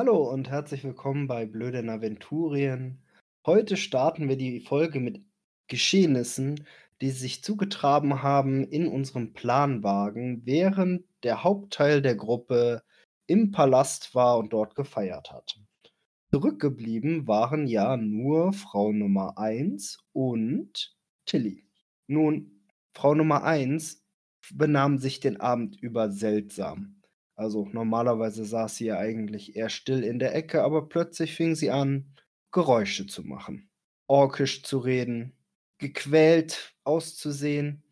Hallo und herzlich willkommen bei Blöden Aventurien. Heute starten wir die Folge mit Geschehnissen, die sich zugetragen haben in unserem Planwagen, während der Hauptteil der Gruppe im Palast war und dort gefeiert hat. Zurückgeblieben waren ja nur Frau Nummer 1 und Tilly. Nun, Frau Nummer 1 benahm sich den Abend über seltsam. Also normalerweise saß sie ja eigentlich eher still in der Ecke, aber plötzlich fing sie an, Geräusche zu machen, orkisch zu reden, gequält auszusehen.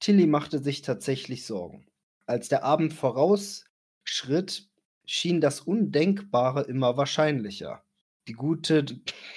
Tilly machte sich tatsächlich Sorgen. Als der Abend vorausschritt, schien das Undenkbare immer wahrscheinlicher. Die gute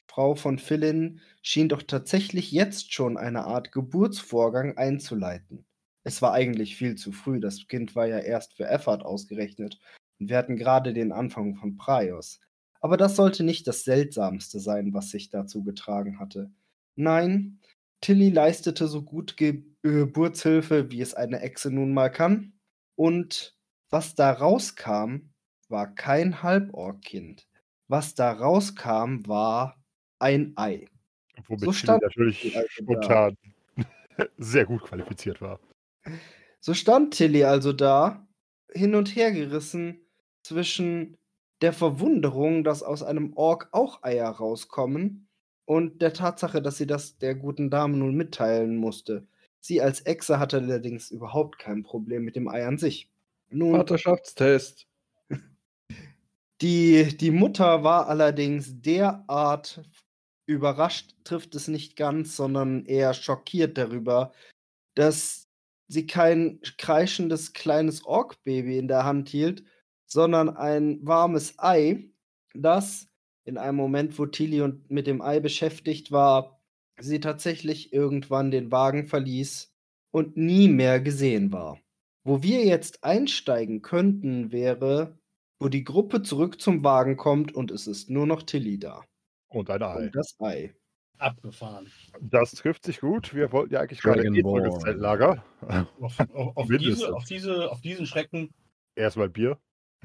Frau von Philin schien doch tatsächlich jetzt schon eine Art Geburtsvorgang einzuleiten. Es war eigentlich viel zu früh, das Kind war ja erst für Effort ausgerechnet und wir hatten gerade den Anfang von Praios. Aber das sollte nicht das Seltsamste sein, was sich dazu getragen hatte. Nein, Tilly leistete so gut Geburtshilfe, wie es eine Echse nun mal kann. Und was da rauskam, war kein Halborg-Kind. Was da rauskam, war ein Ei. Womit so stand natürlich spontan sehr gut qualifiziert war. So stand Tilly also da, hin und her gerissen zwischen der Verwunderung, dass aus einem Ork auch Eier rauskommen, und der Tatsache, dass sie das der guten Dame nun mitteilen musste. Sie als Exe hatte allerdings überhaupt kein Problem mit dem Ei an sich. Nun, Vaterschaftstest. Die, die Mutter war allerdings derart überrascht, trifft es nicht ganz, sondern eher schockiert darüber, dass sie kein kreischendes kleines Ork-Baby in der Hand hielt, sondern ein warmes Ei, das in einem Moment, wo Tilly und mit dem Ei beschäftigt war, sie tatsächlich irgendwann den Wagen verließ und nie mehr gesehen war. Wo wir jetzt einsteigen könnten, wäre wo die Gruppe zurück zum Wagen kommt und es ist nur noch Tilly da. Und ein Ei. Und das Ei. Abgefahren. Das trifft sich gut. Wir wollten ja eigentlich gerade ins Zeltlager. Auf, auf, auf, diese, auf, diese, auf diesen Schrecken. Erstmal Bier.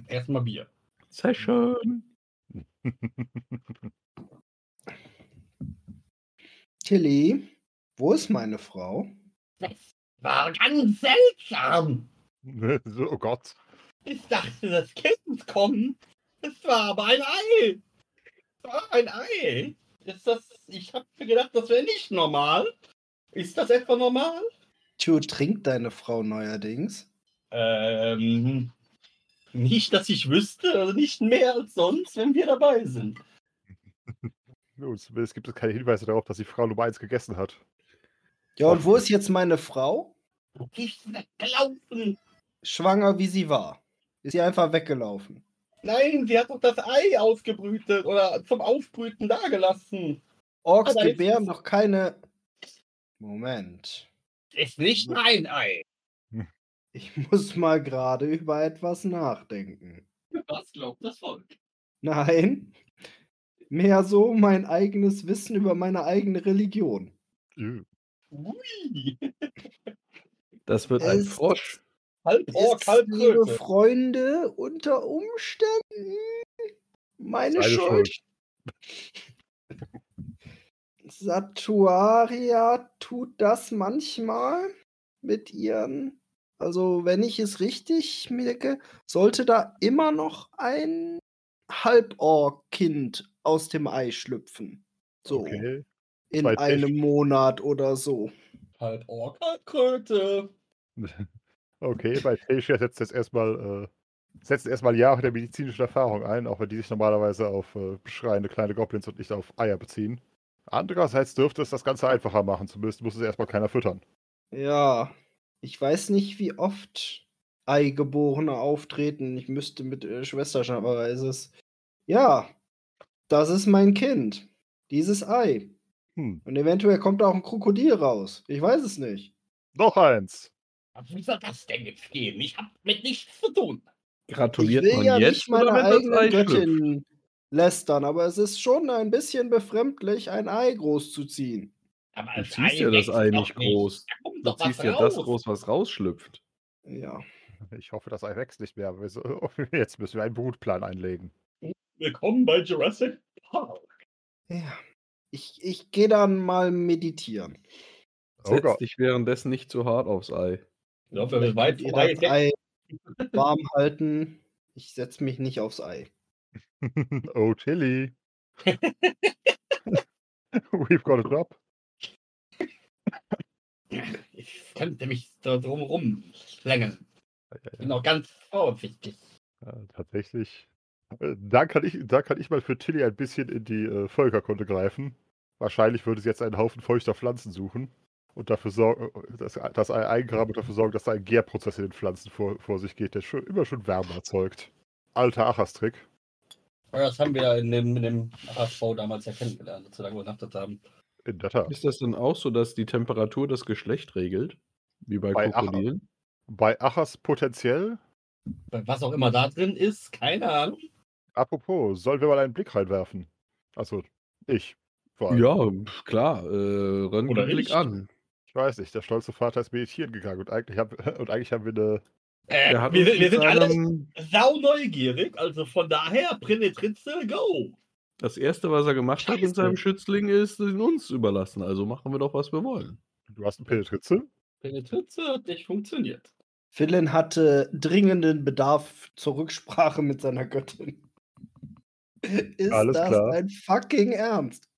Erstmal Bier. Sehr schön. Tilly, wo ist meine Frau? Das war ganz seltsam. oh Gott. Ich dachte, das Kind kommt. Es war aber ein Ei. Es war ein Ei. Ist das. Ich habe mir gedacht, das wäre nicht normal. Ist das etwa normal? Tjo, trinkt deine Frau neuerdings? Ähm. Nicht, dass ich wüsste, also nicht mehr als sonst, wenn wir dabei sind. Nun, zumindest gibt es keine Hinweise darauf, dass die Frau Nummer 1 gegessen hat. Ja, und wo ist jetzt meine Frau? Die ist weggelaufen. Schwanger wie sie war. Ist sie einfach weggelaufen? Nein, sie hat doch das Ei ausgebrütet oder zum Aufbrüten dagelassen. Orks Aber gebären doch keine. Moment. Ist nicht mein Ei. Ich muss mal gerade über etwas nachdenken. Was glaubt das Volk? Nein. Mehr so mein eigenes Wissen über meine eigene Religion. Ui. Das wird ein Frosch. Halb Ork, halb Liebe Freunde, unter Umständen meine Schuld. Schuld. Satuaria tut das manchmal mit ihren. Also, wenn ich es richtig merke, sollte da immer noch ein Halbork-Kind aus dem Ei schlüpfen. So. Okay. In einem. Monat oder so. Halb Ork, halb Kröte. Okay, bei Tasia setzt jetzt erstmal, äh, setzt erstmal Jahre der medizinischen Erfahrung ein, auch wenn die sich normalerweise auf äh, schreiende kleine Goblins und nicht auf Eier beziehen. Andererseits dürfte es das Ganze einfacher machen, zumindest muss es erstmal keiner füttern. Ja, ich weiß nicht, wie oft Eigeborene auftreten. Ich müsste mit äh, Schwester schauen, aber es ist. Ja, das ist mein Kind. Dieses Ei. Hm. Und eventuell kommt da auch ein Krokodil raus. Ich weiß es nicht. Noch eins. Aber Wie soll das denn jetzt gehen? Ich habe mit nichts zu tun. Gratuliert ich will man ja jetzt nicht meine eigene? Göttin lästern, aber es ist schon ein bisschen befremdlich, ein Ei großzuziehen. Aber Du ziehst ja das Ei nicht groß. Da kommt Du ziehst ja das groß, was rausschlüpft. Ja. Ich hoffe, das Ei wächst nicht mehr. Jetzt müssen wir einen Brutplan einlegen. Willkommen bei Jurassic Park. Ja. Ich, ich gehe dann mal meditieren. Oh Setz Gott. dich währenddessen nicht zu hart aufs Ei. Ich glaube, wir sind weit Ihr vorbei. das Ei warm halten. Ich setze mich nicht aufs Ei. oh, Chili. We've got a drop. Ich könnte mich da drumherum schlängeln. Ja, ja, Ich bin auch ganz vorsichtig. Ja, tatsächlich. Äh, Da kann, ich, da kann ich mal für Tilly ein bisschen in die äh, Völkerkunde greifen. Wahrscheinlich würde sie jetzt einen Haufen feuchter Pflanzen suchen und dafür sorgen, das, das Ei eingraben und dafür sorgen, dass da ein Gärprozess in den Pflanzen vor, vor sich geht, der schon, immer schon Wärme erzeugt. Alter Achas-Trick. Das haben wir ja in dem, in dem HSV damals ja kennengelernt, als wir da übernachtet haben. In der Tat. Ist das denn auch so, dass die Temperatur das Geschlecht regelt? Wie bei, Bei. Krokodilen? Bei Achas potenziell, Was auch immer da drin ist, keine Ahnung. apropos, sollen wir mal einen Blick reinwerfen? Also, ich. Vor allem. Ja, klar. Äh, Oder Röntgenblick ich. an. Ich weiß nicht, der stolze Vater ist meditieren gegangen und eigentlich, hab, und eigentlich haben wir eine. Äh, hat wir, sind- wir mit sind alle sau neugierig, also von daher, Prenetritze, go! Das erste, was er gemacht hat mit Scheiße. seinem Schützling, ist ihn uns überlassen. Also machen wir doch, was wir wollen. Du hast eine Penetrize? Penetritze hat nicht funktioniert. Philin hatte dringenden Bedarf zur Rücksprache mit seiner Göttin. Ist Alles das klar. ein fucking Ernst?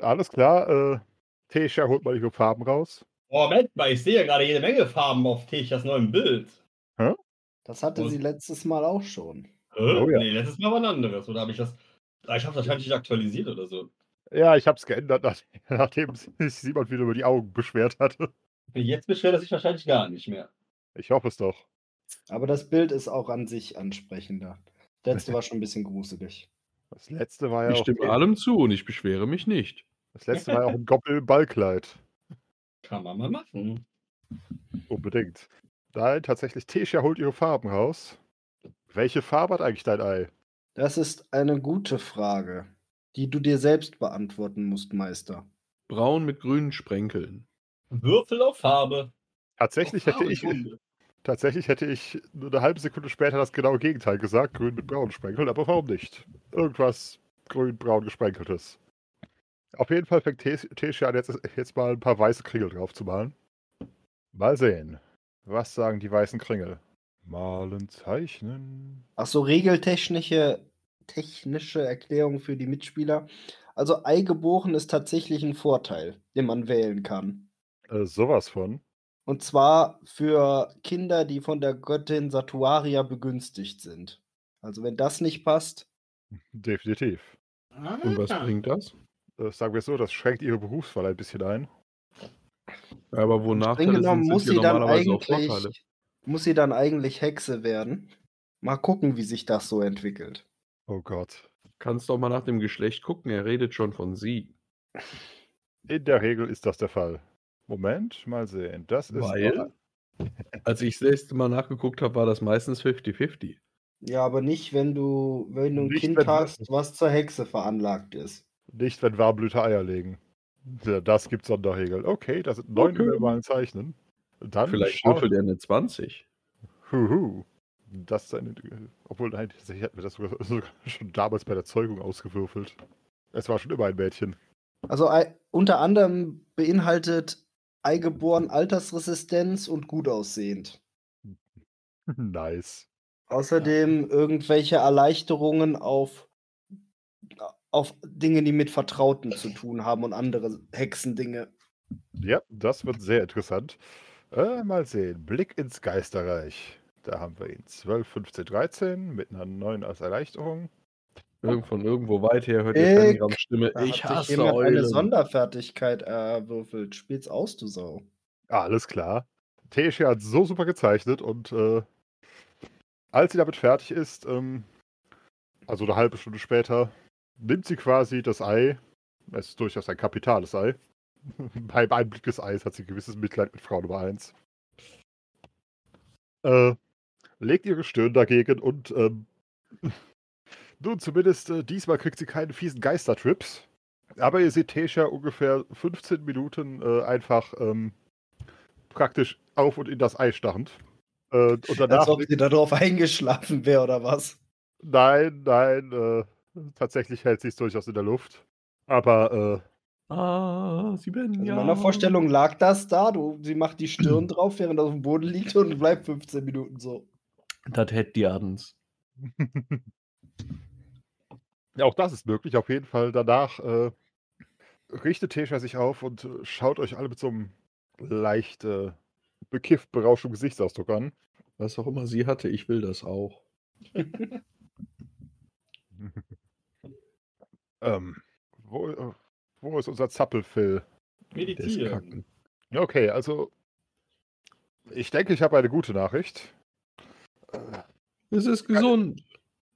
Alles klar, äh, Tesha holt mal ihre Farben raus. Oh, Moment mal, ich sehe ja gerade jede Menge Farben auf Techas neuem Bild. Das hatte Und- sie letztes Mal auch schon. Hä? Oh ja. Nee, ist mal was anderes. Oder habe ich das. Ah, Ich habe das wahrscheinlich nicht aktualisiert oder so. Ja, ich hab's geändert, nach, nachdem sich Simon wieder über die Augen beschwert hatte. Jetzt beschwert er sich wahrscheinlich gar nicht mehr. Ich hoffe es doch. Aber das Bild ist auch an sich ansprechender. Das letzte war schon ein bisschen gruselig. Das letzte war ja Ich auch. stimme allem zu und ich beschwere mich nicht. Das letzte war ja auch im Ballkleid. Kann man mal machen. Unbedingt. Nein, tatsächlich, Tesha holt ihre Farben raus. Welche Farbe hat eigentlich dein Ei? Das ist eine gute Frage, die du dir selbst beantworten musst, Meister. Braun mit grünen Sprenkeln. Würfel auf Farbe. Tatsächlich Auf hätte ich, tatsächlich hätte ich nur eine halbe Sekunde später das genaue Gegenteil gesagt, grün mit braunen Sprenkeln, aber warum nicht? Irgendwas grün-braun gesprenkeltes. Auf jeden Fall fängt Tes- Tesha an, jetzt, jetzt mal ein paar weiße Kringel drauf zu malen. Mal sehen. Was sagen die weißen Kringel? Malen, zeichnen. Ach so, regeltechnische technische Erklärung für die Mitspieler. Also Eigeboren ist tatsächlich ein Vorteil, den man wählen kann. Äh, sowas von. Und zwar für Kinder, die von der Göttin Satuaria begünstigt sind. Also wenn das nicht passt, Definitiv. Und was Ah. bringt das? Äh, sagen wir so, das schränkt ihre Berufswahl ein bisschen ein. Aber wo streng Nachteile genommen sind, muss sie dann eigentlich muss sie dann eigentlich Hexe werden. Mal gucken, wie sich das so entwickelt. Oh Gott. Kannst doch mal nach dem Geschlecht gucken, er redet schon von sie. In der Regel ist das der Fall. Moment, mal sehen. Das ist. Weil? Als ich das letzte Mal nachgeguckt habe, war das meistens 50-50. Ja, aber nicht, wenn du, wenn du ein Nicht, Kind hast, was zur Hexe veranlagt ist. Nicht, wenn Warmblüter Eier legen. Ja, das gibt Sonderregeln. Okay, das sind neun Okay. mal Zeichnen. Dann Vielleicht würfelt er eine 20. Huhu. Das ist eine, obwohl, nein, tatsächlich hatten wir das sogar, sogar schon damals bei der Zeugung ausgewürfelt. Es war schon immer ein Mädchen. Also unter anderem beinhaltet Eingeboren Altersresistenz und gut aussehend. nice. Außerdem irgendwelche Erleichterungen auf, auf Dinge, die mit Vertrauten zu tun haben und andere Hexendinge. Ja, das wird sehr interessant. Äh, mal sehen. Blick ins Geisterreich. Da haben wir ihn. 12, 15, 13 mit einer 9 als Erleichterung. Irgend von irgendwo weit her hört ihr Dick, Fenrigrams Stimme. Da Ich hasse jemand eine Eulen. Sonderfertigkeit erwürfelt. Spiel's aus, du Sau. Alles klar. Tesha hat so super gezeichnet und äh, als sie damit fertig ist, ähm, also eine halbe Stunde später, nimmt sie quasi das Ei. Es ist durchaus ein kapitales Ei. Beim Einblick des Eis hat sie gewisses Mitleid mit Frau Nummer 1. Äh, legt ihre Stirn dagegen und ähm, nun zumindest äh, diesmal kriegt sie keine fiesen Geistertrips. Aber ihr seht Tesha ungefähr 15 Minuten äh, einfach ähm, praktisch auf und in das Ei starrend. Äh, und danach Als ob sie darauf eingeschlafen wäre oder was. Nein, nein, äh, tatsächlich hält sie es durchaus in der Luft. Aber äh, Ah, sieben Also in meiner Vorstellung lag das da, du, sie macht die Stirn drauf, während er auf dem Boden liegt und bleibt 15 Minuten so. Das hätte die Adens. ja, auch das ist möglich. Auf jeden Fall danach äh, richtet Tesha sich auf und schaut euch alle mit so einem leicht äh, bekifft berauschten Gesichtsausdruck an. Was auch immer sie hatte, ich will das auch. ähm, wo, äh, wo ist unser ist Meditieren. Okay, also ich denke, ich habe eine gute Nachricht. Äh, Es ist gesund.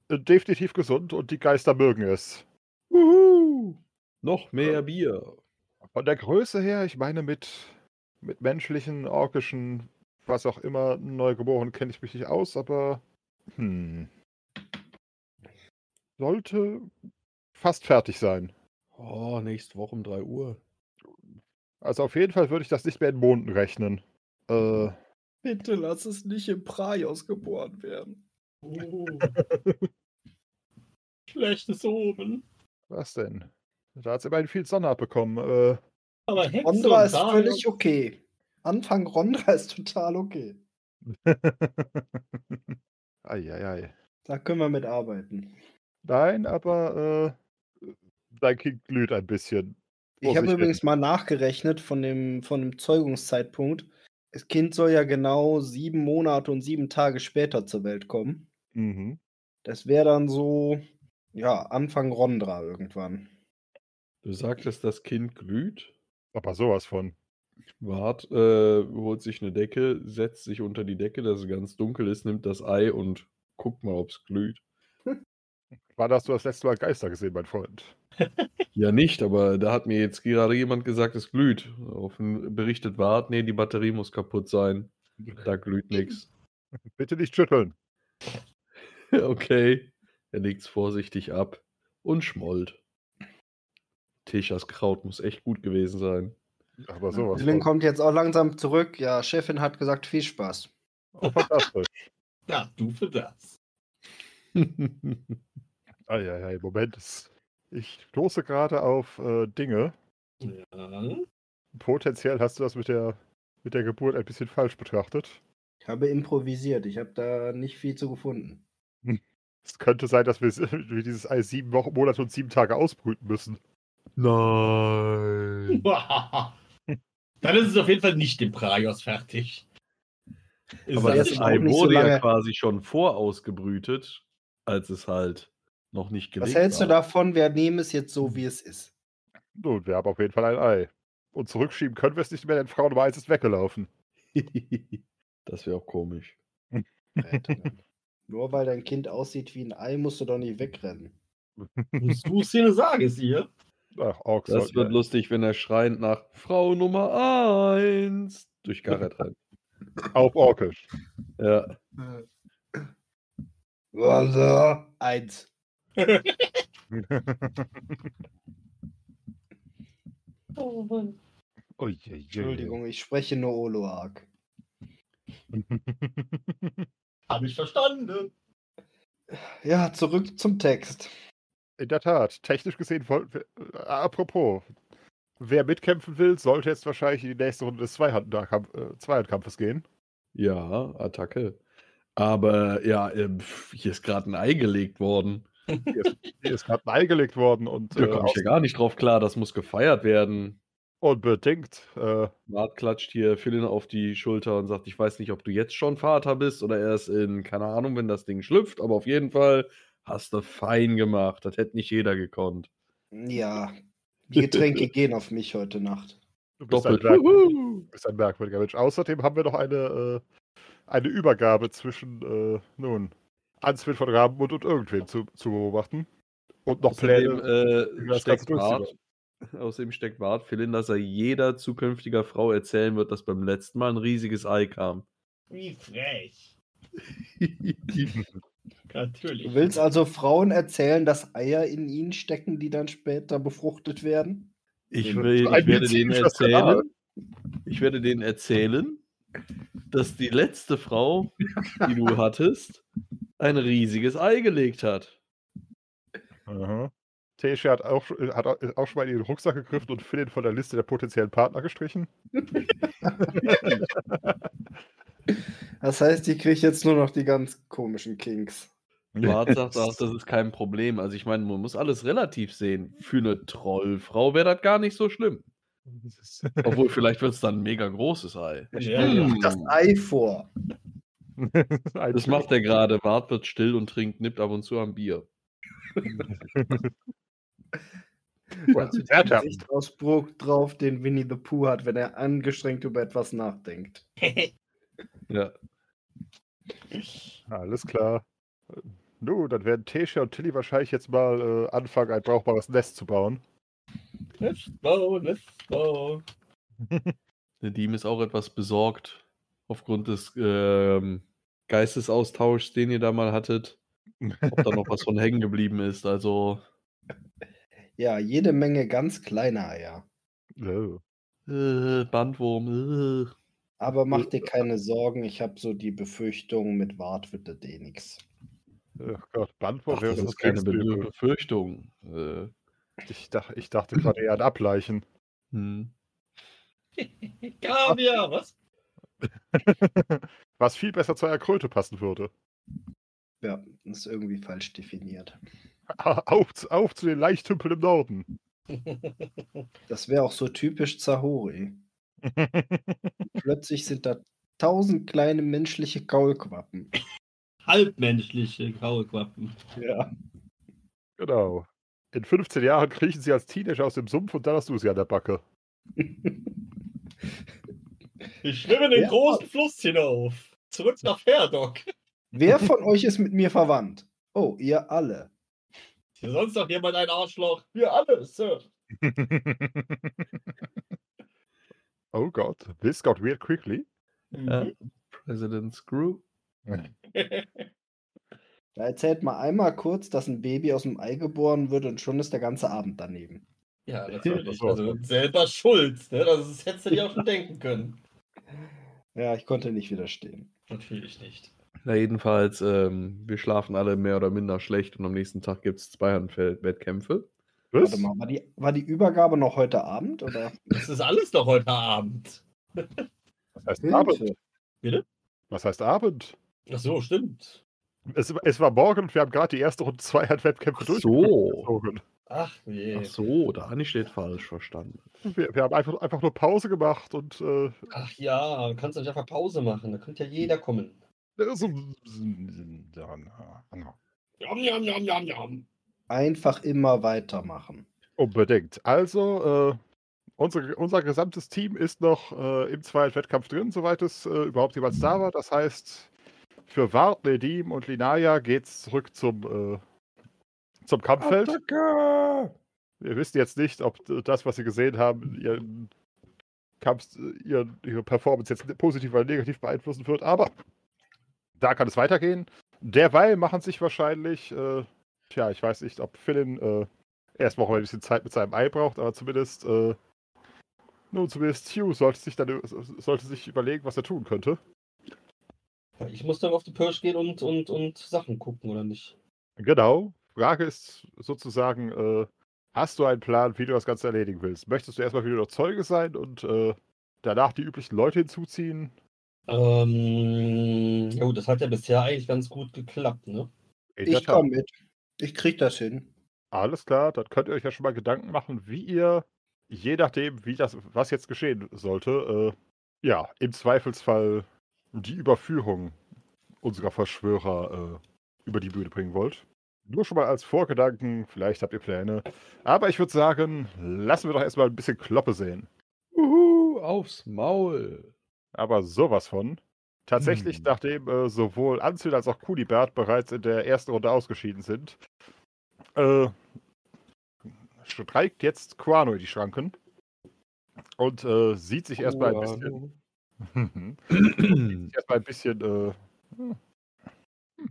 definitiv gesund und die Geister mögen es. Uhu. Noch mehr Bier. Von der Größe her, ich meine mit, mit menschlichen, orkischen, was auch immer, Neugeborenen kenne ich mich nicht aus, aber hm, sollte fast fertig sein. Oh, nächste Woche um 3 Uhr. Also auf jeden Fall würde ich das nicht mehr in Monden rechnen. Äh, Bitte lass es nicht im Praios geboren werden. Oh. Schlechtes Omen. was denn? Da hat sie immerhin viel Sonne abbekommen. Äh, Aber Hexe Rondra und ist Darius- völlig okay. Anfang Rondra ist total okay. Eieiei. Da können wir mit arbeiten. Nein, aber äh, dein Kind glüht ein bisschen. Ich habe übrigens mal nachgerechnet von dem, von dem Zeugungszeitpunkt. Das Kind soll ja genau sieben Monate und sieben Tage später zur Welt kommen. Mhm. Das wäre dann so, ja, Anfang Rondra irgendwann. Du sagtest, das Kind glüht. Aber sowas von. Wart, äh, holt sich eine Decke, setzt sich unter die Decke, dass es ganz dunkel ist, nimmt das Ei und guckt mal, ob es glüht. Wann hast du das letzte Mal Geister gesehen, mein Freund? Ja, nicht, aber da hat mir jetzt gerade jemand gesagt, es glüht. Offen berichtet Wart, nee, die Batterie muss kaputt sein. Da glüht nichts. Bitte nicht schütteln. Okay. Er legt's vorsichtig ab und schmollt. Tischas Kraut muss echt gut gewesen sein. Aber sowas Dylan kommt jetzt auch langsam zurück. Ja, Chefin hat gesagt, viel Spaß. Oh, fantastisch. Ja, du für das. Eieiei, Moment. Ich stoße gerade auf äh, Dinge. Ja. Potenziell hast du das mit der, mit der Geburt ein bisschen falsch betrachtet. Ich habe improvisiert. Ich habe da nicht viel zu gefunden. Es könnte sein, dass wir, wir dieses Ei sieben Wochen, Monate und sieben Tage ausbrüten müssen. Nein. Dann ist es auf jeden Fall nicht im Praios fertig. Ist Aber das das Ei nicht so wurde ja quasi schon vorausgebrütet, als es halt noch nicht gelegt Was hältst war. du davon? Wir nehmen es jetzt so, wie es ist. Nun, wir haben auf jeden Fall ein Ei. Und zurückschieben können wir es nicht mehr, denn Frau Nummer 1 ist weggelaufen. das wäre auch komisch. Nur weil dein Kind aussieht wie ein Ei, musst du doch nicht wegrennen. Du Szene sagen, es ihr? Ach, Orks. Das wird ja- lustig, wenn er schreiend nach Frau Nummer 1 durch Garrett rennt. Auf Orkisch. Ja. Also, eins. Oh Mann. Uiuiui. Entschuldigung, ich spreche nur Oloak. Hab ich verstanden. Ja, zurück zum Text. In der Tat, technisch gesehen, wollten wir, äh, apropos, wer mitkämpfen will, sollte jetzt wahrscheinlich in die nächste Runde des äh, Zweihandkampfes gehen. Ja, Attacke. Aber ja, pf, hier ist gerade ein Ei gelegt worden. Hier ist gerade ein Ei gelegt worden und Da äh, komme ich ja gar nicht drauf klar. Das muss gefeiert werden. unbedingt. Äh, Bart klatscht hier Philin auf die Schulter und sagt, ich weiß nicht, ob du jetzt schon Vater bist oder erst in, keine Ahnung, wenn das Ding schlüpft, aber auf jeden Fall hast du fein gemacht. Das hätte nicht jeder gekonnt. Ja, die Getränke gehen auf mich heute Nacht. du bist ein, Doppelt. ein merkwürdiger Mensch. Außerdem haben wir noch eine, äh, eine Übergabe zwischen, äh, nun, Answin von Rabenmund und irgendwem zu, zu beobachten. Und noch Außerdem, Pläne. äh, das steckt Bart, außerdem steckt Bart Philin, dass er jeder zukünftiger Frau erzählen wird, dass beim letzten Mal ein riesiges Ei kam. Wie frech. Natürlich. Du willst also Frauen erzählen, dass Eier in ihnen stecken, die dann später befruchtet werden? Ich, will, ich werde denen erzählen, ich werde denen erzählen, dass die letzte Frau, die du hattest, ein riesiges Ei gelegt hat. Aha. Tesche hat auch, hat auch schon mal in den Rucksack gegriffen und Philin von der Liste der potenziellen Partner gestrichen. Das heißt, ich kriege jetzt nur noch die ganz komischen Kinks. Bart sagt auch, das ist kein Problem. Also ich meine, man muss alles relativ sehen. Für eine Trollfrau wäre das gar nicht so schlimm. Obwohl, vielleicht wird es dann ein mega großes Ei. Ja, ja. Das Ei vor. Das macht er gerade. Bart wird still und trinkt, nippt ab und zu am Bier. Dazu den Wärter. Gesichtsausdruck drauf, den Winnie the Pooh hat, wenn er angestrengt über etwas nachdenkt. Ja. Alles klar. Nun, dann werden Tesha und Tilly wahrscheinlich jetzt mal äh, anfangen, ein brauchbares Nest zu bauen. Let's go, let's go. Nadim ist auch etwas besorgt aufgrund des ähm, Geistesaustauschs, den ihr da mal hattet. Ob da noch was von hängen geblieben ist. Also, Ja, jede Menge ganz kleine Eier. Oh. äh, Bandwurm. Äh. Aber mach dir keine Sorgen, ich habe so die Befürchtung, mit Wart wird das eh nix. Ach Gott, Bandwurm Ach, wäre das ist keine. Befürchtung. Äh, Ich, dach, ich dachte gerade eher an Ableichen. hm. Kaviar, was? Was viel besser zu einer Kröte passen würde. Ja, das ist irgendwie falsch definiert. Auf, zu- auf zu den Leichtümpeln im Norden. Das wäre auch so typisch Zahori. Plötzlich sind da tausend kleine menschliche Kaulquappen. Halbmenschliche Kaulquappen. Ja. genau. In 15 Jahren kriechen sie als Teenager aus dem Sumpf und dann hast du sie an der Backe. Wir schwimmen den Ja. großen Fluss hinauf. Zurück nach Ferdok. Wer von euch ist mit mir verwandt? Oh, ihr alle. Ist hier sonst noch jemand ein Arschloch? Wir alle, Sir. oh Gott, this got weird quickly. Ja. President Screw. Da erzählt mal einmal kurz, dass ein Baby aus dem Ei geboren wird und schon ist der ganze Abend daneben. Ja, natürlich. so. Also selber schuld. Ne? Das ist- hättest du dir auch schon denken können. Ja, ich konnte nicht widerstehen. Natürlich nicht. Na, jedenfalls, ähm, wir schlafen alle mehr oder minder schlecht und am nächsten Tag gibt es Zweihandwettkämpfe. Was? Warte mal, war die, war die Übergabe noch heute Abend? Oder? Das ist alles doch heute Abend. Was heißt Abend? Bitte? Was heißt Abend? Ach so, stimmt. Es, es war morgen und wir haben gerade die erste Runde Zweihandwettkämpfe Ach so. durchgezogen. Ach je. Ach so, Dani steht falsch verstanden. Wir, wir haben einfach, einfach nur Pause gemacht und äh, Ach ja, du kannst nicht einfach Pause machen. Da könnte ja jeder kommen. so, Jam, jam, jam, jam, jam. Einfach immer weitermachen. unbedingt. Also, äh, unsere, unser gesamtes Team ist noch äh, im Zweitwettkampf drin, soweit es äh, überhaupt jemals da war. Das heißt, für Wart, Nedim und Linaya geht's zurück zum, äh, zum Kampffeld. Wir wissen jetzt nicht, ob das, was Sie gesehen haben, Ihren Kampf, ihren, Ihre Performance jetzt positiv oder negativ beeinflussen wird, aber da kann es weitergehen. Derweil machen sich wahrscheinlich, äh, tja, ich weiß nicht, ob Philin äh, erstmal auch ein bisschen Zeit mit seinem Ei braucht, aber zumindest, äh, nun, zumindest Hugh sollte sich dann sollte sich überlegen, was er tun könnte. Ich muss dann auf die Pirsch gehen und, und, und Sachen gucken, oder nicht? Genau. Frage ist sozusagen, äh, hast du einen Plan, wie du das Ganze erledigen willst? Möchtest du erstmal wieder noch Zeuge sein und äh, danach die üblichen Leute hinzuziehen? Ähm, ja gut, das hat ja bisher eigentlich ganz gut geklappt, ne? In Ich Tat. komme mit. Ich krieg das hin. Alles klar, dann könnt ihr euch ja schon mal Gedanken machen, wie ihr, je nachdem, wie das, was jetzt geschehen sollte, äh, ja, im Zweifelsfall die Überführung unserer Verschwörer äh, über die Bühne bringen wollt. Nur schon mal als Vorgedanken, vielleicht habt ihr Pläne. Aber ich würde sagen, lassen wir doch erstmal ein bisschen Kloppe sehen. Uhu, aufs Maul. Aber sowas von. Tatsächlich, Hm. nachdem äh, sowohl Anzil als auch Kunibert bereits in der ersten Runde ausgeschieden sind, äh, streikt jetzt Quano in die Schranken und äh, sieht sich erstmal ein bisschen, erstmal ein bisschen, äh, hm,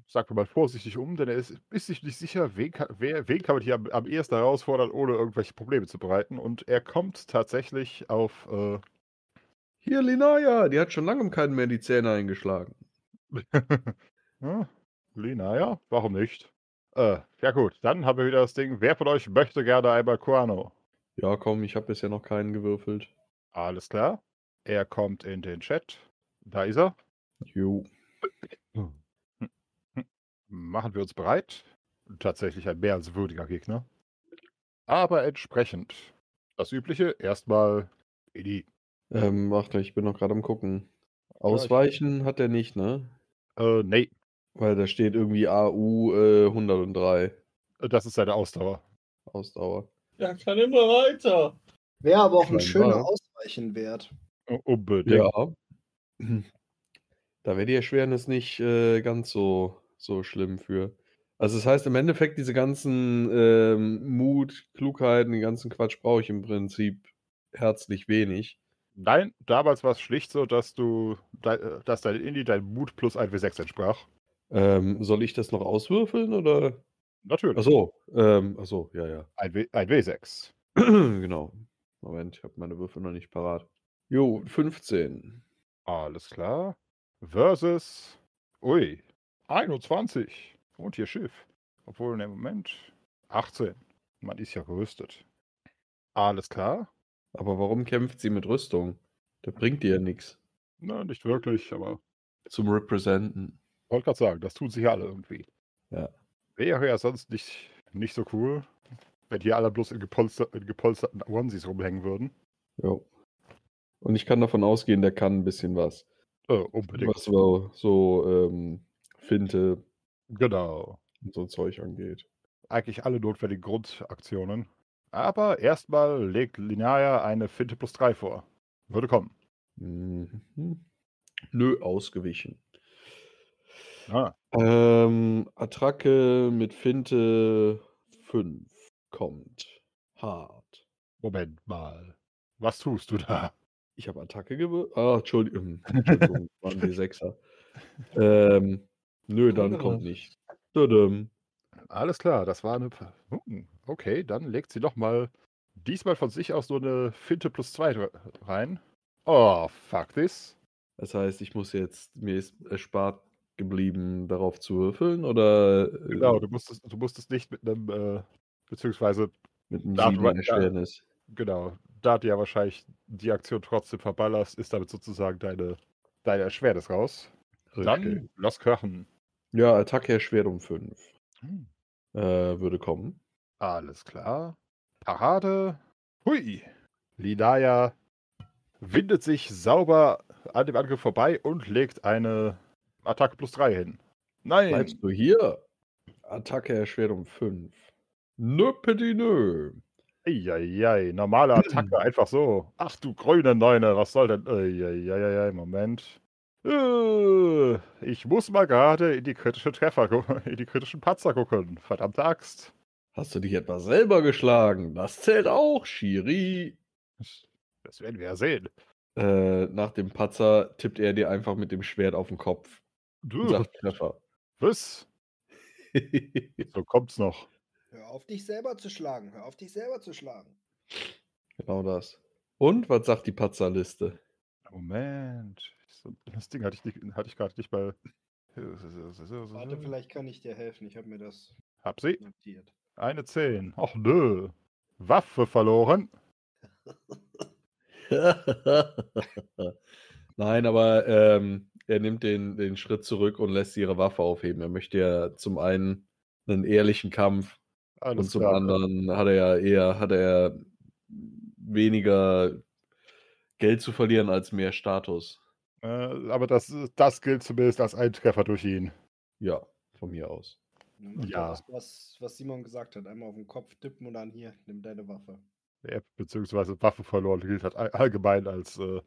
sagen wir mal vorsichtig um, denn er ist, ist sich nicht sicher, wen kann, wer, wen kann man hier am, am ehesten herausfordern, ohne irgendwelche Probleme zu bereiten. Und er kommt tatsächlich auf äh, Hier, Linaya, die hat schon lange keinen mehr die Zähne eingeschlagen. Ja. Lina, ja, warum nicht? Äh, ja gut, dann haben wir wieder das Ding. Wer von euch möchte gerne einmal Kuano? Ja, komm, ich habe bisher noch keinen gewürfelt. Alles klar. Er kommt in den Chat. Da ist er. Jo. Machen wir uns bereit. Tatsächlich ein mehr als würdiger Gegner. Aber entsprechend. Das Übliche, erstmal die. Ähm, warte, ich bin noch gerade am gucken. Ausweichen hat er nicht, ne? Äh, nee, Weil da steht irgendwie AU äh, 103 das ist seine Ausdauer. Ausdauer. Ja, kann immer weiter. Wäre aber auch ein schöner Ausweichen wert. U- Unbedingt. Ja. Da wäre die Erschwernis nicht äh, ganz so, so schlimm für. Also das heißt im Endeffekt, diese ganzen ähm, Mut, Klugheiten, den ganzen Quatsch brauche ich im Prinzip herzlich wenig. Nein, damals war es schlicht so, dass du, äh, dass dein Indie dein Mut plus 1W6 entsprach. Ähm, soll ich das noch auswürfeln oder? Natürlich. Achso, ähm, achso, ja, ja. Ein, w, ein W6. genau. Moment, ich habe meine Würfel noch nicht parat. Jo, 15. Alles klar. Versus. Ui. 21. Und ihr Schiff. Obwohl, ne, Moment. 18. Man ist ja gerüstet. Alles klar. Aber warum kämpft sie mit Rüstung? Da bringt ihr ja nichts Na, nicht wirklich, aber zum Representen. wollte gerade sagen, das tun sich alle irgendwie. Ja. Wäre ja sonst nicht, nicht so cool, wenn hier alle bloß in, gepolster, in gepolsterten Onesies rumhängen würden. Jo. Und ich kann davon ausgehen, der kann ein bisschen was. Äh, unbedingt. Was so, so ähm, Finte Genau. und so Zeug angeht. Eigentlich alle notwendigen Grundaktionen. Aber erstmal legt Linaya eine Finte plus 3 vor. Würde kommen. Mhm. Nö, ausgewichen. Ah, Ähm, Attracke mit Finte 5 kommt. Hart. Moment mal. Was tust du da? Ich habe Attacke gewürfelt. Ah, Entschuldigung. Entschuldigung, waren die Sechser. Ähm, nö, dann kommt nicht. Tudum. Alles klar, das war eine. Hm, Okay, dann legt sie doch mal diesmal von sich aus so eine Finte plus 2 rein. Oh, fuck this. Das heißt, ich muss jetzt, mir ist erspart geblieben, darauf zu würfeln oder äh, Genau, du musstest, du musstest nicht mit einem, äh, beziehungsweise, mit einem 7 ja. Erschwernis? Genau, da du ja wahrscheinlich die Aktion trotzdem verballerst, ist damit sozusagen deine, deine Erschwernis raus. Dann Richtig. lass krachen. Ja, Attacke erschwert um 5. Hm. Äh, würde kommen. Alles klar. Parade. Hui. Linaya windet sich sauber an dem Angriff vorbei und legt eine Attacke plus 3 hin. Nein. Bleibst du hier? Attacke erschwert um 5. Nö, petit nö. Eieiei, normale Attacke, einfach so. Ach du grüne Neune, was soll denn? Eieiei, Moment. Äh, ich muss mal gerade in die kritischen Treffer, in die kritischen Patzer gucken. Verdammte Axt. Hast du dich etwa selber geschlagen? Das zählt auch, Shiri. Das werden wir ja sehen. Äh, nach dem Patzer tippt er dir einfach mit dem Schwert auf den Kopf und Du, sagt Treffer. was? So kommt's noch. Hör auf, dich selber zu schlagen. Hör auf, dich selber zu schlagen. genau das. Und was sagt die Patzerliste? Moment. So, Das Ding hatte ich, nicht- hatte ich gerade nicht mal. Warte, vielleicht kann ich dir helfen. Ich habe mir das Hab sie. notiert. Eine 10. Och nö. Waffe verloren. Nein, aber ähm, er nimmt den, den Schritt zurück und lässt ihre Waffe aufheben. Er möchte ja zum einen einen ehrlichen Kampf und Alles zum klar. anderen hat er ja eher hat er weniger Geld zu verlieren als mehr Status. Äh, aber das, das gilt zumindest als ein Treffer durch ihn. Ja, von mir aus. Ja. Das, was, was Simon gesagt hat. Einmal auf den Kopf tippen und dann hier, nimm deine Waffe. Er, beziehungsweise Waffe verloren gilt halt all- allgemein als, äh,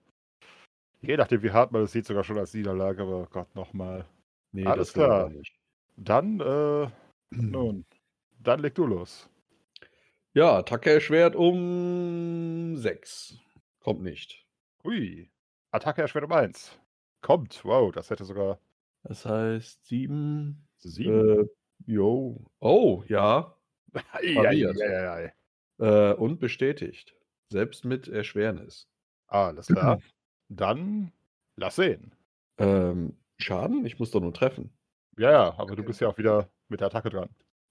je nachdem wie hart man es sieht, sogar schon als Niederlage, aber Gott nochmal. Nee, Alles das will klar. nicht. Dann, äh, nun, dann leg du los. Ja, Attacke erschwert um 6. Kommt nicht. Hui. Attacke erschwert um 1. Kommt. Wow, das hätte sogar Das heißt 7. 7. Äh, jo. Oh, ja. pariert. Eieiei. Äh, und bestätigt. Selbst mit Erschwernis. Alles klar. Dann lass sehen. Ähm, Schaden? Ich muss doch nur treffen. Ja, ja, aber du bist ja auch wieder mit der Attacke dran.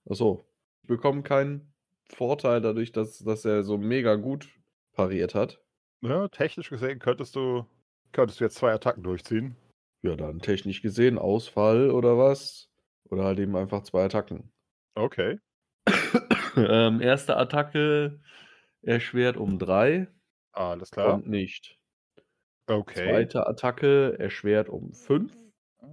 Achso. Bekomme keinen Vorteil dadurch, dass, dass er so mega gut pariert hat. Ja, technisch gesehen könntest du, könntest du jetzt zwei Attacken durchziehen. Ja, dann technisch gesehen Ausfall oder was? Oder halt eben einfach zwei Attacken. Okay. ähm, erste Attacke erschwert um drei. Alles klar. Kommt nicht. Okay. Zweite Attacke erschwert um fünf.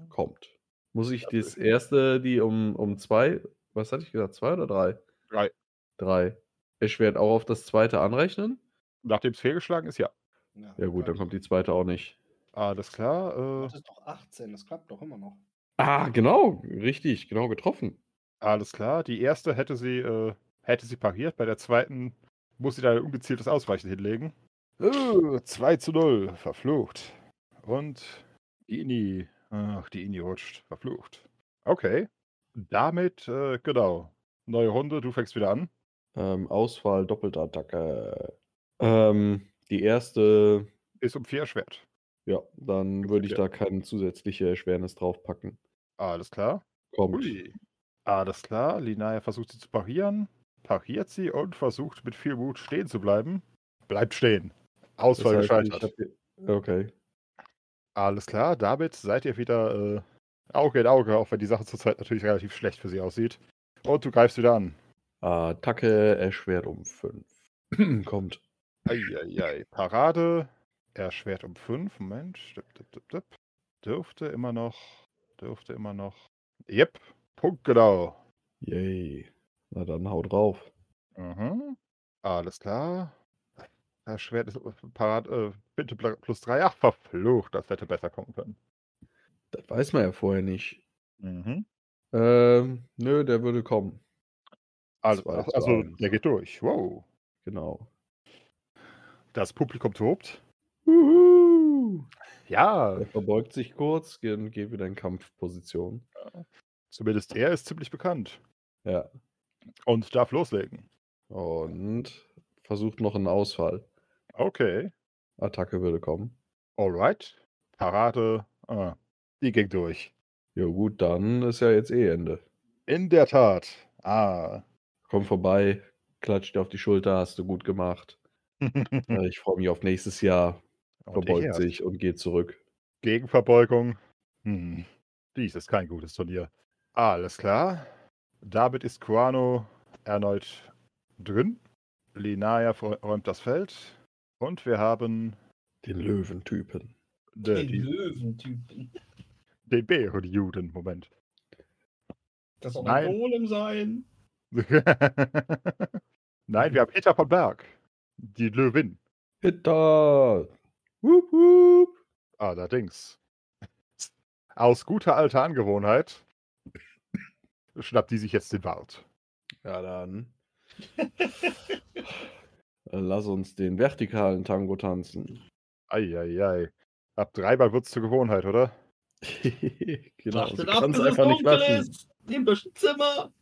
Kommt. Muss ich das erste, die um, um zwei, was hatte ich gesagt, zwei oder drei? Drei. Drei. Erschwert auch auf das zweite anrechnen? Nachdem es fehlgeschlagen ist, ja. Ja gut, dann kommt die zweite auch nicht. Alles klar. Äh, Das ist doch 18, das klappt doch immer noch. Ah, genau, richtig, genau getroffen. alles klar. Die erste hätte sie, äh, hätte sie pariert. Bei der zweiten muss sie da ein ungezieltes Ausweichen hinlegen. Äh, 2 zu 0. Verflucht. Und die Ini. Ach, die Ini rutscht. Verflucht. Okay. Damit, äh, genau. Neue Runde. Du fängst wieder an. Ähm, Ausfall, doppelte Attacke. Ähm, die erste, Ist um 4 erschwert. ja, dann würde ich da keine zusätzliche Erschwernis draufpacken. Alles klar. Kommt. Ui. Alles klar. Linaya versucht sie zu parieren. Pariert sie und versucht mit viel Mut stehen zu bleiben. Bleibt stehen. Das Ausfall heißt, ich gescheitert. hab Okay. Alles klar. Damit seid ihr wieder äh, Auge in Auge, auch wenn die Sache zurzeit natürlich relativ schlecht für sie aussieht. Und du greifst wieder an. Attacke erschwert um 5. Kommt. Eieiei. Parade. Erschwert um 5. Moment. Dip, dip, dip. Dürfte immer noch. Dürfte immer noch. Yep. Punkt genau. Yay. Na dann hau drauf. Mhm. Alles klar. Erschwert ist Parade. Äh, bitte pl- plus 3. Ach, verflucht. Das hätte besser kommen können. Das weiß man ja vorher nicht. Mhm. Ähm, nö, der würde kommen. Also, also der geht durch. Wow. Genau. Das Publikum tobt. Uhu. Ja, Er verbeugt sich kurz geht- und geht wieder in Kampfposition. zumindest er ist ziemlich bekannt. Ja. Und darf loslegen. Und versucht noch einen Ausfall. Okay. Attacke würde kommen. Alright. Parade. Ah, die ging durch. Ja gut, dann ist ja jetzt eh Ende. In der Tat. Ah. Komm vorbei, klatscht dir auf die Schulter, hast du gut gemacht. Äh, Ich freue mich auf nächstes Jahr. Und Verbeugt sich und geht zurück. Gegenverbeugung. Hm. Dies ist kein gutes Turnier. Alles klar. Damit ist Kuano erneut drin. Linaya räumt das Feld. Und wir haben Den Löwentypen. de, Den die, Löwentypen. Den Bärenjuden. Moment. Das soll ein Golem sein. Nein, wir haben Hitter von Berg. Die Löwin. Hitter! Wup, wup. Allerdings. Aus guter alter Angewohnheit schnappt die sich jetzt den Wald. Ja, dann. Äh, Lass uns den vertikalen Tango tanzen. Eieiei. Ab dreimal wird's zur Gewohnheit, oder? genau, Wartet ab, bis es einfach nicht dunkel lassen. ist. Nehmt euch ein Zimmer.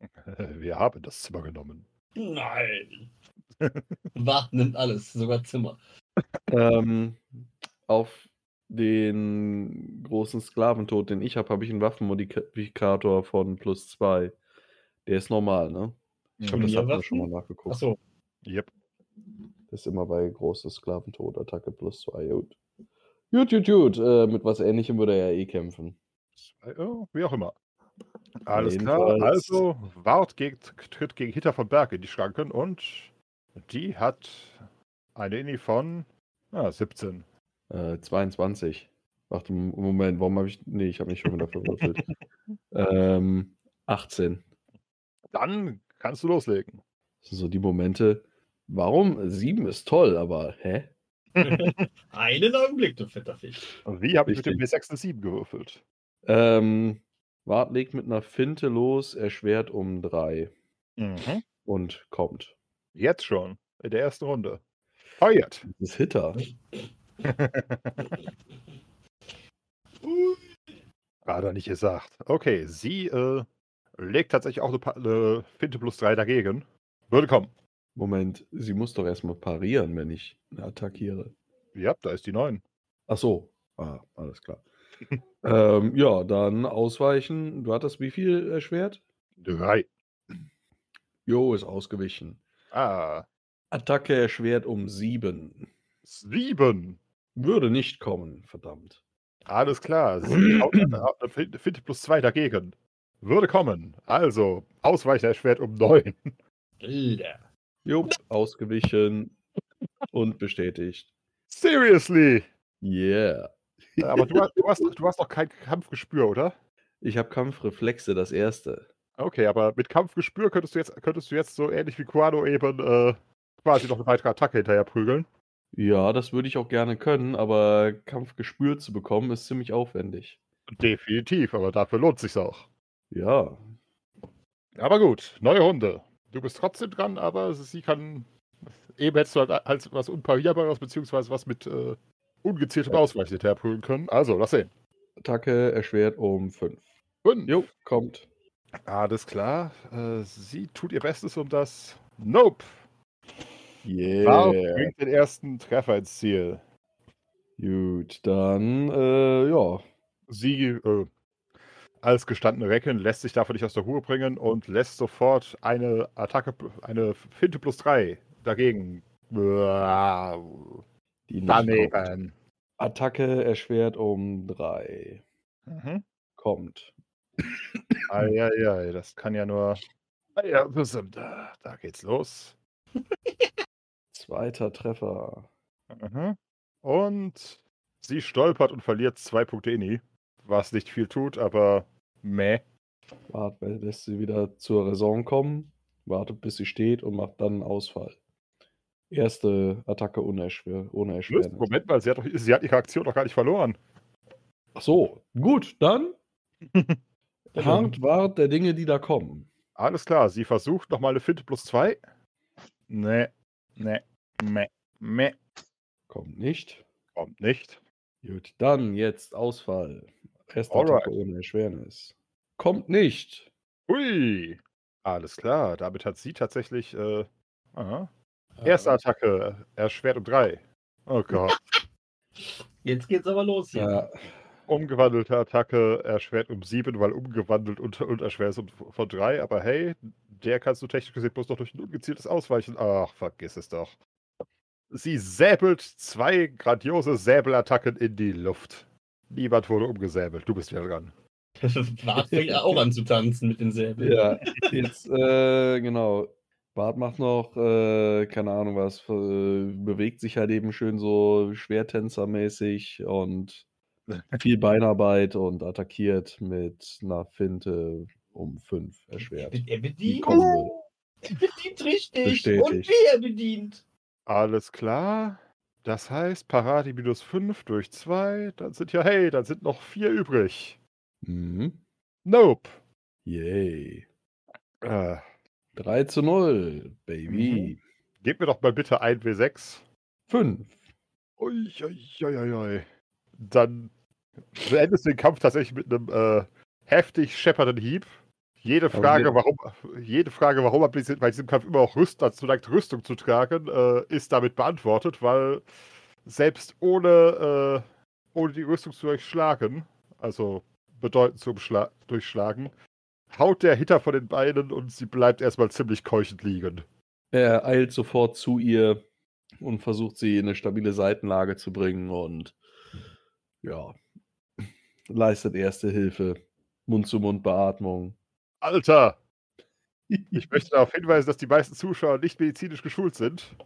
Wir haben das Zimmer genommen. Nein. Wart nimmt alles, sogar Zimmer. Ähm, auf den großen Sklaventod, den ich habe, habe ich einen Waffenmodifikator von plus 2. Der ist normal, ne? Ich glaube, das hat man Waffen? schon mal nachgeguckt. Achso. Yep. Das ist immer bei großes Sklaventod, Attacke plus 2. Gut. Gut, gut, gut. Äh, mit was ähnlichem würde er ja eh kämpfen. Oh, wie auch immer. Alles klar. Also, Wart geht, tritt gegen Hitter von Berg in die Schranken und die hat eine Inni von ah, 17. Äh, 22. Warte, Moment, warum habe ich. Nee, ich habe mich schon wieder verwürfelt. ähm, 18. Dann kannst du loslegen. Das sind so die Momente. Warum? 7 ist toll, aber hä? Einen Augenblick, du fetter Fisch. Und wie habe ich mit dem Richtig. W6 eine 7 gewürfelt? Ähm, Wart legt mit einer Finte los, erschwert um 3 Mhm. und kommt. Jetzt schon. In der ersten Runde. Feuert. Das ist Hitter. Hat er nicht gesagt. Okay, sie äh, legt tatsächlich auch eine, Pa- eine Finte plus 3 dagegen. Würde kommen. Moment, sie muss doch erstmal parieren, wenn ich attackiere. Ja, da ist die 9. Ach so. Ah, alles klar. Ähm, ja, dann ausweichen. Du hattest wie viel erschwert? Drei. Jo, ist ausgewichen. Ah, Attacke erschwert um sieben. sieben. Würde nicht kommen, verdammt. Alles klar. Sie haut eine Finte plus zwei dagegen. Würde kommen. Also, Ausweichen erschwert um neun. Alter. Jo, ausgewichen und bestätigt. Seriously. Yeah. Aber du, hast- du, hast, doch- du hast doch kein Kampfgespür, oder? Ich habe Kampfreflexe, das erste. Okay, aber mit Kampfgespür könntest du jetzt, könntest du jetzt so ähnlich wie Quano eben äh, quasi noch eine weitere Attacke hinterher prügeln. Ja, das würde ich auch gerne können, aber Kampfgespür zu bekommen ist ziemlich aufwendig. Definitiv, aber dafür lohnt sich's auch. Ja, Aber gut, neue Runde. Du bist trotzdem dran, aber sie kann. Eben hättest du halt als was Unparierbares, beziehungsweise was mit äh, ungezieltem Ausweichen hinterher prügeln können. Also, lass sehen. Attacke erschwert um 5. Fünf. Jo, kommt. Alles klar. Äh, sie tut ihr Bestes, um das. Nope. Yeah. Barb bringt den ersten Treffer ins Ziel. Gut, dann, äh, ja. Sie, äh, als gestandene Reckin, lässt sich davon nicht aus der Ruhe bringen und lässt sofort eine Attacke, eine Finte plus 3 dagegen. Die. Daneben. Attacke erschwert um 3. Mhm. Kommt. Eieiei, das kann ja nur. Ja, da, da geht's los. Zweiter Treffer. Mhm. Und sie stolpert und verliert zwei Punkte Inni. Was nicht viel tut, aber meh. Wart, lässt sie wieder zur Raison kommen, wartet bis sie steht und macht dann einen Ausfall. Erste Attacke ohne, Erschwer ohne Erschwernis. Moment mal, sie hat, doch, sie hat ihre Aktion doch gar nicht verloren. Ach so, gut, dann Hart wart der Dinge, die da kommen. Alles klar, sie versucht nochmal eine Finte plus zwei. Nee, nee, meh, meh. Kommt nicht. Kommt nicht. Gut, dann jetzt Ausfall. Erste Alright. Attacke ohne Erschwernis. Kommt nicht. Hui. Alles klar, damit hat sie tatsächlich. Äh, aha. Erste Attacke, erschwert um drei. Oh Gott. Jetzt geht's aber los hier. Ja, Umgewandelte Attacke erschwert um sieben, weil umgewandelt und, und erschwert ist um, von drei. Aber hey, der kannst du technisch gesehen bloß noch durch ein ungezieltes Ausweichen. Ach, vergiss es doch. Sie säbelt zwei grandiose Säbelattacken in die Luft. Niemand wurde umgesäbelt. Du bist wieder dran. Bart fängt auch an zu tanzen mit den Säbeln. ja. Jetzt, äh, genau. Bart macht noch, äh, keine Ahnung was, äh, bewegt sich halt eben schön so schwertänzermäßig und viel Beinarbeit und attackiert mit einer Finte um 5 erschwert. Er Die bedient, er bedient richtig. Bestätigt. Und wie er bedient. Alles klar. Das heißt, Parade minus 5 durch 2. Dann sind ja, hey, dann sind noch vier übrig. Mhm. Nope. Yay. Äh, 3 zu 0, Baby. gib mir doch mal bitte ein W6. 5. Ui, ui, ui, ui, ui. Dann beendest du den Kampf tatsächlich mit einem äh, heftig scheppernden Hieb. Jede Frage, warum, jede Frage, warum er bei diesem- Kampf immer auch Rüst, dazu neigt, Rüstung zu tragen, äh, ist damit beantwortet, weil selbst ohne, äh, ohne die Rüstung zu durchschlagen, also bedeutend zu durchschlagen, haut der Hitter von den Beinen und sie bleibt erstmal ziemlich keuchend liegen. Er eilt sofort zu ihr und versucht sie in eine stabile Seitenlage zu bringen und ja, leistet erste Hilfe. Mund-zu-Mund-Beatmung. Alter! Ich möchte darauf hinweisen, dass die meisten Zuschauer nicht medizinisch geschult sind.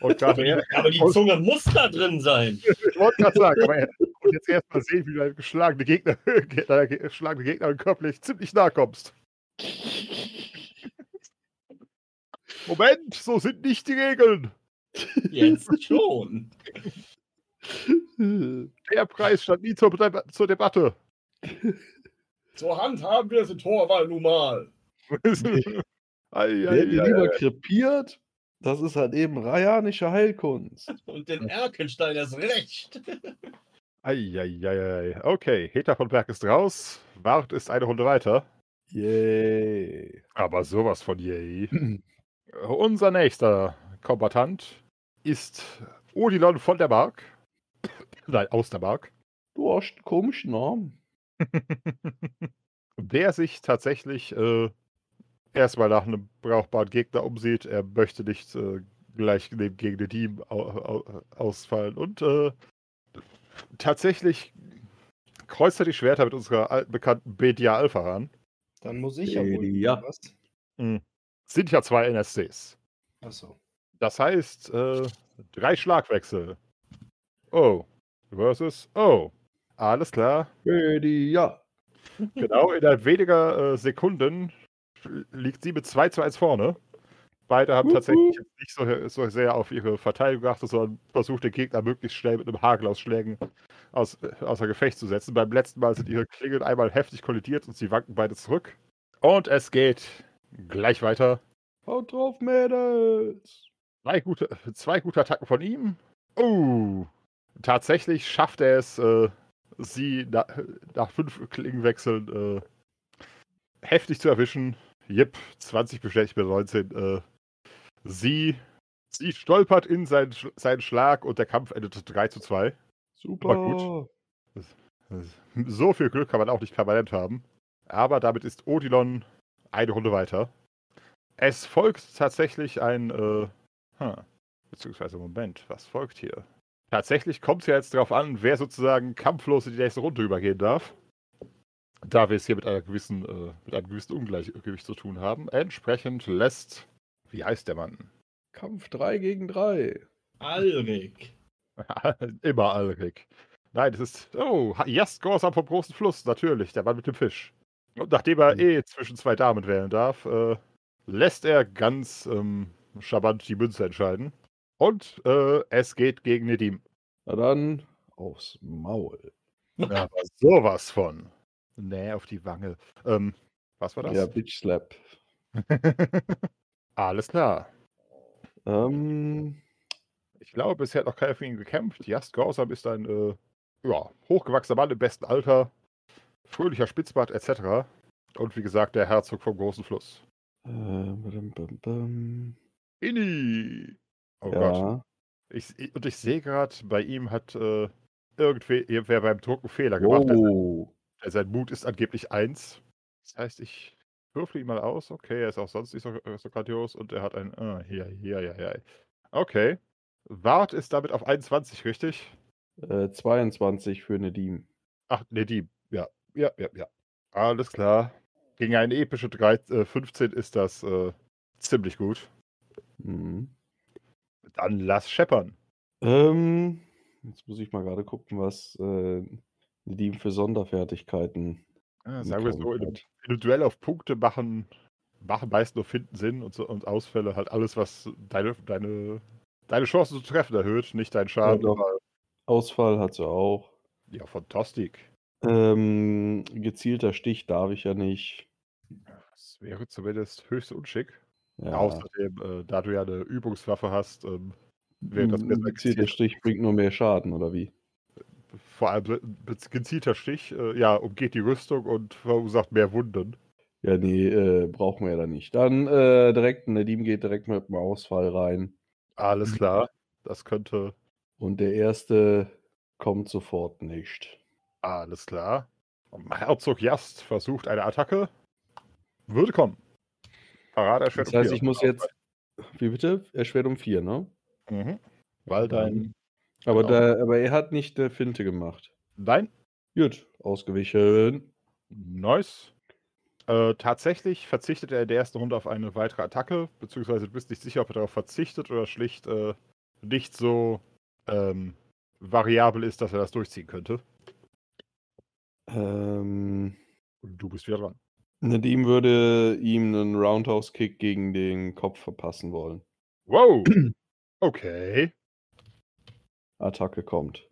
Und er, Aber die Zunge muss da drin sein. ich wollte gerade sagen, aber er, und jetzt erstmal sehen, wie du deinem geschlagene Gegner, deiner ge- geschlagene Gegnerin körperlich ziemlich nahe kommst. Moment, so sind nicht die Regeln. Jetzt schon. Der Preis stand nie zur, zur Debatte. Zur Hand haben wir es in Torwahl nun mal. Ei, Wer die ei, lieber krepiert, das ist halt eben rajanische Heilkunst. Und den Erkenstein erst recht. Ei, ei, ei, ei. Okay, Heta von Berg ist raus. Wart ist eine Runde weiter. Yay. Aber sowas von yay. Unser nächster Kombatant ist Odilon von der Mark. Nein, aus der Mark. Du hast einen komischen Namen. Der sich tatsächlich äh, erstmal nach einem brauchbaren Gegner umsieht. Er möchte nicht äh, gleich neben- gegen den Team au au ausfallen. Und äh, tatsächlich kreuzt er die Schwerter mit unserer alten Bekannten Bedia Alpha ran. Dann muss ich ja wohl. Ja. Was? Sind ja zwei NSCs. Achso. Das heißt, äh, drei Schlagwechsel. Oh. Versus Oh. Alles klar. Ja. Genau, innerhalb weniger äh, Sekunden liegt sie mit 2 zu 1 vorne. Beide haben Wuhu. tatsächlich nicht so, so sehr auf ihre Verteidigung geachtet, sondern versucht, den Gegner möglichst schnell mit einem Hagel aus Schlägen aus, äh, außer Gefecht zu setzen. Beim letzten Mal sind ihre Klingen einmal heftig kollidiert und sie wanken beide zurück. Und es geht gleich weiter. Haut drauf, Mädels. Zwei gute, zwei gute Attacken von ihm. Oh, tatsächlich schafft er es, äh, sie na, nach fünf Klingenwechseln äh, heftig zu erwischen. Jip, 20 bestätigt mit 19. Äh, sie, sie stolpert in seinen, Sch- seinen Schlag und der Kampf endet 3 zu 2. Super. gut. So viel Glück kann man auch nicht permanent haben. Aber damit ist Odilon eine Runde weiter. Es folgt tatsächlich ein, äh, hm, beziehungsweise Moment, was folgt hier? Tatsächlich kommt es ja jetzt darauf an, wer sozusagen kampflos in die nächste Runde übergehen darf. Da wir es hier mit einer gewissen, äh, mit einem gewissen Ungleichgewicht zu tun haben. Entsprechend lässt, wie heißt der Mann? Kampf 3 gegen 3. Alrik. Immer Alrik. Nein, es ist. Oh, Jast Gorsam vom großen Fluss, natürlich, der Mann mit dem Fisch. Und nachdem er Mhm. eh zwischen zwei Damen wählen darf, äh, lässt er ganz ähm, charmant die Münze entscheiden. Und äh, es geht gegen Nedim. Na dann, aufs Maul. Aber sowas von. Nee, auf die Wange. Ähm, was war das? Ja, Bitch Slap. Alles klar. Ähm, Ich glaube, bisher hat noch keiner für ihn gekämpft. Jast Gorsam ist ein äh, ja, hochgewachsener Mann im besten Alter, fröhlicher Spitzbart etc. Und wie gesagt, der Herzog vom großen Fluss. äh, bam, bam, bam. Inni! Oh Gott. ja. Ich, ich- und ich sehe gerade, bei ihm hat äh, irgendwer beim Druck einen Fehler gemacht. Oh. er- sein Mut ist angeblich 1. Das heißt, ich würfel ihn mal aus. Okay, er ist auch sonst nicht so, äh, so grandios und er hat ein. Ah, hier, hier, ja, ja. Okay. Wart ist damit auf 21, richtig? Äh, 22 für Nedim. Ach, nee, die. Ja, ja, ja, ja. Alles klar. Gegen eine epische 3, äh, 15 ist das äh, ziemlich gut. Mhm. Dann lass scheppern. Ähm, jetzt muss ich mal gerade gucken, was äh, Nedim für Sonderfertigkeiten. Ja, sagen wir so, in einem, hat. in einem Duell auf Punkte machen, machen meist nur Finden Sinn und, und Ausfälle halt alles, was deine, deine, deine Chancen zu treffen erhöht, nicht dein Schaden. aber- Ausfall hat sie auch. Ja, fantastisch. Ähm, gezielter Stich darf ich ja nicht. Das wäre zumindest höchst unschick. Ja, Außerdem, äh, da du ja eine Übungswaffe hast, ähm, wäre das besser gezielter gezielt. Stich bringt nur mehr Schaden, oder wie? Vor allem gezielter Stich, äh, ja, umgeht die Rüstung und verursacht mehr Wunden. Ja, nee, äh, brauchen wir ja dann nicht. Dann äh, direkt, Nedim geht direkt mit dem Ausfall rein. Alles klar. Das könnte. Und der erste kommt sofort nicht. Alles klar. Herzog Jast versucht eine Attacke. Würde kommen. Parade erschwert Das um heißt, vier. ich muss jetzt. Wie bitte? Erschwert um vier, ne? Mhm. Weil dein. Aber, Genau. da, aber er hat nicht der Finte gemacht. Nein, Gut, ausgewichen. nice. Äh, tatsächlich verzichtet er in der ersten Runde auf eine weitere Attacke, beziehungsweise du bist nicht sicher, ob er darauf verzichtet oder schlicht äh, nicht so ähm, variabel ist, dass er das durchziehen könnte. Ähm, du bist wieder dran. Nedim würde ihm einen Roundhouse-Kick gegen den Kopf verpassen wollen. Wow! Okay. Attacke kommt.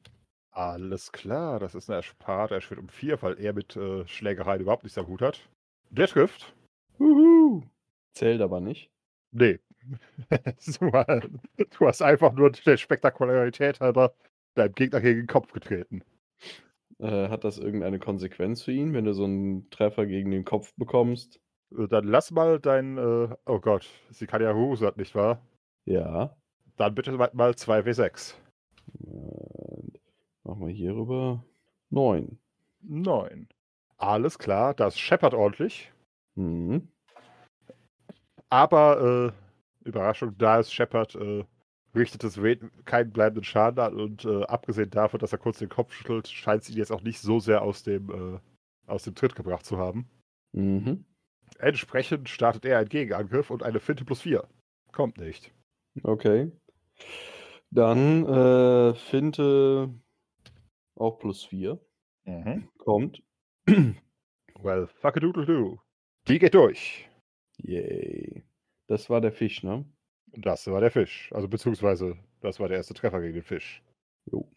Alles klar, das ist eine Ersparte. Er schwirrt um vier, weil er mit äh, Schlägereien überhaupt nichts am Hut hat. Der trifft. Uhu. Zählt aber nicht. Nee. du, du hast einfach nur der Spektakularität halber deinem Gegner gegen den Kopf getreten. Äh, hat das irgendeine Konsequenz für ihn, wenn du so einen Treffer gegen den Kopf bekommst? Äh, Dann lass mal dein. Äh, oh Gott, sie kann ja Rusat, nicht wahr? Ja. Dann bitte mal mal 2W6. Und machen wir hier rüber. Neun. 9. Alles klar, das scheppert ordentlich. Mhm. Aber äh, Überraschung, da es scheppert, äh, richtet es keinen bleibenden Schaden an und äh, abgesehen davon, dass er kurz den Kopf schüttelt, scheint es ihn jetzt auch nicht so sehr aus dem, äh, aus dem Tritt gebracht zu haben. Mhm. Entsprechend startet er einen Gegenangriff und eine Finte plus 4. Kommt nicht. Okay. Dann äh, Finte auch plus 4. Kommt. Well, fuck a doodle do. Die geht durch. Yay. Das war der Fisch, ne? Das war der Fisch. Also beziehungsweise, das war der erste Treffer gegen den Fisch. Jo.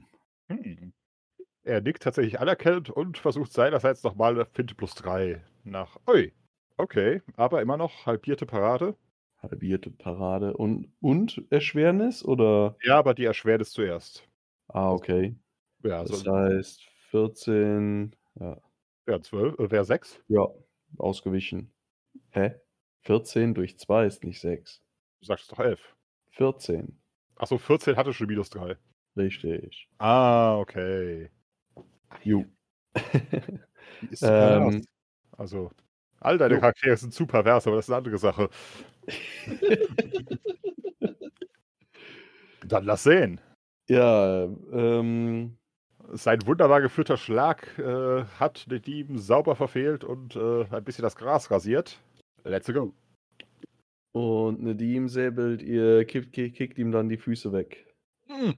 Hm. Er nickt tatsächlich anerkennend und versucht seinerseits nochmal Finte plus 3 nach. Ui. Okay, aber immer noch halbierte Parade. Halbierte Parade. Und, und Erschwernis? Oder? Ja, aber die Erschwernis zuerst. Ah, okay. Ja, Das also, heißt 14. Ja, ja 12, äh, wäre 6. ja, ausgewichen. Hä? 14 durch 2 ist nicht 6. Du sagst doch 11. 14. Achso, 14 hatte schon minus 3. Richtig. Ah, okay. Die ist pervers. ähm, Also, all deine. Charaktere sind zu pervers, aber das ist eine andere Sache. Dann lass sehen. ja, ähm, Sein wunderbar geführter Schlag äh, hat den Dieben sauber verfehlt und äh, ein bisschen das Gras rasiert. Let's go. Und Nedim säbelt ihr, kickt, kickt, kickt ihm dann die Füße weg. Hm,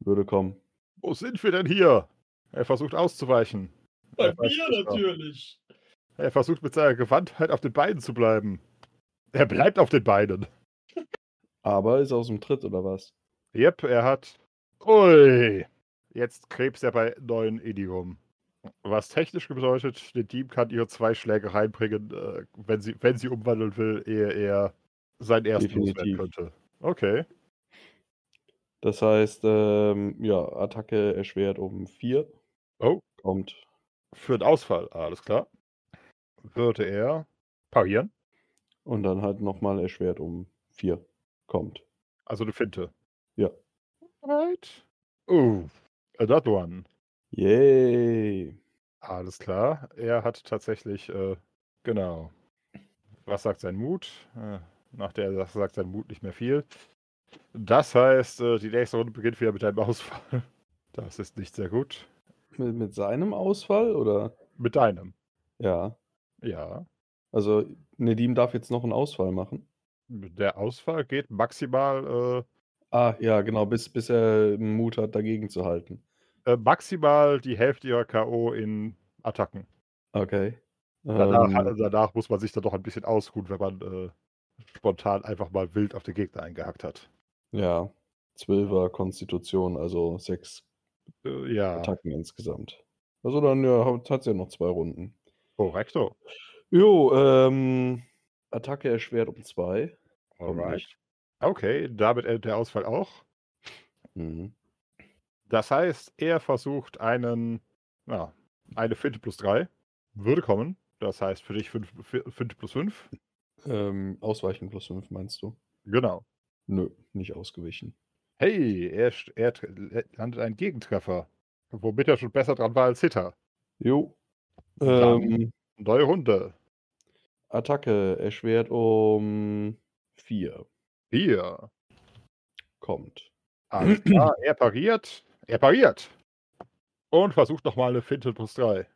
Würde kommen. wo sind wir denn hier? Er versucht auszuweichen. Bei mir natürlich. Er versucht mit seiner Gewandtheit auf den Beinen zu bleiben. Er bleibt auf den Beinen. Aber ist aus dem Tritt, oder was? Yep, er hat. Ui! Jetzt krebst er bei neuen Idiom. Was technisch bedeutet, der Dieb kann ihre zwei Schläge reinbringen, äh, wenn, sie, wenn sie umwandeln will, ehe er sein erstes loswerden könnte. Okay. Das heißt, ähm, ja, Attacke erschwert um 4. Oh, Kommt. für den Ausfall, alles klar. Würde er parieren? Und dann halt nochmal erschwert um 4. Kommt. Also eine Finte. Ja. Right. Oh, another one. Yay. Alles klar. Er hat tatsächlich, äh, genau. Was sagt sein Mut? Äh, nach der Sache sagt sein Mut nicht mehr viel. Das heißt, äh, die nächste Runde beginnt wieder mit einem Ausfall. Das ist nicht sehr gut. Mit, mit seinem Ausfall, oder? Mit deinem. Ja. Ja. Also, Nedim darf jetzt noch einen Ausfall machen. Der Ausfall geht maximal, Ah, ja, genau, bis, bis er Mut hat, dagegen zu halten. Äh, maximal die Hälfte ihrer K.O. in Attacken. Okay. Danach, Ähm, danach muss man sich dann doch ein bisschen ausruhen, wenn man äh, spontan einfach mal wild auf den Gegner eingehackt hat. ja, 12er Konstitution, also sechs Äh, ja, Attacken insgesamt. Also dann ja, hat es ja noch zwei Runden. korrekto. Jo, ähm, Attacke erschwert um zwei. Alright. Okay, damit endet der Ausfall auch. Mhm. Das heißt, er versucht einen, na, eine Finte plus 3. Würde kommen. Das heißt für dich 5 Finte plus 5. Ähm, Ausweichen plus fünf, meinst du? Genau. Nö, nicht ausgewichen. Hey, er, er er landet einen Gegentreffer. Womit er schon besser dran war als Hitter. Jo. Ähm, Neue Runde. Attacke erschwert um vier. Hier. Kommt. Alles klar, er pariert. Er pariert. Und versucht nochmal eine Finte plus 3.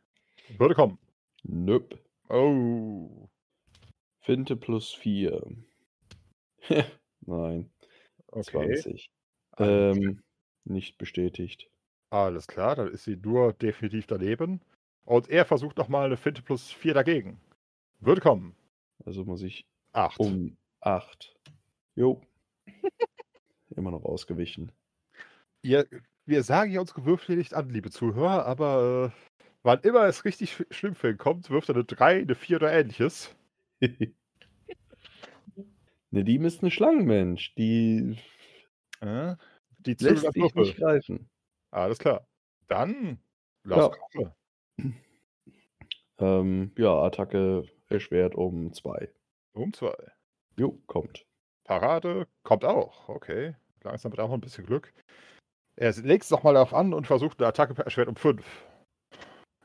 Würde kommen. Nöp. Oh. Finte plus vier. Nein, Okay. 20. Alles Ähm, nicht bestätigt. Alles klar, dann ist sie nur definitiv daneben. Und er versucht nochmal eine Finte plus 4 dagegen. Würde kommen. Also muss ich 8. um 8. Jo. Immer noch ausgewichen. Ihr, wir sagen ja unsere Würfel nicht an, liebe Zuhörer, aber äh, wann immer es richtig sch- schlimm für ihn kommt, wirft er eine 3, eine 4 oder ähnliches. Nedim ist ein Schlangenmensch. Die Äh, die lässt sich nicht greifen. Alles klar. Dann lass Ja. Ähm, ja, Attacke erschwert um 2. Um 2. Jo, kommt. Parade kommt auch. Okay. Langsam mit auch ein bisschen Glück. Er legt es nochmal auf an und versucht eine Attacke per Schwert um 5.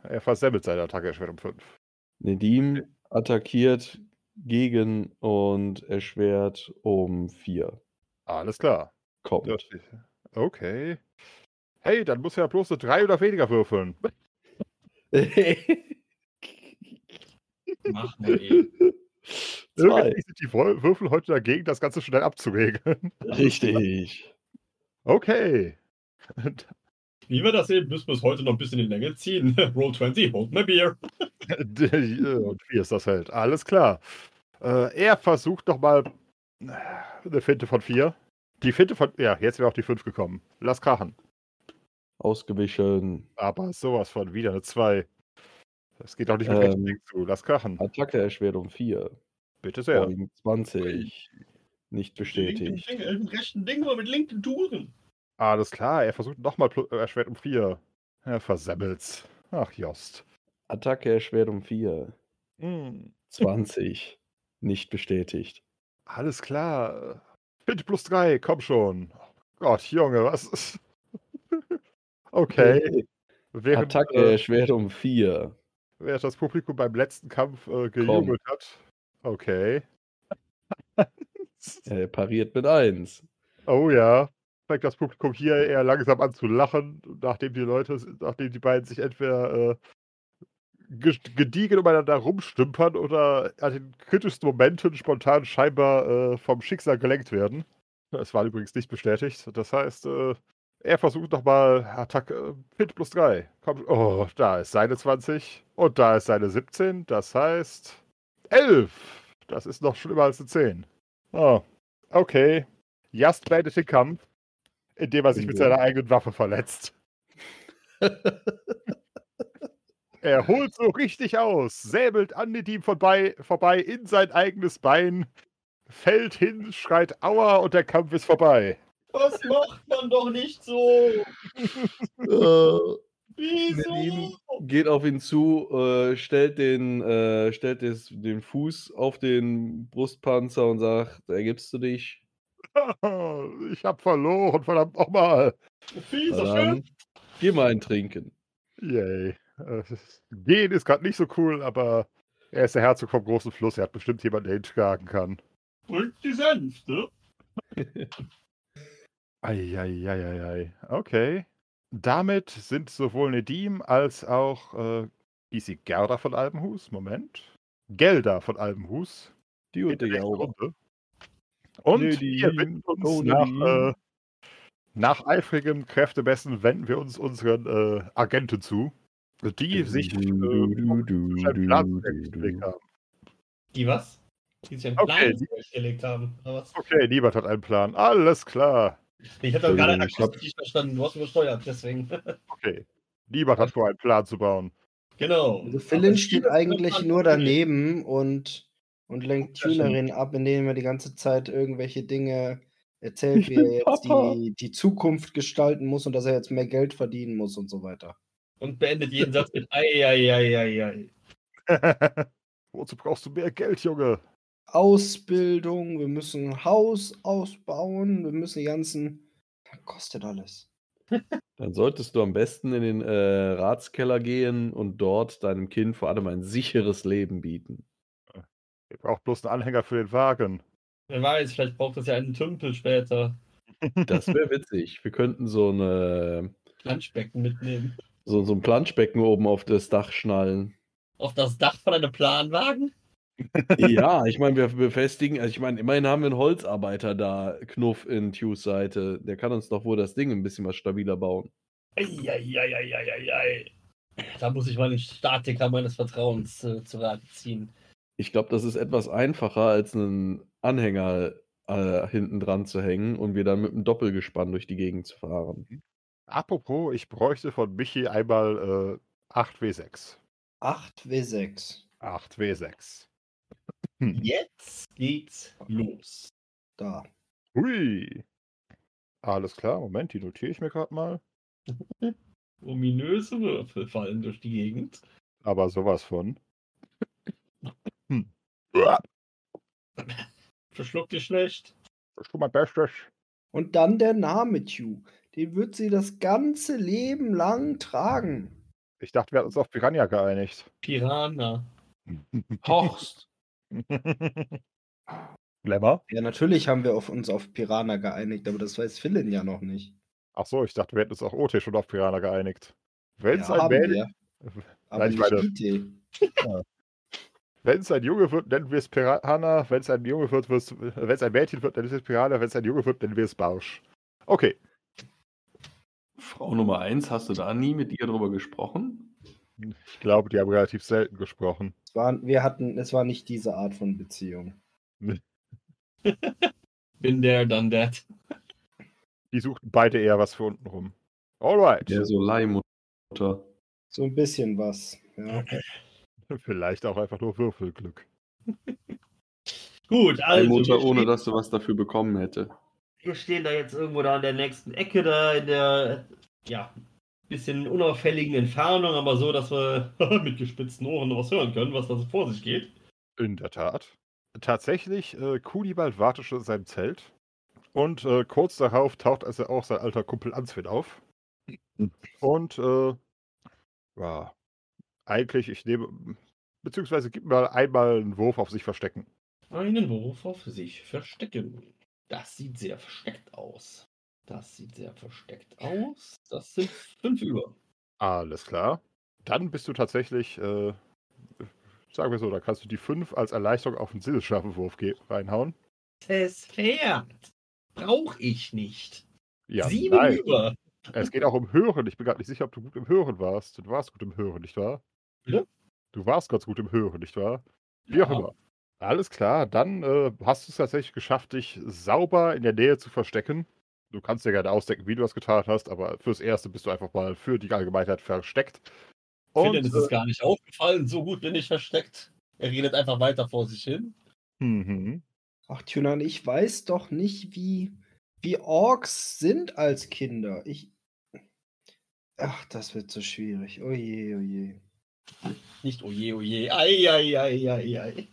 Er versemmelt seine Attacke, erschwert um 5. Nedim attackiert gegen und erschwert um 4. Alles klar. Kommt. Okay. Hey, dann muss er bloß eine 3 oder weniger würfeln. Mach mal eben. Zwei. Irgendwie sind die Würfel heute dagegen, das Ganze schnell abzuregeln. Richtig. Okay. Wie wir das sehen, müssen wir es heute noch ein bisschen in die Länge ziehen. Roll 20, hold my beer. Und vier ist das halt. Alles klar. Äh, er versucht nochmal eine Finte von vier. Die Finte von. Ja, jetzt wäre auch die fünf gekommen. Lass krachen. Ausgewichen. Aber sowas von wieder eine zwei. Das geht auch nicht mit rechten Ähm, Dingen zu. Lass krachen. Attacke erschwert um 4. Bitte sehr. Boing 20. Nicht bestätigt. Linken mit rechten Ding, aber mit linken Touren. Alles klar. Er versucht nochmal erschwert um vier. Er versemmelt's. Ach, Jost. Attacke erschwert um 4. Hm. 20. Nicht bestätigt. Alles klar. Finte plus drei. Komm schon. Gott, Junge, was ist. Okay. Während, Attacke äh, erschwert um 4. während das Publikum beim letzten Kampf äh, gejubelt hat. Okay. Er pariert mit 1. Oh ja. Fängt das Publikum hier eher langsam an zu lachen, nachdem die Leute, nachdem die beiden sich entweder äh, ge- gediegen umeinander rumstümpern oder an den kritischsten Momenten spontan scheinbar äh, vom Schicksal gelenkt werden. Das war übrigens nicht bestätigt. Das heißt, äh, er versucht nochmal Attacke Pit plus 3. Komm, oh, da ist seine 20 und da ist seine 17. Das heißt 11. Das ist noch schlimmer als eine 10. Oh, okay. Just beendet den Kampf, indem er sich mit seiner eigenen Waffe verletzt. Er holt so richtig aus, säbelt an Nedim vorbei, vorbei in sein eigenes Bein, fällt hin, schreit Aua und der Kampf ist vorbei. Das macht man doch nicht so. Äh, Wieso? Nedim geht auf ihn zu, äh, stellt, den, äh, stellt des, den Fuß auf den Brustpanzer und sagt, ergibst du dich? Ich hab verloren, verdammt nochmal. Schön. dann, geh mal ein Trinken. Yay. Äh, Gehen ist gerade nicht so cool, aber er ist der Herzog vom großen Fluss. Er hat bestimmt jemanden, der ihn tragen kann. Und die Senfte. Eieieiei. Okay. Damit sind sowohl Nedim als auch, äh, sie Gerda von Albenhus? Moment. Gelda von Albenhus. Die und der die. Runde. Und Nedim, wir wenden uns nach, äh, nach eifrigem Kräftemessen wenden wir uns unseren äh, Agenten zu, die sich äh, Du, du, du, einen Plan du, zurechtgelegt du. haben. Die was? Die sich einen Okay, Plan gelegt haben. Aber was? Okay, niemand hat einen Plan. Alles klar. Ich habe doch gerade ich hab- akustisch nicht verstanden. Du hast übersteuert, deswegen. Okay. Niemand hat vor, einen Plan zu bauen. genau. Also Philin steht eigentlich nur daneben und, und lenkt. Tunerin ab, indem er die ganze Zeit irgendwelche Dinge erzählt, Ich wie er jetzt die, die Zukunft gestalten muss und dass er jetzt mehr Geld verdienen muss und so weiter. Und beendet jeden Satz mit Ei, ei, ei, ei, ei. Wozu brauchst du mehr Geld, Junge? Ausbildung, wir müssen ein Haus ausbauen, wir müssen die ganzen. Das kostet alles. Dann solltest du am besten in den äh, Ratskeller gehen und dort deinem Kind vor allem ein sicheres Leben bieten. Ihr braucht bloß einen Anhänger für den Wagen. Wer weiß, vielleicht braucht es ja einen Tümpel später. Das wäre witzig. Wir könnten so, eine, Planschbecken mitnehmen. so, so ein Planschbecken oben auf das Dach schnallen. Auf das Dach von einem Planwagen? Ja, ich meine, wir befestigen, also ich meine, immerhin haben wir einen Holzarbeiter da, Knuff in Tues Seite. Der kann uns doch wohl das Ding ein bisschen was stabiler bauen. Eieieiei. Da muss ich meinen Statiker meines Vertrauens äh, zu Rate ziehen. Ich glaube, das ist etwas einfacher, als einen Anhänger äh, hinten dran zu hängen und wir dann mit einem Doppelgespann durch die Gegend zu fahren. Apropos, ich bräuchte von Michi einmal äh, 8W6. 8W6. 8W6. Jetzt geht's los. Da. Hui. Alles klar, Moment, die notiere ich mir gerade mal. Ominöse Würfel fallen durch die Gegend. Aber sowas von. Uah, Verschluckt ihr schlecht. Das ist schon mein Bestes. Und dann der Name Tue. Den wird sie das ganze Leben lang tragen. Ich dachte, wir hatten uns auf Piranha geeinigt. Piranha. Horst. Glamour? Ja, natürlich haben wir auf uns auf Piranha geeinigt, aber das weiß Philin ja noch nicht. Ach so, ich dachte, wir hätten uns auch OT schon auf Piranha geeinigt. Wenn es Ja, ein, Mädel. Aber Nein, ich nicht meine- IT. Wenn es ein Junge wird, nennen wir es Piranha. Wenn es ein Junge wird, wenn es ein Mädchen wird, nennen wir es Piranha. Wenn es ein Junge wird, nennen wir es Barsch. Okay. Frau Nummer 1, hast du da nie mit ihr drüber gesprochen? Ich glaube, die haben relativ selten gesprochen. Es war, wir hatten, es war nicht diese Art von Beziehung. Bin there, done that. Die suchten beide eher was für unten rum. Alright. Ja, so Leihmutter. So ein bisschen was. Ja. Vielleicht auch einfach nur Würfelglück. Gut, also. Leihmutter, wir ohne stehen- dass du was dafür bekommen hätte. Wir stehen da jetzt irgendwo da in der nächsten Ecke, da in der, ja, bisschen unauffälligen Entfernung, aber so, dass wir mit gespitzten Ohren noch was hören können, was da so vor sich geht. In der Tat. Tatsächlich, äh, Kunibald wartet schon in seinem Zelt. Und äh, kurz darauf taucht also auch sein alter Kumpel Answin auf. Und, äh, ja, eigentlich, ich nehme, beziehungsweise gib mir einmal einen Wurf auf sich verstecken. Einen Wurf auf sich verstecken. Das sieht sehr versteckt aus. Das sieht sehr versteckt aus. Das sind fünf über. Alles klar. Dann bist du tatsächlich, äh, sagen wir so, da kannst du die 5 als Erleichterung auf einen Sinnesschärfewurf reinhauen. Das Pferd. Brauche ich nicht. Ja, Sieben nein. über. Es geht auch um Hören. Ich bin gerade nicht sicher, ob du gut im Hören warst. Du warst gut im Hören, nicht wahr? Bitte? Du warst ganz gut im Hören, nicht wahr? Wie auch Ja. immer. Alles klar, dann äh, hast du es tatsächlich geschafft, dich sauber in der Nähe zu verstecken. Du kannst dir gerne ausdenken, wie du das getan hast, aber fürs Erste bist du einfach mal für die Allgemeinheit versteckt. Philipp ist es äh, gar nicht aufgefallen. So gut bin ich versteckt. Er redet einfach weiter vor sich hin. mhm. Ach, Tunan, ich weiß doch nicht, wie, wie Orks sind als Kinder. Ich. Ach, das wird so schwierig. Oje, oje. Nicht oje, oje. Ei, ei, ei, ei, ei.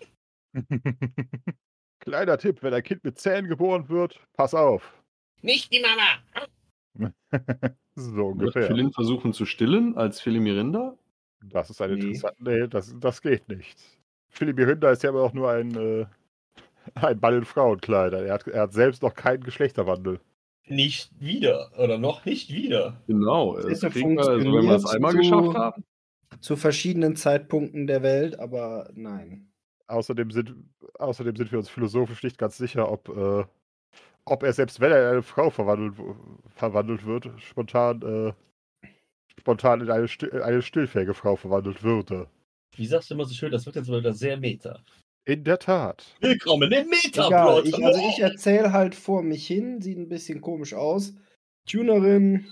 Kleiner Tipp, wenn ein Kind mit Zähnen geboren wird, pass auf. Nicht die Mama. So ungefähr. Philin versuchen zu stillen als Philimirinda? Das ist eine Nee. interessante. Nee, das, das geht nicht. Philipp Mirinda ist ja aber auch nur ein, äh, ein Mann in Frauenkleider. Er hat, er hat selbst noch keinen Geschlechterwandel. Nicht wieder. Oder noch nicht wieder. Genau. Das kriegen wir, also wenn wir das funktioniert einmal geschafft haben. Zu verschiedenen Zeitpunkten der Welt, aber nein. Außerdem sind, außerdem sind wir uns philosophisch nicht ganz sicher, ob, äh, ob er selbst, wenn er in eine Frau verwandelt, verwandelt wird, spontan, äh, spontan in eine, still, eine stillfähige Frau verwandelt würde. Wie sagst du immer so schön, das wird jetzt mal wieder sehr meta. In der Tat. Willkommen im Egal, Meta-Plot. ich, also ich erzähle halt vor mich hin, sieht ein bisschen komisch aus. Tunerin,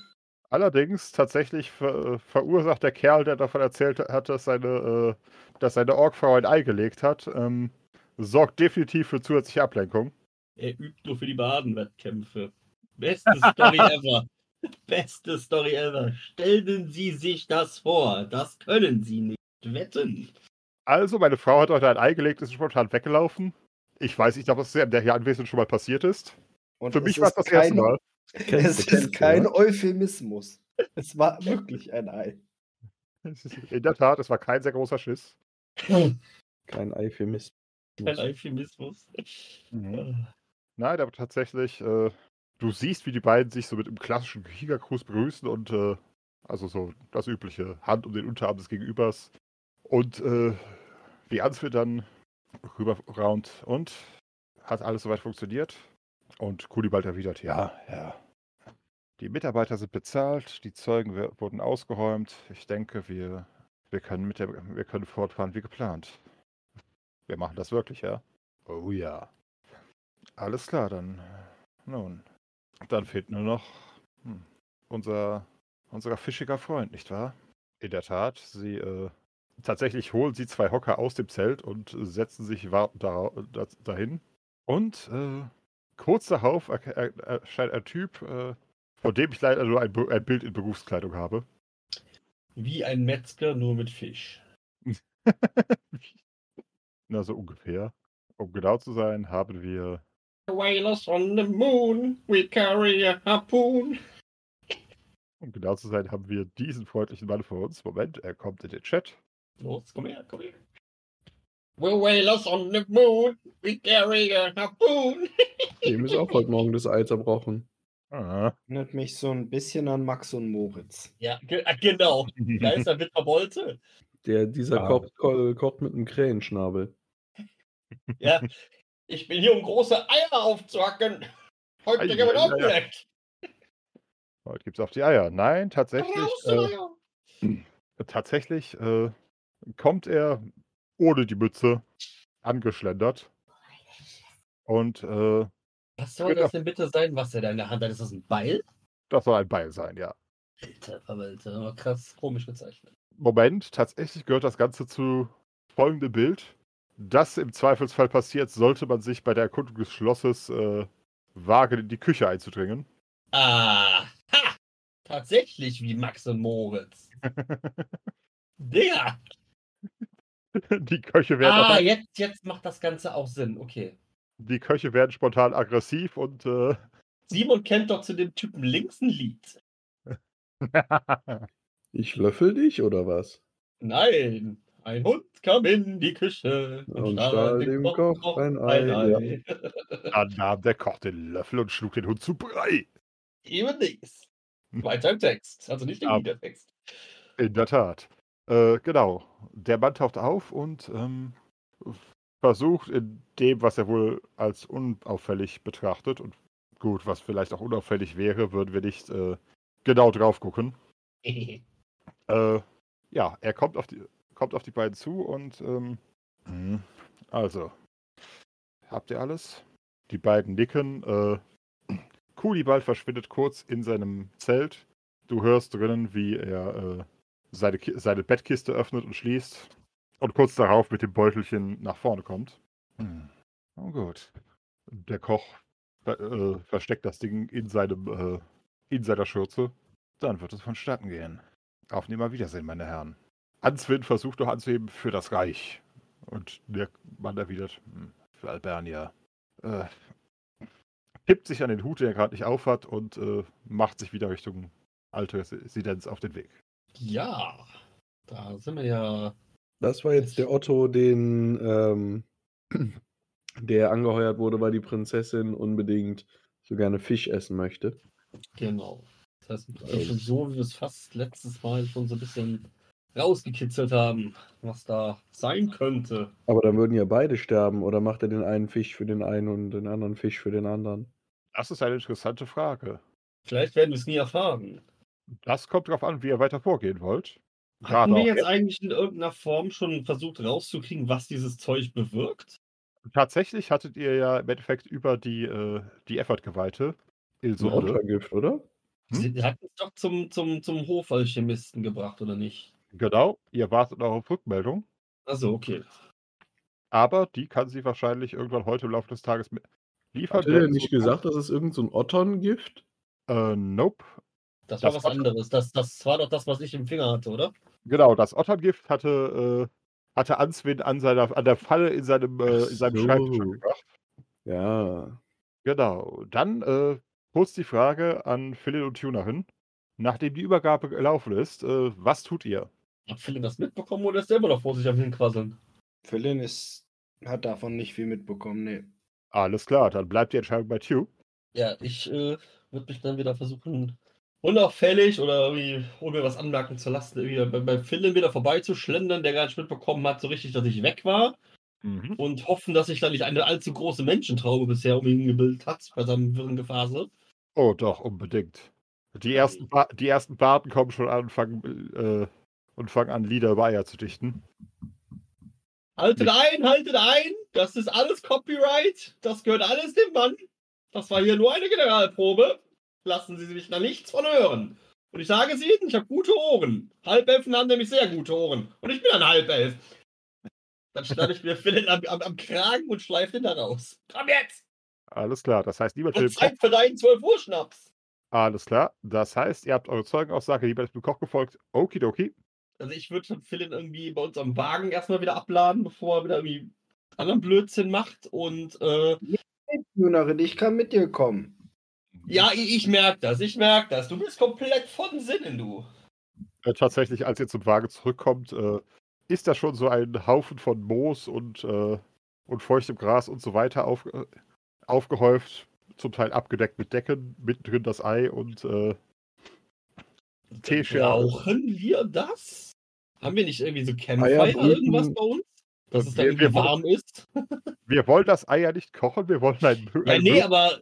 Allerdings tatsächlich ver, verursacht der Kerl, der davon erzählt hat, dass seine, äh, dass seine Orkfrau ein Ei gelegt hat, ähm, sorgt definitiv für zusätzliche Ablenkung. Er übt nur für die Badenwettkämpfe. Beste Story ever. Beste Story ever. Stellen Sie sich das vor. Das können Sie nicht wetten. Also, meine Frau hat heute ein Ei gelegt, ist spontan weggelaufen. Ich weiß nicht, ob das der hier anwesend schon mal passiert ist. und Für mich war es das erste Mal. Es ist kein Euphemismus. Es war wirklich ein Ei. In der Tat, es war kein sehr großer Schiss. Kein Euphemismus. Kein Euphemismus. Nein, aber tatsächlich, äh, du siehst, wie die beiden sich so mit einem klassischen Kriegergruß begrüßen und äh, also so das übliche Hand um den Unterarm des Gegenübers. Und äh, wie Ansfeld dann rüberraunt und hat alles soweit funktioniert. Und Kulibald erwidert, ja, ja. Die Mitarbeiter sind bezahlt, die Zeugen wurden ausgeräumt. Ich denke, wir, wir, können mit der, wir können fortfahren wie geplant. Wir machen das wirklich, ja? Oh ja. Alles klar, dann. Nun. Dann fehlt nur noch hm, unser, unser fischiger Freund, nicht wahr? In der Tat, sie äh, tatsächlich holen sie zwei Hocker aus dem Zelt und setzen sich wartend da, da, dahin. Und äh, kurz darauf er- erscheint ein Typ, äh, von dem ich leider nur ein, ein Bild in Berufskleidung habe. Wie ein Metzger, nur mit Fisch. Na, so ungefähr. Um genau zu sein, haben wir Whalers on the moon, we carry a harpoon. Um genau zu sein, haben wir diesen freundlichen Mann vor uns. Moment, er kommt in den Chat. Los, komm her, komm her. We'll whale us on the moon. We carry a harpoon. Dem ist auch heute Morgen das Ei zerbrochen. Ah. Erinnert mich so ein bisschen an Max und Moritz. Ja, ge äh, genau. Da ist der Witwer Bolte. Der, dieser Ah. kocht, ko kocht mit einem Krähenschnabel. Ja, ich bin hier, um große Eier aufzuhacken. Heute Ei, gehen wir ei, auch ei, ei. weg. Heute gibt's auf die Eier. Nein, tatsächlich. Raus, Äh, Eier. tatsächlich äh, kommt er ohne die Mütze angeschlendert. Und äh, Was soll das denn bitte sein, was er da in der Hand hat? Ist das ein Beil? das soll ein Beil sein, ja. Alter, aber krass, komisch gezeichnet. Moment, tatsächlich gehört das Ganze zu folgendem Bild. Das im Zweifelsfall passiert, sollte man sich bei der Erkundung des Schlosses äh, wagen, in die Küche einzudringen. Ah, ha! Tatsächlich wie Max und Moritz. Digga! die, Köche werden Ah, aber, jetzt, jetzt macht das Ganze auch Sinn. Okay. die Köche werden spontan aggressiv und äh, Simon kennt doch zu dem Typen links ein Lied. Ich löffel dich oder was? Nein, ein Hund kam in die Küche Und stahl dem Koch ein Ei, dann nahm der Koch den Löffel und schlug den Hund zu Brei. Eben dies. Weiter im Text. Also nicht im Ja. Liedertext. In der Tat. Äh, genau. Der Mann taucht auf und ähm, versucht in dem, was er wohl als unauffällig betrachtet, und gut, was vielleicht auch unauffällig wäre, würden wir nicht äh, genau drauf gucken. Äh, ja, er kommt auf die, kommt auf die beiden zu und ähm, mhm. also, habt ihr alles? Die beiden nicken. Äh, Kulibal verschwindet kurz in seinem Zelt. Du hörst drinnen, wie er äh, seine, seine Bettkiste öffnet und schließt und kurz darauf mit dem Beutelchen nach vorne kommt. Hm. Oh gut. Der Koch äh, versteckt das Ding in seinem äh, in seiner Schürze. Dann wird es vonstatten gehen. Auf Nimmerwiedersehen, meine Herren. Answin versucht noch anzuheben für das Reich. Und der Mann erwidert, "Hm, für Albernia. Äh, tippt sich an den Hut, den er gerade nicht aufhat, und äh, macht sich wieder Richtung alte Residenz auf den Weg. Ja, da sind wir ja. Das war jetzt der Otto, den, ähm, der angeheuert wurde, weil die Prinzessin unbedingt so gerne Fisch essen möchte. Genau. Das heißt, schon so, wie wir es fast letztes Mal schon so ein bisschen rausgekitzelt haben, was da sein könnte. Aber dann würden ja beide sterben, oder macht er den einen Fisch für den einen und den anderen Fisch für den anderen? Das ist eine interessante Frage. Vielleicht werden wir es nie erfahren. Das kommt darauf an, wie ihr weiter vorgehen wollt. Hatten Gerade wir auch jetzt eigentlich in irgendeiner Form schon versucht rauszukriegen, was dieses Zeug bewirkt? Tatsächlich hattet ihr ja im Endeffekt über die, äh, die Effort-Geweihte Ilsunde. Ottergift, oder? Hm? Sie hatten es doch zum, zum, zum Hofalchemisten gebracht, oder nicht? Genau, ihr wartet noch auf Rückmeldung. Also okay. Aber die kann sie wahrscheinlich irgendwann heute im Laufe des Tages mit liefern. Hat er denn nicht so- gesagt, das ist irgend so ein Otterngift? Äh, nope. Das war Das was war- anderes. Das, das war doch das, was ich im Finger hatte, oder? Genau, das Otterngift hatte, äh, hatte Answin an, seiner, an der Falle in seinem, äh, in seinem so. Schreibtisch gebracht. Ja. Genau. Dann äh, kurz die Frage an Philin und Tuna hin. Nachdem die Übergabe gelaufen ist, äh, was tut ihr? Hat Philipp das mitbekommen oder ist der immer noch vor sich am Hinquasseln? Philin ist, hat davon nicht viel mitbekommen, nee. Alles klar, dann bleibt die Entscheidung bei Tew. Ja, ich äh, würde mich dann wieder versuchen, unauffällig oder irgendwie, ohne mir was anmerken zu lassen, irgendwie bei, bei Philipp wieder vorbeizuschlendern, der gar nicht mitbekommen hat, so richtig, dass ich weg war. Mhm. Und hoffen, dass sich da nicht eine allzu große Menschentraube bisher um ihn gebildet hat, bei seinem wirren Gefasel. Oh, doch, unbedingt. Die ersten, ba die ersten Baden kommen schon an und fangen, äh, und fangen an, Lieder über Eier zu dichten. Haltet ein, haltet ein! Das ist alles Copyright. Das gehört alles dem Mann. Das war hier nur eine Generalprobe. Lassen Sie sich da nichts von hören. Und ich sage es Ihnen, ich habe gute Ohren. Halbelfen haben nämlich sehr gute Ohren. Und ich bin ein Halbelf. Dann schneide ich mir Philipp am, am, am Kragen und schleife den da raus. Komm jetzt! Alles klar, das heißt, dem Koch. Zeit für deinen 12 Uhr Schnaps. Alles klar, das heißt, ihr habt eure Zeugenaussage, ist dem Koch gefolgt. Okidoki. Also ich würde Philipp irgendwie bei uns am Wagen erstmal wieder abladen, bevor er wieder irgendwie anderen Blödsinn macht. Und äh, ich kann mit dir kommen. Ja, ich, ich merke das, ich merke das. Du bist komplett von Sinnen, du. Äh, tatsächlich, als ihr zum Wagen zurückkommt, äh, ist da schon so ein Haufen von Moos und, äh, und feuchtem Gras und so weiter auf, äh, aufgehäuft, zum Teil abgedeckt mit Decken, mittendrin das Ei und äh, Tesha. Brauchen wir das? Haben wir nicht irgendwie so Campfire irgendwas bei uns? Dass es da Wir- irgendwie wir wollen- warm ist? Wir wollen das Ei ja nicht kochen, wir wollen ein, Ja, ein nee, aber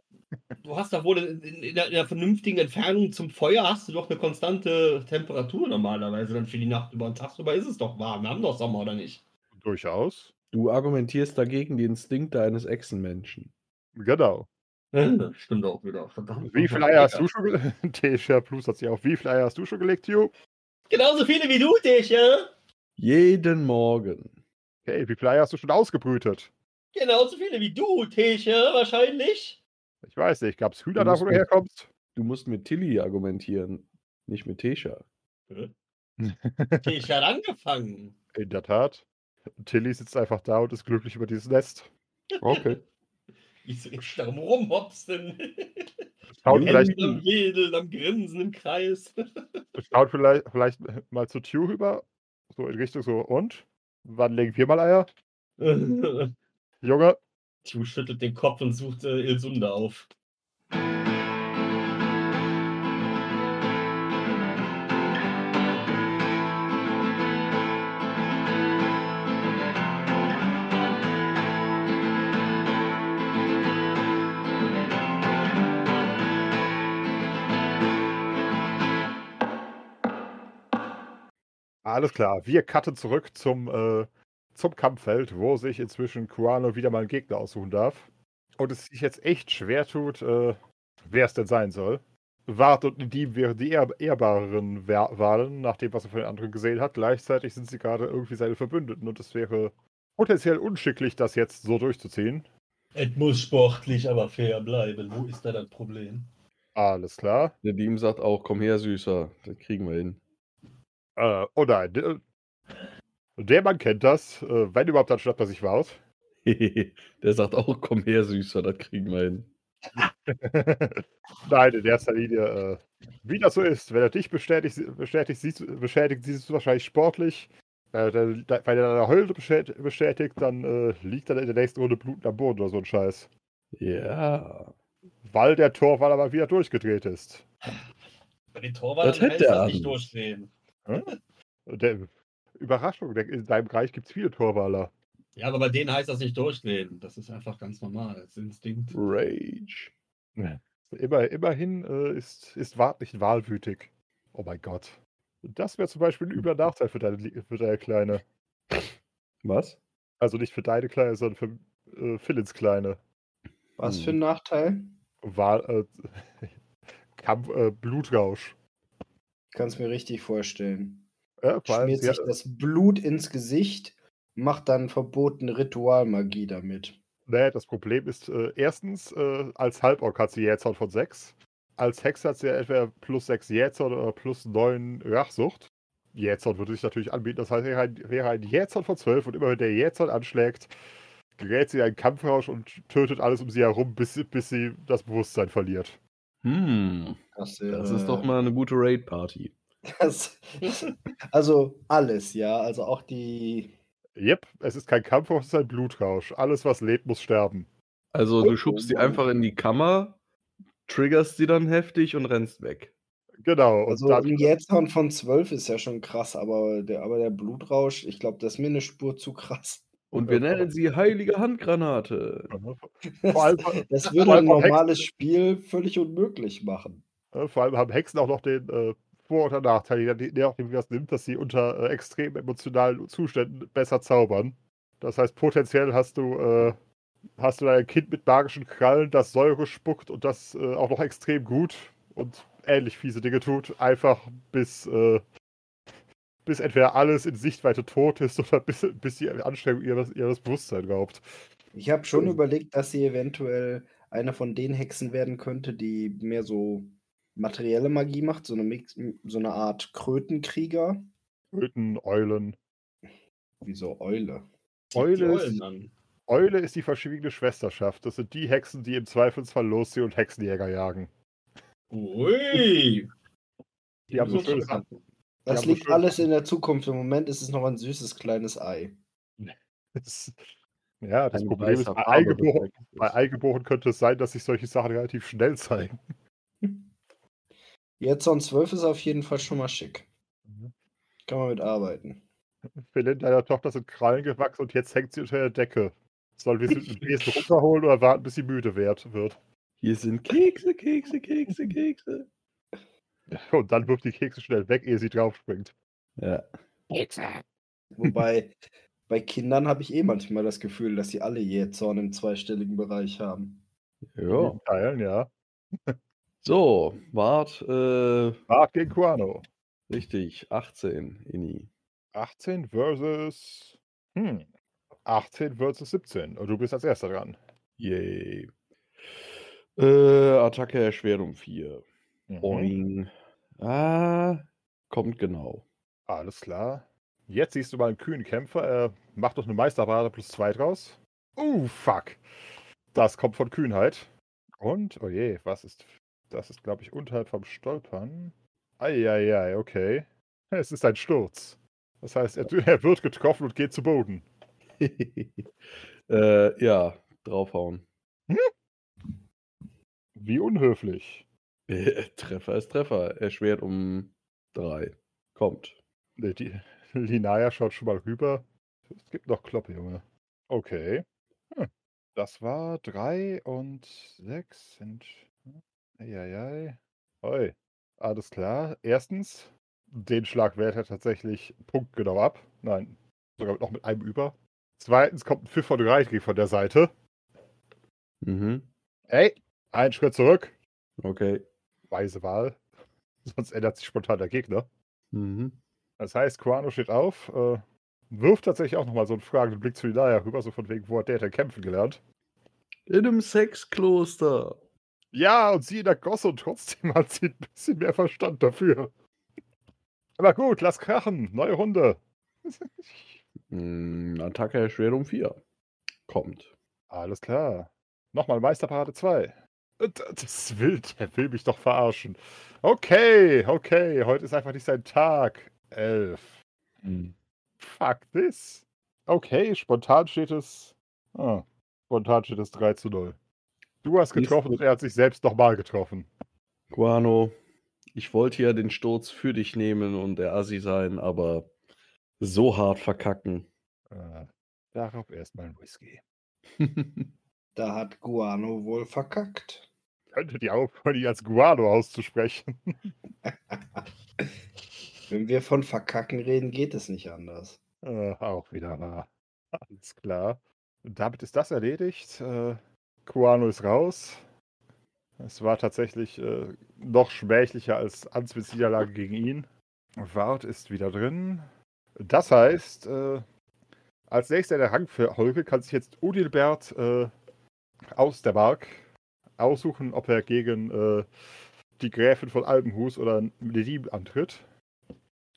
du hast doch wohl in, in, in, einer, in einer vernünftigen Entfernung zum Feuer hast du doch eine konstante Temperatur normalerweise dann für die Nacht über. Und tagsüber ist es doch warm. Wir haben doch Sommer, oder nicht? durchaus. Du argumentierst dagegen die Instinkte eines Echsenmenschen. Genau. Das stimmt auch wieder. Verdammt. Wie viele Eier hast du schon gelegt? Tesha Plus hat sie auch. Wie viele Eier hast du schon gelegt, Hugh? Genauso viele wie du, dich, ja? Jeden Morgen. Okay, wie viele Eier hast du schon ausgebrütet? Genauso viele wie du, Tische, wahrscheinlich. Ich weiß nicht, gab es Hühner Du da, wo du herkommst? Du musst mit Tilly argumentieren, nicht mit Tesha. Tische hat angefangen. In der Tat. Tilly sitzt einfach da und ist glücklich über dieses Nest. Okay. Ich so ich darum rumhopsen. Schaut vielleicht, am Wedel, am Grinsen im Kreis. schaut vielleicht, vielleicht mal zu Tue rüber. So in Richtung so, und? Wann legen wir mal Eier? Junge, Tju schüttelt den Kopf und sucht äh, Ilsunde auf. alles klar. Wir cutten zurück zum, äh, zum Kampffeld, wo sich inzwischen Kuano wieder mal einen Gegner aussuchen darf. Und es sich jetzt echt schwer tut, äh, wer es denn sein soll. Wart und Nadim wären die ehr ehrbareren Wa- Wahlen, nach dem, was er von den anderen gesehen hat. Gleichzeitig sind sie gerade irgendwie seine Verbündeten und es wäre potenziell unschicklich, das jetzt so durchzuziehen. Es muss sportlich, aber fair bleiben. Wo ist da das Problem? Alles klar. Der Diem sagt auch, komm her, Süßer, das kriegen wir hin. Äh, oh nein. Der, Mann kennt das. Äh, wenn überhaupt, dann statt er sich wart. Der sagt auch, komm her, Süßer, das kriegen wir hin. Nein, in erster Linie, äh, wie das so ist, wenn er dich bestätigt, bestätigt, siehst, du- bestätigt siehst du wahrscheinlich sportlich. Äh, wenn er deine Heule bestätigt, bestätigt dann äh, liegt dann in der nächsten Runde Blut am Boden oder so ein Scheiß. Ja. Weil der Torwall aber wieder durchgedreht ist. Bei den Torwart Das hätte er das nicht durchdrehen. Der, Überraschung, in deinem Bereich gibt es viele Torwaller. Ja, aber bei denen heißt das nicht durchdrehen. Das ist einfach ganz normal. Das ist Instinkt. Rage. Immer, immerhin äh, ist, ist Wart nicht wahlwütig. Oh mein Gott. Das wäre zum Beispiel ein übler Nachteil für deine, für deine Kleine. Was? Also nicht für deine Kleine, sondern für äh, Philins Kleine. Was Hm. für ein Nachteil? Wahl, äh, Kampf, äh, Blutrausch. Kannst mir richtig vorstellen. Ja, allem, Schmiert sich das Blut ins Gesicht, macht dann verbotene Ritualmagie damit. nee, das Problem ist, äh, erstens, äh, als Halborg hat sie Jähzorn von 6. Als Hex hat sie ja entweder plus 6 Jähzorn oder plus 9 Rachsucht. Jähzorn würde sich natürlich anbieten, das heißt, wäre ein, wäre ein Jähzorn von 12 und immer wenn der Jähzorn anschlägt, gerät sie in einen Kampfrausch und tötet alles um sie herum, bis, sie- bis sie das Bewusstsein verliert. Hm. Das, Das ist äh, doch mal eine gute Raid-Party. Das, also alles, ja. Also auch die. Yep, es ist kein Kampfrausch, es ist ein Blutrausch. Alles, was lebt, muss sterben. Also du schubst sie einfach in die Kammer, triggerst sie dann heftig und rennst weg. Genau. Und Also dann, ein Jähzorn von 12 ist ja schon krass, aber der, aber der Blutrausch, ich glaube, das ist mir eine Spur zu krass. Und wir nennen sie heilige Handgranate. vor allem, Das vor würde ein von Hexen- normales Spiel völlig unmöglich machen. Vor allem haben Hexen auch noch den äh, Vor- oder Nachteil, je nachdem, wie es nimmt, dass sie unter äh, extrem emotionalen Zuständen besser zaubern. Das heißt, potenziell hast du, äh, hast du ein Kind mit magischen Krallen, das Säure spuckt und das äh, auch noch extrem gut und ähnlich fiese Dinge tut, einfach bis, äh, bis entweder alles in Sichtweite tot ist oder bis, bis die Anstrengung ihres, ihres Bewusstseins raubt. Ich habe schon überlegt, dass sie eventuell eine von den Hexen werden könnte, die mehr so materielle Magie macht, so eine, Mix, so eine Art Krötenkrieger, Töten, Eulen. wie so Eule. Die Eule ist. Eule ist die verschwiegene Schwesterschaft. Das sind die Hexen, die im Zweifelsfall losziehen und Hexenjäger jagen. Ui. Die haben so schön. Das liegt bestimmt. alles in der Zukunft. Im Moment ist es noch ein süßes kleines Ei. Das- Ja, das Problem bei Eingeboren, ist. bei Eingeboren könnte es sein, dass sich solche Sachen relativ schnell zeigen. Jetzt on 12 ist auf jeden Fall schon mal schick. Mhm. Kann man mit arbeiten. Philin, deiner Tochter sind Krallen gewachsen und jetzt hängt sie unter der Decke. Sollen wir sie mit dem Besen runterholen oder warten, bis sie müde wird? Hier sind Kekse, Kekse, Kekse, Kekse. Und dann wirft die Kekse schnell weg, ehe sie draufspringt. Ja. Wobei bei Kindern habe ich eh manchmal das Gefühl, dass sie alle Jähzorn im zweistelligen Bereich haben. ja. In Teilen, ja. So, Wart, äh, Mark gegen Quano. richtig, 18, Inni. 18 versus. Hm. 18 versus 17. Und du bist als erster dran. Yay. Äh, Attacke Erschwerung 4. Mhm. Boing. Ah, kommt genau. Alles klar. Jetzt siehst du mal einen kühnen Kämpfer. Er macht doch eine Meisterparade plus 2 draus. Uh, fuck. Das kommt von Kühnheit. Und, oh je, was ist. Das ist, glaube ich, unterhalb vom Stolpern. Eieiei, okay. Es ist ein Sturz. Das heißt, er, er wird getroffen und geht zu Boden. äh, ja, draufhauen. Wie unhöflich. Treffer ist Treffer. Erschwert um 3. Kommt. Nee, die Linaya schaut schon mal rüber. Es gibt noch Kloppe, Junge. Okay. Hm. Das war 3 und 6 sind. Eieiei. Oi. Alles klar. Erstens, den Schlag wehrt er tatsächlich punktgenau ab. Nein, sogar noch mit einem über. Zweitens kommt ein Pfiff von Reitri von der Seite. Mhm. Ey, ein Schritt zurück. Okay. Weise Wahl. Sonst ändert sich spontan der Gegner. Mhm. Das heißt, Quano steht auf, äh, wirft tatsächlich auch nochmal so einen fragenden Blick zu Linaya rüber, so von wegen, wo hat der denn kämpfen gelernt? In einem Sexkloster. Ja, und sie in der Gosse und trotzdem hat sie ein bisschen mehr Verstand dafür. Aber gut, lass krachen. Neue Runde. Mm, Attacke Erschwerung 4. Kommt. Alles klar. Nochmal Meisterparade 2. Das will, der will mich doch verarschen. Okay, okay, heute ist einfach nicht sein Tag. Elf. Fuck this. Okay, spontan steht es. Ah, spontan steht es 3 zu 0. Du hast getroffen und er hat sich selbst nochmal getroffen. Guano, ich wollte ja den Sturz für dich nehmen und der Assi sein, aber so hart verkacken. Äh, darauf erstmal ein Whisky. Da hat Guano wohl verkackt. Könntet ihr aufhören, ihn als Guano auszusprechen? Wenn wir von verkacken reden, geht es nicht anders. Äh, auch wieder wahr. Alles klar. Und damit ist das erledigt. Äh, Kuano ist raus. Es war tatsächlich äh, noch schmählicher als Answits Niederlage gegen ihn. Wart ist wieder drin. Das heißt, äh, als nächster in der Rangfolge kann sich jetzt Udilbert äh, aus der Mark aussuchen, ob er gegen äh, die Gräfin von Albenhus oder Nedim antritt.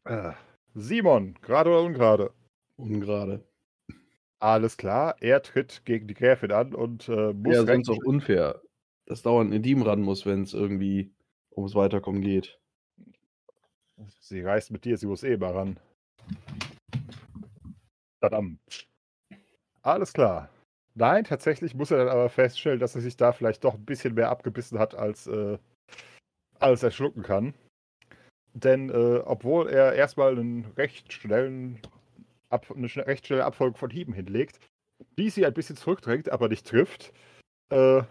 Äh, Simon, gerade oder ungerade? Ungerade. Alles klar, er tritt gegen die Gräfin an und äh, muss Ja, sonst auch unfair. Dass dauernd ein Team ran muss, wenn es irgendwie ums Weiterkommen geht. Sie reist mit dir, sie muss eh mal ran. Verdammt. Alles klar. Nein, tatsächlich muss er dann aber feststellen, dass er sich da vielleicht doch ein bisschen mehr abgebissen hat, als, äh, als er schlucken kann. Denn äh, obwohl er erstmal einen recht schnellen Ab eine recht schnelle Abfolge von Hieben hinlegt, die sie ein bisschen zurückdrängt, aber nicht trifft, äh,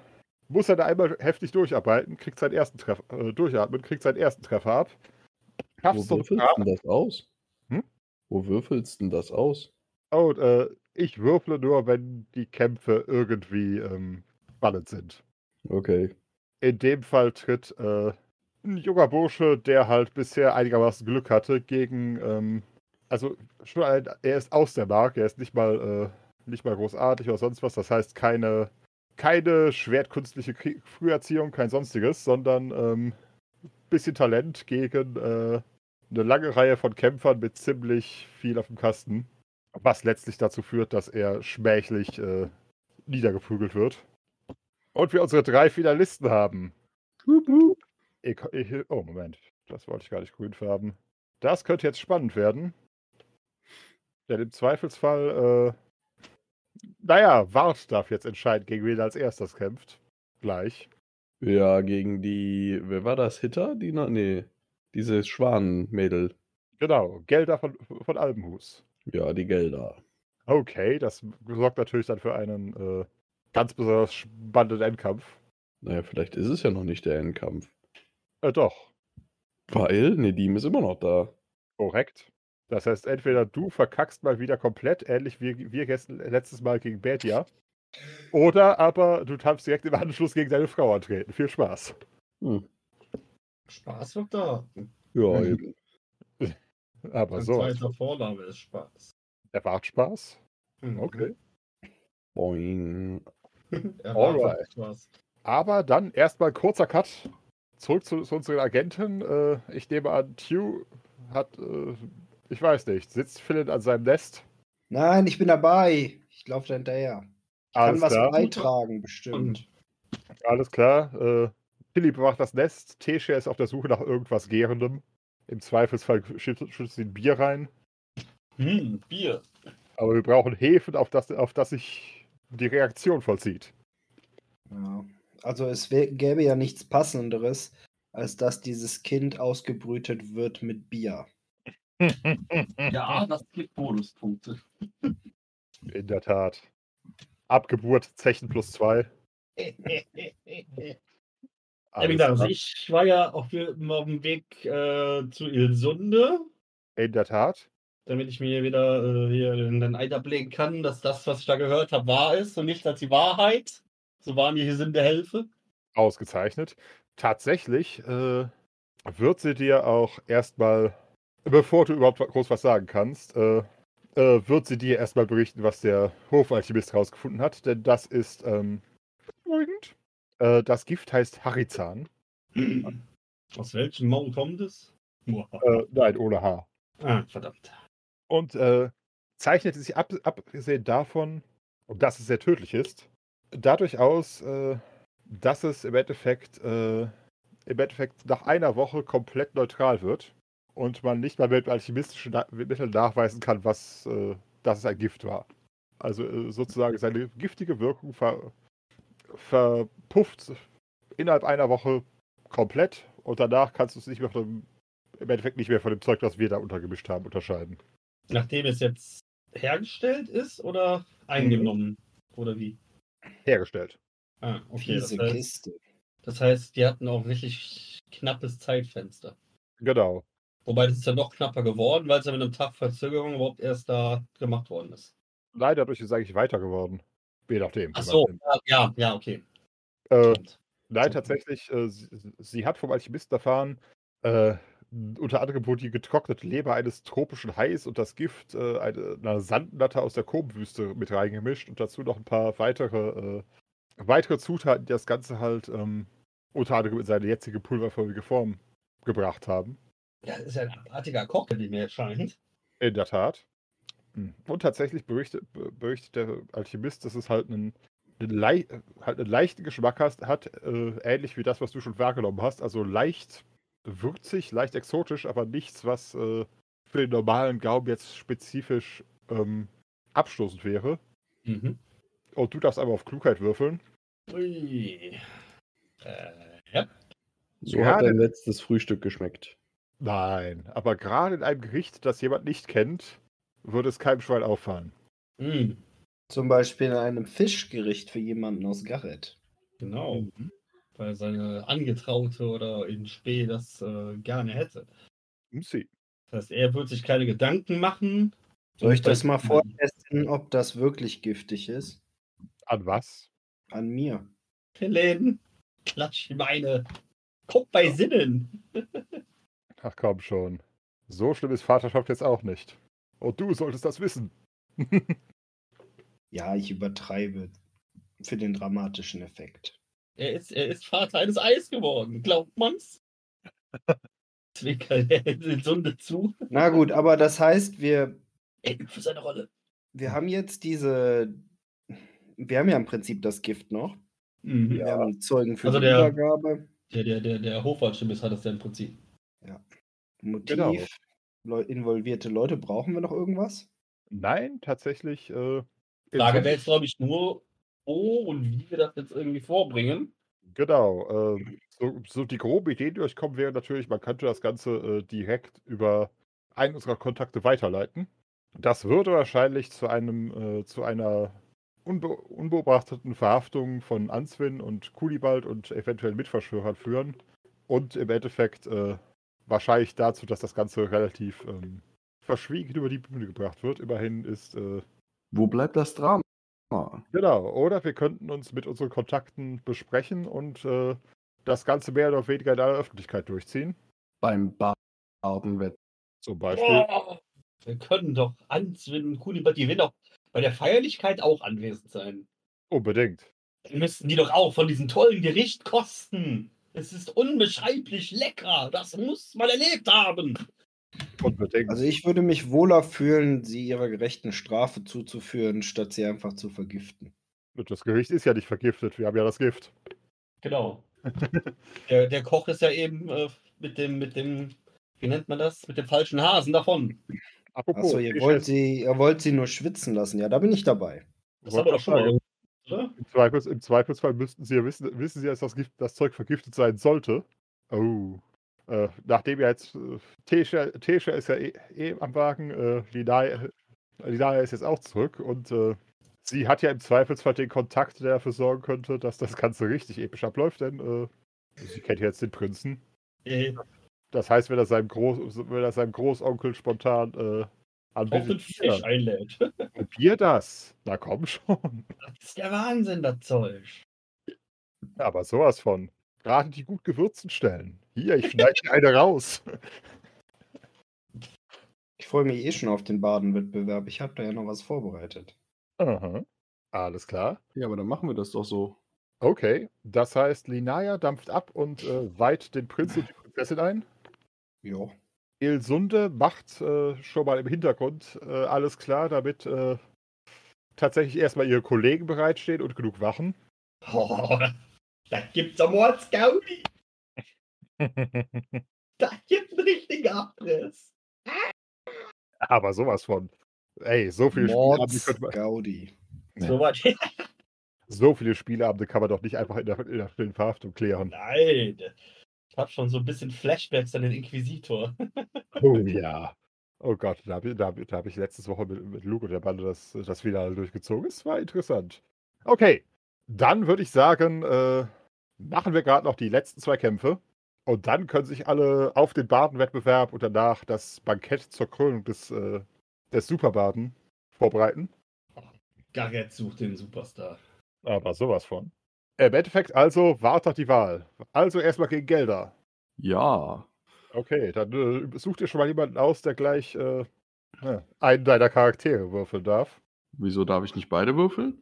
muss er da einmal heftig durcharbeiten, kriegt seinen ersten Treffer, äh, durchatmen, kriegt seinen ersten Treffer ab. Wo Schaffst du würfelst denn das aus? Hm? Wo würfelst denn das aus? Oh, äh, ich würfle nur, wenn die Kämpfe irgendwie ähm, spannend sind. Okay. In dem Fall tritt äh, ein junger Bursche, der halt bisher einigermaßen Glück hatte, gegen, ähm, also schon ein, er ist aus der Mark, er ist nicht mal, äh, nicht mal großartig oder sonst was, das heißt keine, keine schwertkünstliche Krie- Früherziehung, kein sonstiges, sondern ähm, bisschen Talent gegen äh, eine lange Reihe von Kämpfern mit ziemlich viel auf dem Kasten. Was letztlich dazu führt, dass er schmählich äh, niedergeprügelt wird. Und wir unsere drei Finalisten haben. Hup, hup. Ich, ich, oh, Moment. Das wollte ich gar nicht grün färben. Das könnte jetzt spannend werden. Denn im Zweifelsfall, äh, naja, Wart darf jetzt entscheiden, gegen wen er als erstes kämpft. Gleich. Ja, gegen die, wer war das? Hitter? Die, noch- nee, dieses Schwanenmädel. Genau, Gelder von, von Albenhus. Ja, die Gelder. Okay, das sorgt natürlich dann für einen äh, ganz besonders spannenden Endkampf. Naja, vielleicht ist es ja noch nicht der Endkampf. Äh, doch, Weil Nedim ist immer noch da. korrekt. Das heißt, entweder du verkackst mal wieder komplett, ähnlich wie wir gestern, letztes Mal gegen Betia, oder aber du darfst direkt im Anschluss gegen deine Frau antreten. Viel Spaß. Hm. Spaß wird da. Ja, eben. Aber Ein so, zweiter Vorname ist Spaß. er macht Spaß. Mhm. Okay. Boing. Alright. Spaß. Aber dann erstmal kurzer Cut. Zurück zu, zu unseren Agenten. Äh, ich nehme an, Q hat, äh, ich weiß nicht, sitzt Philip an seinem Nest. Nein, ich bin dabei. Ich laufe da hinterher. Ich kann Alles was klar. beitragen, bestimmt. Alles klar. Äh, Philipp bewacht das Nest. Tesha ist auf der Suche nach irgendwas Gärendem. Im Zweifelsfall schüttet schüttet sie ein Bier rein. Hm, Bier. Aber wir brauchen Hefen, auf das, auf das sich die Reaktion vollzieht. Ja. Also es gäbe ja nichts Passenderes, als dass dieses Kind ausgebrütet wird mit Bier. Ja, das gibt Bonuspunkte. In der Tat. Abgeburt, Zechen plus zwei. ja, wie gesagt, also ich war ja auf, dem- auf dem Weg äh, zu Ilsunde, In der Tat. damit ich mir wieder äh, hier den, den Eid ablegen kann, dass das, was ich da gehört habe, wahr ist und nicht als die Wahrheit. So war mir hier Sinn der Helfe. Ausgezeichnet. Tatsächlich äh, wird sie dir auch erstmal, bevor du überhaupt groß was sagen kannst, äh, äh, wird sie dir erstmal berichten, was der Hofalchemist rausgefunden hat. Denn das ist ähm, beruhigend. Äh, das Gift heißt Harizan. Aus welchem Maul kommt es? Äh, nein, ohne H. ah, verdammt. Und äh, zeichnet sich ab, abgesehen davon, dass es sehr tödlich ist, dadurch aus, äh, dass es im Endeffekt, im Endeffekt nach einer Woche komplett neutral wird und man nicht mal mit alchemistischen Mitteln nachweisen kann, was, äh, dass es ein Gift war. Also äh, sozusagen seine giftige Wirkung ver verpufft innerhalb einer Woche komplett und danach kannst du es nicht mehr von dem, im Endeffekt nicht mehr von dem Zeug, das wir da untergemischt haben, unterscheiden. Nachdem es jetzt hergestellt ist oder eingenommen? Oder wie? Hergestellt. Ah, okay. Das Fiese heißt, Kiste. das heißt, die hatten auch ein richtig knappes Zeitfenster. Genau. Wobei das ist dann noch knapper geworden, weil es ja mit einem Tag Verzögerung überhaupt erst da gemacht worden ist. Nein, dadurch ist es eigentlich weiter geworden. Je nachdem. Ach so, ja, ja, ja, okay. Äh, Stimmt. nein, tatsächlich, äh, sie, sie hat vom Alchemisten erfahren, äh, unter anderem wurde die getrocknete Leber eines tropischen Hais und das Gift äh, eine, einer Sandnatter aus der Kobenwüste mit reingemischt und dazu noch ein paar weitere, äh, weitere Zutaten, die das Ganze halt ähm, unter anderem in seine jetzige pulverförmige Form gebracht haben. Ja, das ist ja ein abartiger Koch, wie mir scheint. In der Tat. Hm. Und tatsächlich berichtet, be- berichtet der Alchemist, dass es halt einen, einen, halt einen leichten Geschmack hast, hat, äh, ähnlich wie das, was du schon wahrgenommen hast. Also leicht würzig, leicht exotisch, aber nichts, was äh, für den normalen Gaumen jetzt spezifisch ähm, abstoßend wäre. Mhm. Und du darfst einmal auf Klugheit würfeln. Ui. Äh, ja. So Ja, hat dein letztes Frühstück geschmeckt. Nein, aber gerade in einem Gericht, das jemand nicht kennt, würde es keinem Schwein auffallen. Mm, Zum Beispiel in einem Fischgericht für jemanden aus Garrett. genau. Weil seine Angetraute oder in Spee das äh, gerne hätte. Sie. Das heißt, er wird sich keine Gedanken machen. Soll ich das mal vortesten, ob das wirklich giftig ist? An was? An mir. Helene, klatsch ihm eine. Kommt bei Sinnen. Ach komm schon. So schlimm ist Vaterschaft jetzt auch nicht. Und du solltest das wissen. Ja, ich übertreibe für den dramatischen Effekt. Er ist, er ist Vater eines Eis geworden. Glaubt man's? Zwinkert er in Sunde zu. Na gut, aber das heißt, wir, Er übt für seine Rolle. wir haben jetzt diese. Wir haben ja im Prinzip das Gift noch. Mhm. Wir haben Zeugen für Also die der- Übergabe. Der, der, der, der Hofwaldschimmis hat das ja im Prinzip. Motiv, Genau. Leu involvierte Leute, brauchen wir noch irgendwas? Nein, tatsächlich. Äh, Frage wäre jetzt, glaube ich, nur, wo und wie wir das jetzt irgendwie vorbringen. Genau. Äh, so, so die grobe Idee, die euch kommen, wäre natürlich, man könnte das Ganze äh, direkt über einen unserer Kontakte weiterleiten. Das würde wahrscheinlich zu einem, äh, zu einer unbe unbeobachteten Verhaftung von Answin und Kulibald und eventuell Mitverschwörern führen. Und im Endeffekt äh, wahrscheinlich dazu, dass das Ganze relativ ähm, verschwiegen über die Bühne gebracht wird. Immerhin ist äh, Wo bleibt das Drama? Genau, oder wir könnten uns mit unseren Kontakten besprechen und äh, das Ganze mehr oder weniger in aller Öffentlichkeit durchziehen. Beim Bardenwett. Zum Beispiel. Boah, wir können doch Answin, Kulibert, die werden doch bei der Feierlichkeit auch anwesend sein. Unbedingt. Dann müssten die doch auch von diesem tollen Gericht kosten. Es ist unbeschreiblich lecker. Das muss man erlebt haben. Unbedingt. Also ich würde mich wohler fühlen, sie ihrer gerechten Strafe zuzuführen, statt sie einfach zu vergiften. Das Gericht ist ja nicht vergiftet, wir haben ja das Gift. Genau. der, der Koch ist ja eben äh, mit dem, mit dem, wie nennt man das? Mit dem falschen Hasen davon. Apropos, Achso, ihr wollt, sie, ihr wollt sie nur schwitzen lassen. Ja, da bin ich dabei. Das haben wir doch schon mal oder? im, Zweifels, Im Zweifelsfall müssten Sie ja wissen, wissen Sie, dass das, Gift, das Zeug vergiftet sein sollte. Oh. Äh, nachdem ja jetzt äh, Tesha, Tesha ist ja eh, eh am Wagen, äh, Linaya, Linaya ist jetzt auch zurück und äh, sie hat ja im Zweifelsfall den Kontakt, der dafür sorgen könnte, dass das Ganze richtig episch abläuft, denn äh, sie kennt ja jetzt den Prinzen. Äh, Das heißt, wenn er seinem, Groß, wenn er seinem Großonkel spontan äh, auf den Fisch einlädt. probier das. Na komm schon. Das ist der Wahnsinn, das Zeug. Aber sowas von. Gerade die gut gewürzten Stellen. Hier, ich schneide eine raus. Ich freue mich eh schon auf den Badenwettbewerb. Ich habe da ja noch was vorbereitet. Aha. Alles klar. Ja, aber dann machen wir das doch so. Okay. Das heißt, Linaya dampft ab und äh, weiht den Prinz und die Prinzessin ein. Jo. Ilsunde macht äh, schon mal im Hintergrund äh, alles klar, damit äh, tatsächlich erstmal ihre Kollegen bereitstehen und genug Wachen. Oh, da gibt's am Mordsgaudi. Da gibt's einen richtigen Abriss. Aber sowas von. Ey, so viele Spieleabende, Mords könnte man, Gaudi. So weit. so viele Spieleabende kann man doch nicht einfach in der, in der Verhaftung klären. Nein. Ich hab schon so ein bisschen Flashbacks an den Inquisitor. Oh ja. Oh Gott, da habe ich, da da hab ich letzte Woche mit, mit Luke und der Bande das, das Finale durchgezogen. Es war interessant. Okay, dann würde ich sagen, äh, machen wir gerade noch die letzten zwei Kämpfe. Und dann können sich alle auf den Badenwettbewerb und danach das Bankett zur Krönung des, äh, des Superbaden vorbereiten. Garrett sucht den Superstar. Aber sowas von. Im Endeffekt also wartet die Wahl. Also erstmal gegen Gelder. Ja. Okay, dann äh, such dir schon mal jemanden aus, der gleich äh, einen deiner Charaktere würfeln darf. Wieso darf ich nicht beide würfeln?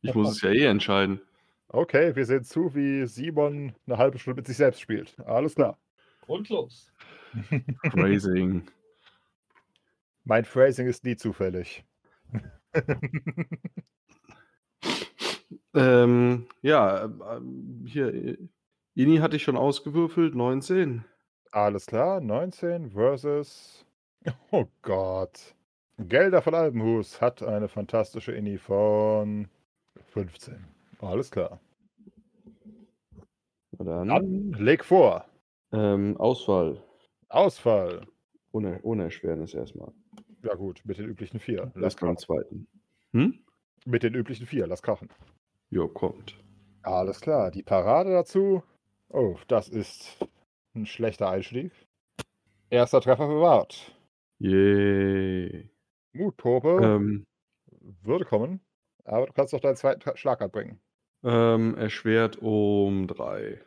Ich muss es ja eh entscheiden. Okay, wir sehen zu, wie Simon eine halbe Stunde mit sich selbst spielt. Alles klar. Und los. Phrasing. Mein Phrasing ist nie zufällig. ähm, ja, ähm, hier, äh, Ini hatte ich schon ausgewürfelt, 19. Alles klar, 19 versus. Oh Gott. Gelder von Albenhus hat eine fantastische Inni von 15. Alles klar. Dann. Dann leg vor. Ähm, Ausfall. Ausfall. Ohne, ohne Erschwernis erstmal. Ja gut, mit den üblichen vier. Lass krachen. zweiten. Hm? Mit den üblichen vier, lass krachen. Jo, kommt. Alles klar, die Parade dazu. Oh, das ist ein schlechter Einstieg. Erster Treffer bewahrt. Yay. Mutprobe Ähm, würde kommen, aber du kannst doch deinen zweiten Tra- Schlag anbringen. ähm, erschwert um 3.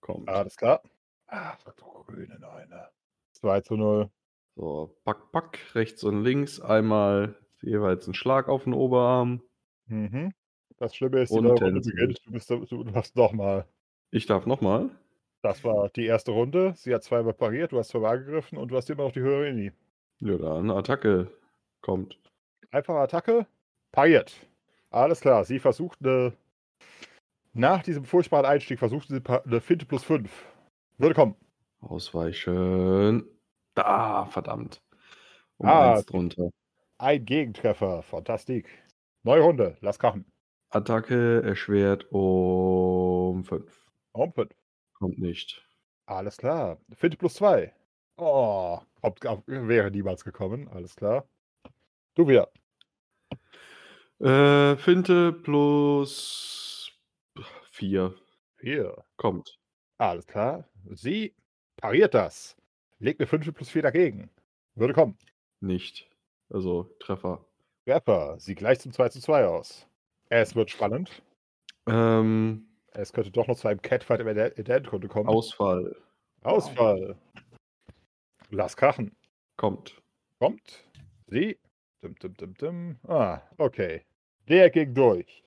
Kommt. Alles klar. Ah, grüne Neune. 2 zu 0. So, pack, pack, rechts und links. Einmal jeweils ein Schlag auf den Oberarm. Mhm. Das Schlimme ist, die neue Runde beginnt. Du, bist, du, hast nochmal. Ich darf nochmal. Das war die erste Runde. Sie hat zweimal pariert, du hast zweimal angegriffen und du hast immer noch die höhere Inni. Ja, dann Attacke kommt. Einfache Attacke. Pariert. Alles klar. Sie versucht eine Nach diesem furchtbaren Einstieg versucht sie eine Finte plus 5. Würde kommen. Ausweichen. Da, verdammt. Um Ah, eins drunter. Ein Gegentreffer. Fantastik. Neue Runde. Lass krachen. Attacke erschwert um 5. Um 5. Kommt nicht. Alles klar. Finte plus 2. Oh, kommt, wäre niemals gekommen. Alles klar. Du wieder. Äh, Finte plus 4. Vier. Kommt. Alles klar. Sie pariert das. Legt eine 5 plus 4 dagegen. Würde kommen. Nicht. Also Treffer. Rapper. Sie gleicht zum 2 zu 2 aus. Es wird spannend. Ähm, Es könnte doch noch zu einem Catfight der Endrunde kommen. Ausfall. Ausfall. Lass krachen. Kommt. Kommt. Sie. Dim, dim, dim, dim. Ah, okay. Der ging durch.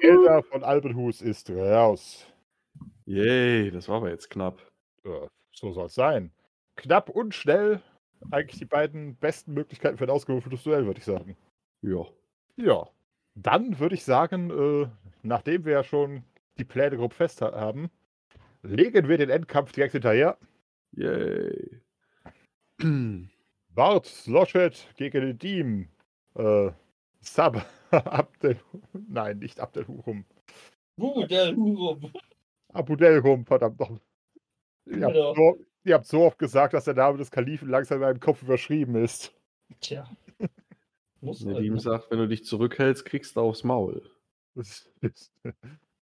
Gelder von Albenhus ist raus. Yay, das war aber jetzt knapp. Ja, so soll es sein. Knapp und schnell. Eigentlich die beiden besten Möglichkeiten für ein ausgewürfeltes Duell, würde ich sagen. Ja. Ja. Dann würde ich sagen, äh, nachdem wir ja schon die Pläne grob fest ha- haben, legen wir den Endkampf direkt hinterher. Yay. Bart Sloshet gegen den Team. Äh, Sab Abdel. Nein, nicht Abdelhurum. Gut, der Hurum. Abudelhum, verdammt noch. Ihr habt, Genau. so, ihr habt so oft gesagt, dass der Name des Kalifen langsam in meinem Kopf überschrieben ist. Tja. Muss Nedim halt, ne? sagt, wenn du dich zurückhältst, kriegst du aufs Maul.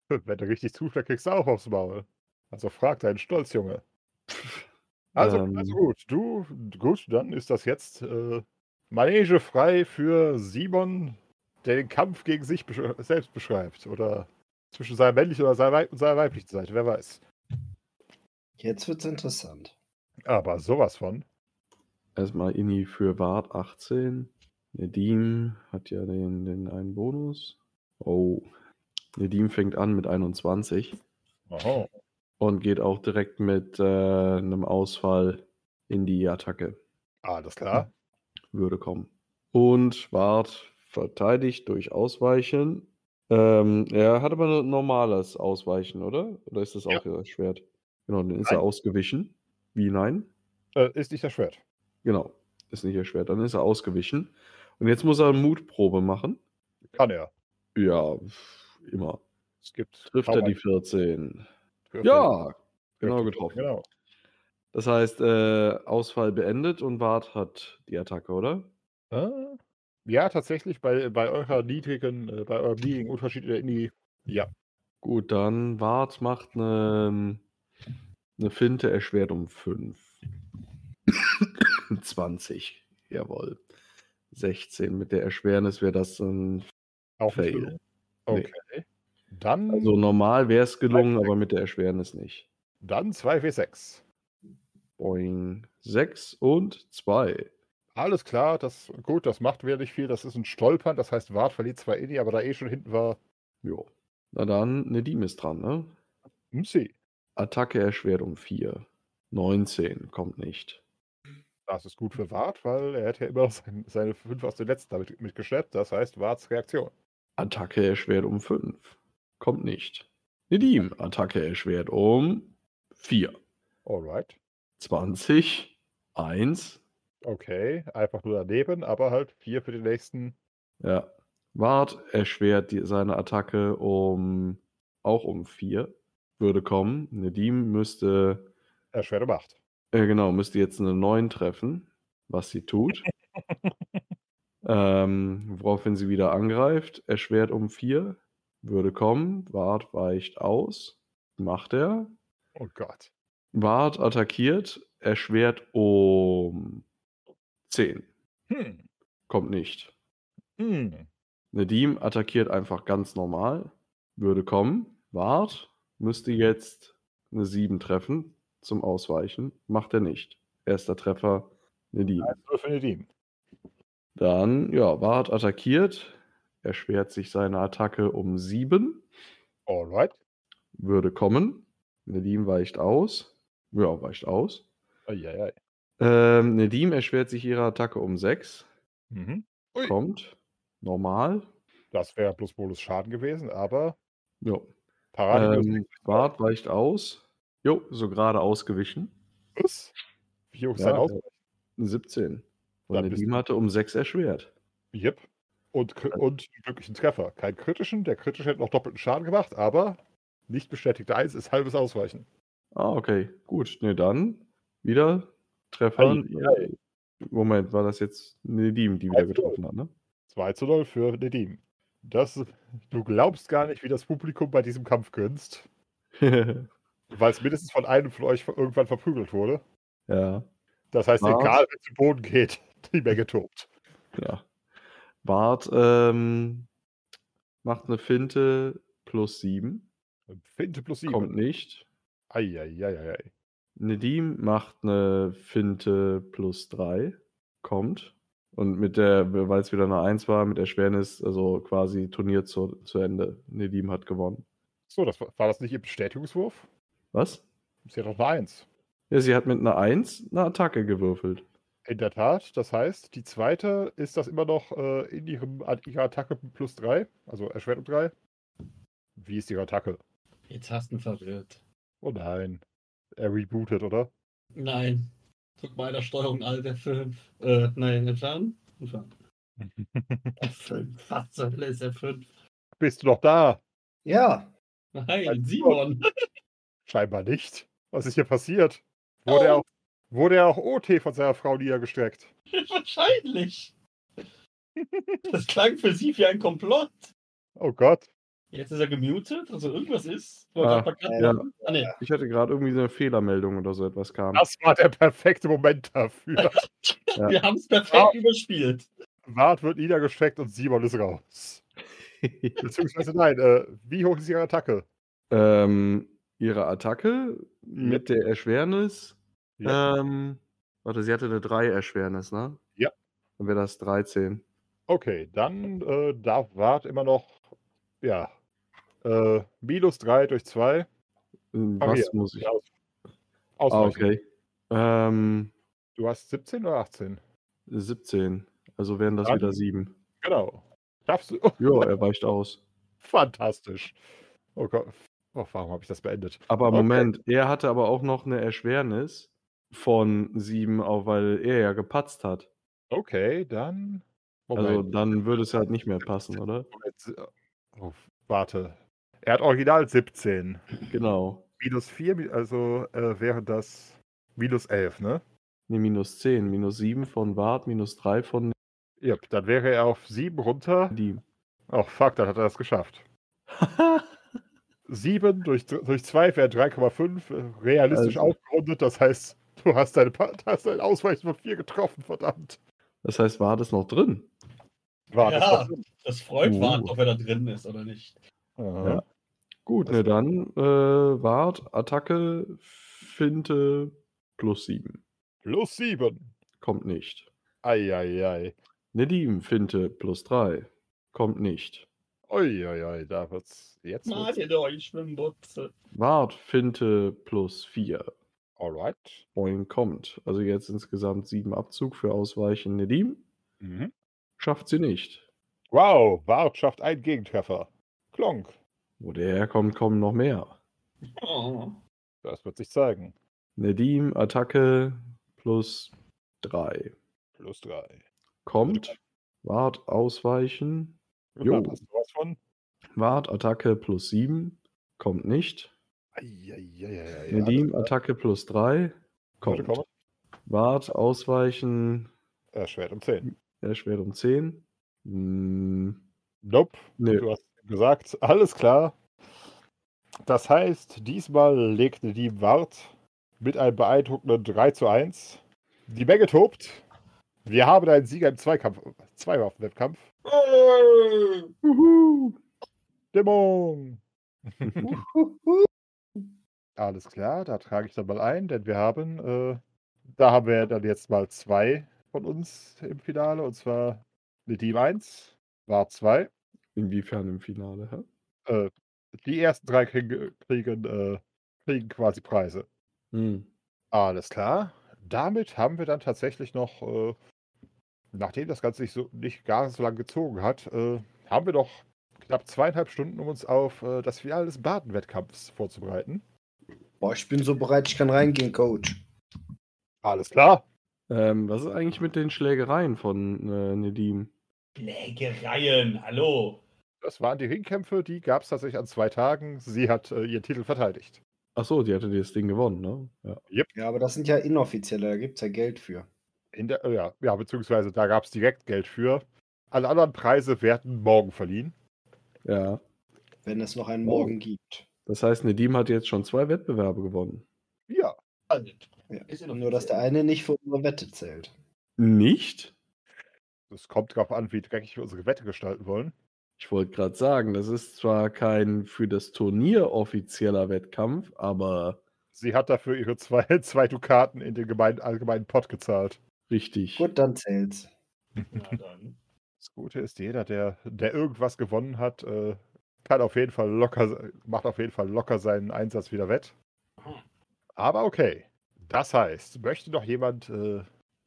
Wenn du richtig zuschlägst, kriegst du auch aufs Maul. Also frag deinen Stolz, Junge. Also, Ähm. also gut, du, gut, dann ist das jetzt äh, Manege frei für Simon, der den Kampf gegen sich besch selbst beschreibt. Oder zwischen seiner männlichen oder seiner, Weib und seiner weiblichen Seite, wer weiß. Jetzt wird's interessant. Aber sowas von. Erstmal Inni für Wart 18. Nedim hat ja den, den einen Bonus. Oh. Nedim fängt an mit 21 Aha. und geht auch direkt mit äh, einem Ausfall in die Attacke. Alles klar. Würde kommen. Und Wart verteidigt durch Ausweichen. Ähm, er hat aber ein normales Ausweichen, oder? Oder ist das Ja. auch das Schwert? Genau, dann ist er Nein. ausgewichen. Wie nein? Äh, ist nicht das Schwert. Genau, ist nicht erschwert. Dann ist er ausgewichen. Und jetzt muss er eine Mutprobe machen. Kann er. Ja, immer. Es gibt Trifft er die einen 14? Würfel. Ja, genau getroffen. Genau. Das heißt, äh, Ausfall beendet und Wart hat die Attacke, oder? Äh, ja, tatsächlich, bei, bei eurer niedrigen, äh, bei eurem niedrigen Unterschied in die. Ja. Gut, dann Wart macht eine, eine Finte erschwert um 5. 20, jawohl. 16. Mit der Erschwernis wäre das ein Auch Fail. Nee. Okay. Dann, Also normal wäre es gelungen, aber mit der Erschwernis nicht. dann 2W6. Boing. 6 und 2. Alles klar, das gut, das macht nicht viel. Das ist ein Stolpern, das heißt, Wart verliert zwar Inni, aber da eh schon hinten war, Jo. Na dann, Nedim ist dran, ne? hm, sie. Attacke erschwert um 4. 19, kommt nicht. Das ist gut für Wart, weil er hätte ja immer noch sein, seine 5 aus den letzten damit mitgeschleppt. Das heißt, Warts Reaktion. Attacke erschwert um 5. Kommt nicht. Nedim, Attacke erschwert um 4. Alright. 20, 1. Okay, einfach nur daneben, aber halt 4 für den nächsten. Ja. Wart erschwert die, seine Attacke um auch um 4. Würde kommen. Nedim müsste, Erschwerte Macht. Äh, genau, müsste jetzt eine 9 treffen, was sie tut. ähm, woraufhin sie wieder angreift. Erschwert um 4. Würde kommen. Wart weicht aus. Macht er. Oh Gott. Wart attackiert. Erschwert um 10. Hm. Kommt nicht. Hm. Nedim attackiert einfach ganz normal. Würde kommen. Wart müsste jetzt eine 7 treffen zum Ausweichen. Macht er nicht. Erster Treffer Nedim. Für Nedim. Dann, ja, Wart attackiert. Erschwert sich seine Attacke um 7. Alright. Würde kommen. Nedim weicht aus. Ja, weicht aus. Eieiei. Ähm, Nedim erschwert sich ihre Attacke um 6. Mhm. Ui. Kommt. Normal. Das wäre plus Bonus Schaden gewesen, aber Ja. Parade Ähm, Bart weicht aus. Jo, so gerade ausgewichen. Was? Wie hoch ist Ja. Ausgleich? 17. Und Dann der bist Team hatte um 6 erschwert. Yep. Und, kri- und glücklichen Treffer. Keinen kritischen. Der kritische hätte noch doppelten Schaden gemacht, aber nicht bestätigte 1 ist halbes Ausweichen. Ah, okay. Gut. Ne, dann wieder Treffer. Ei, Moment, war das jetzt Nedim, die wieder Also. getroffen hat, ne? 2 zu 0 für Nedim. Das, du glaubst gar nicht, wie das Publikum bei diesem Kampf grinst, weil es mindestens von einem von euch irgendwann verprügelt wurde. ja, Das heißt, Was? egal, wenn es zu Boden geht, die Menge tobt. ja. Bart ähm, macht eine Finte plus 7. Finte plus 7. Kommt nicht. Eieieiei. Nedim macht eine Finte plus 3. Kommt. Und mit der, weil es wieder eine 1 war, mit Erschwernis, also quasi Turnier zu, zu Ende. Nedim hat gewonnen. So, das war, war das nicht ihr Bestätigungswurf? Was? Sie hat doch eine 1. Ja, sie hat mit einer 1 eine Attacke gewürfelt. In der Tat, das heißt, die zweite ist das immer noch äh, in ihrem, ihrer Attacke plus 3, also Erschwerung 3. Wie ist ihre Attacke? Jetzt hast du ihn verwirrt. Oh nein. Er rebootet, oder? Nein. Drück mal der Steuerung Alt F5. Äh, nein, entfernen. Entfernen. F5. Was Hölle ist F5? Bist du noch da? Ja, Nein, Simon. Scheinbar nicht. Was ist hier passiert? Wurde, er, Oh. auch, wurde er auch OT von seiner Frau niedergestreckt? Wahrscheinlich. Das klang für sie wie ein Komplott. Oh Gott. Jetzt ist er gemutet, also irgendwas ist. Ah, ja. Ah, nee. Ich hatte gerade irgendwie so eine Fehlermeldung oder so etwas kam. Das war der perfekte Moment dafür. Ja. Wir haben es perfekt Ah. überspielt. Wart wird niedergestreckt und Simon ist raus. Beziehungsweise nein, äh, wie hoch ist ihre Attacke? ähm, ihre Attacke mit der Erschwernis. Ja. Ähm, warte, sie hatte eine 3 Erschwernis, ne? Ja. Dann wäre das 13. Okay, dann äh, darf Wart immer noch, ja, äh, minus 3 durch 2. Ähm, Ah, Was hier, muss ich? Aus, Ah, okay. Ähm, Du hast 17 oder 18? 17. Also wären das Dann- wieder 7. Genau. Darfst du? Ja, er weicht aus. Fantastisch. Oh Gott. Oh, warum habe ich das beendet? Aber Okay. Moment, er hatte aber auch noch eine Erschwernis von 7, auch weil er ja gepatzt hat. Okay, dann. Also dann würde es halt nicht mehr passen, oder? Moment. Oh, warte. Er hat original 17. Genau. Minus 4, mi- also äh, wäre das minus 11, ne? Nee, minus 10. Minus 7 von Wart, minus 3 von Ja, dann wäre er auf 7 runter. die. Oh, fuck, dann hat er das geschafft. 7 durch, durch 2 wäre 3,5. äh, Realistisch Also- aufgerundet, das heißt, du hast deine, hast dein Ausweichen von 4 getroffen, verdammt. das heißt, Wart ist noch drin. War das Ja. doch- Das freut Uh. Wart, ob er da drin ist oder nicht. Ja. Gut, Das ne, dann äh, Wart, Attacke, Finte plus 7. Plus 7. Kommt nicht. Eieiei. Nedim, Finte plus 3. Kommt nicht. Uiuiui, da wird's. Jetzt wird's. dir doch, Schwimmbutze. Wart, Finte plus 4. Alright. Boing kommt. Also jetzt insgesamt 7 Abzug für Ausweichen. Nedim Mhm. schafft sie nicht. Wow, Wart schafft einen Gegentreffer. Klonk. Wo der herkommt, kommen noch mehr. Oh. Das wird sich zeigen. Nedim, Attacke plus 3. Plus 3. Kommt. Wart, Ausweichen. Jo. Hast du was von? Wart, Attacke plus 7. Kommt nicht. Eieieiei. Nedim, Attacke plus 3. Kommt. Wart, Ausweichen. Erschwert um 10. Erschwert um 10. Hm, Nope. nö. Du hast gesagt, alles klar. Das heißt, diesmal legt die Wart mit einem beeindruckenden 3 zu 1. Die Menge tobt. Wir haben einen Sieger im Zweikampf, Zweiwaffen-Wettkampf. Stimmung! Alles klar, da trage ich dann mal ein, denn wir haben, äh, da haben wir dann jetzt mal zwei von uns im Finale, und zwar eine Team 1, war 2. Inwiefern im Finale? Hä? Äh, die ersten drei kriegen, kriegen, äh, kriegen quasi Preise. Hm. Alles klar. Damit haben wir dann tatsächlich noch, äh, nachdem das Ganze nicht, so, nicht gar so lange gezogen hat, äh, haben wir noch knapp zweieinhalb Stunden, um uns auf äh, das Finale des Baden-Wettkampfs vorzubereiten. Boah, ich bin so bereit, ich kann reingehen, Coach. Alles klar. Ähm, was ist eigentlich mit den Schlägereien von äh, Nedim? Schlägereien, hallo. Das waren die Ringkämpfe, die gab es tatsächlich an zwei Tagen. Sie hat äh, ihren Titel verteidigt. Ach so, die hatte das Ding gewonnen, ne? Ja. Ja, aber das sind ja inoffizielle, da gibt es ja Geld für. In der, äh, ja, ja, beziehungsweise da gab es direkt Geld für. Alle anderen Preise werden morgen verliehen. ja. Wenn es noch einen Oh. Morgen gibt. Das heißt, Nedim hat jetzt schon zwei Wettbewerbe gewonnen. Ja, Halt. Ja. Ist inoffiziell. Nur, dass der eine nicht für unsere Wette zählt. Nicht? es kommt darauf an, wie dreckig wir unsere Wette gestalten wollen. Ich wollte gerade sagen, das ist zwar kein für das Turnier offizieller Wettkampf, aber Sie hat dafür ihre zwei, zwei Dukaten in den gemeinen, allgemeinen Pott gezahlt. Richtig. Gut, dann zählt's. Na dann. Das Gute ist, jeder, der, der irgendwas gewonnen hat, äh, kann auf jeden Fall locker, macht auf jeden Fall locker seinen Einsatz wieder wett. Aber okay. Das heißt, möchte noch jemand äh,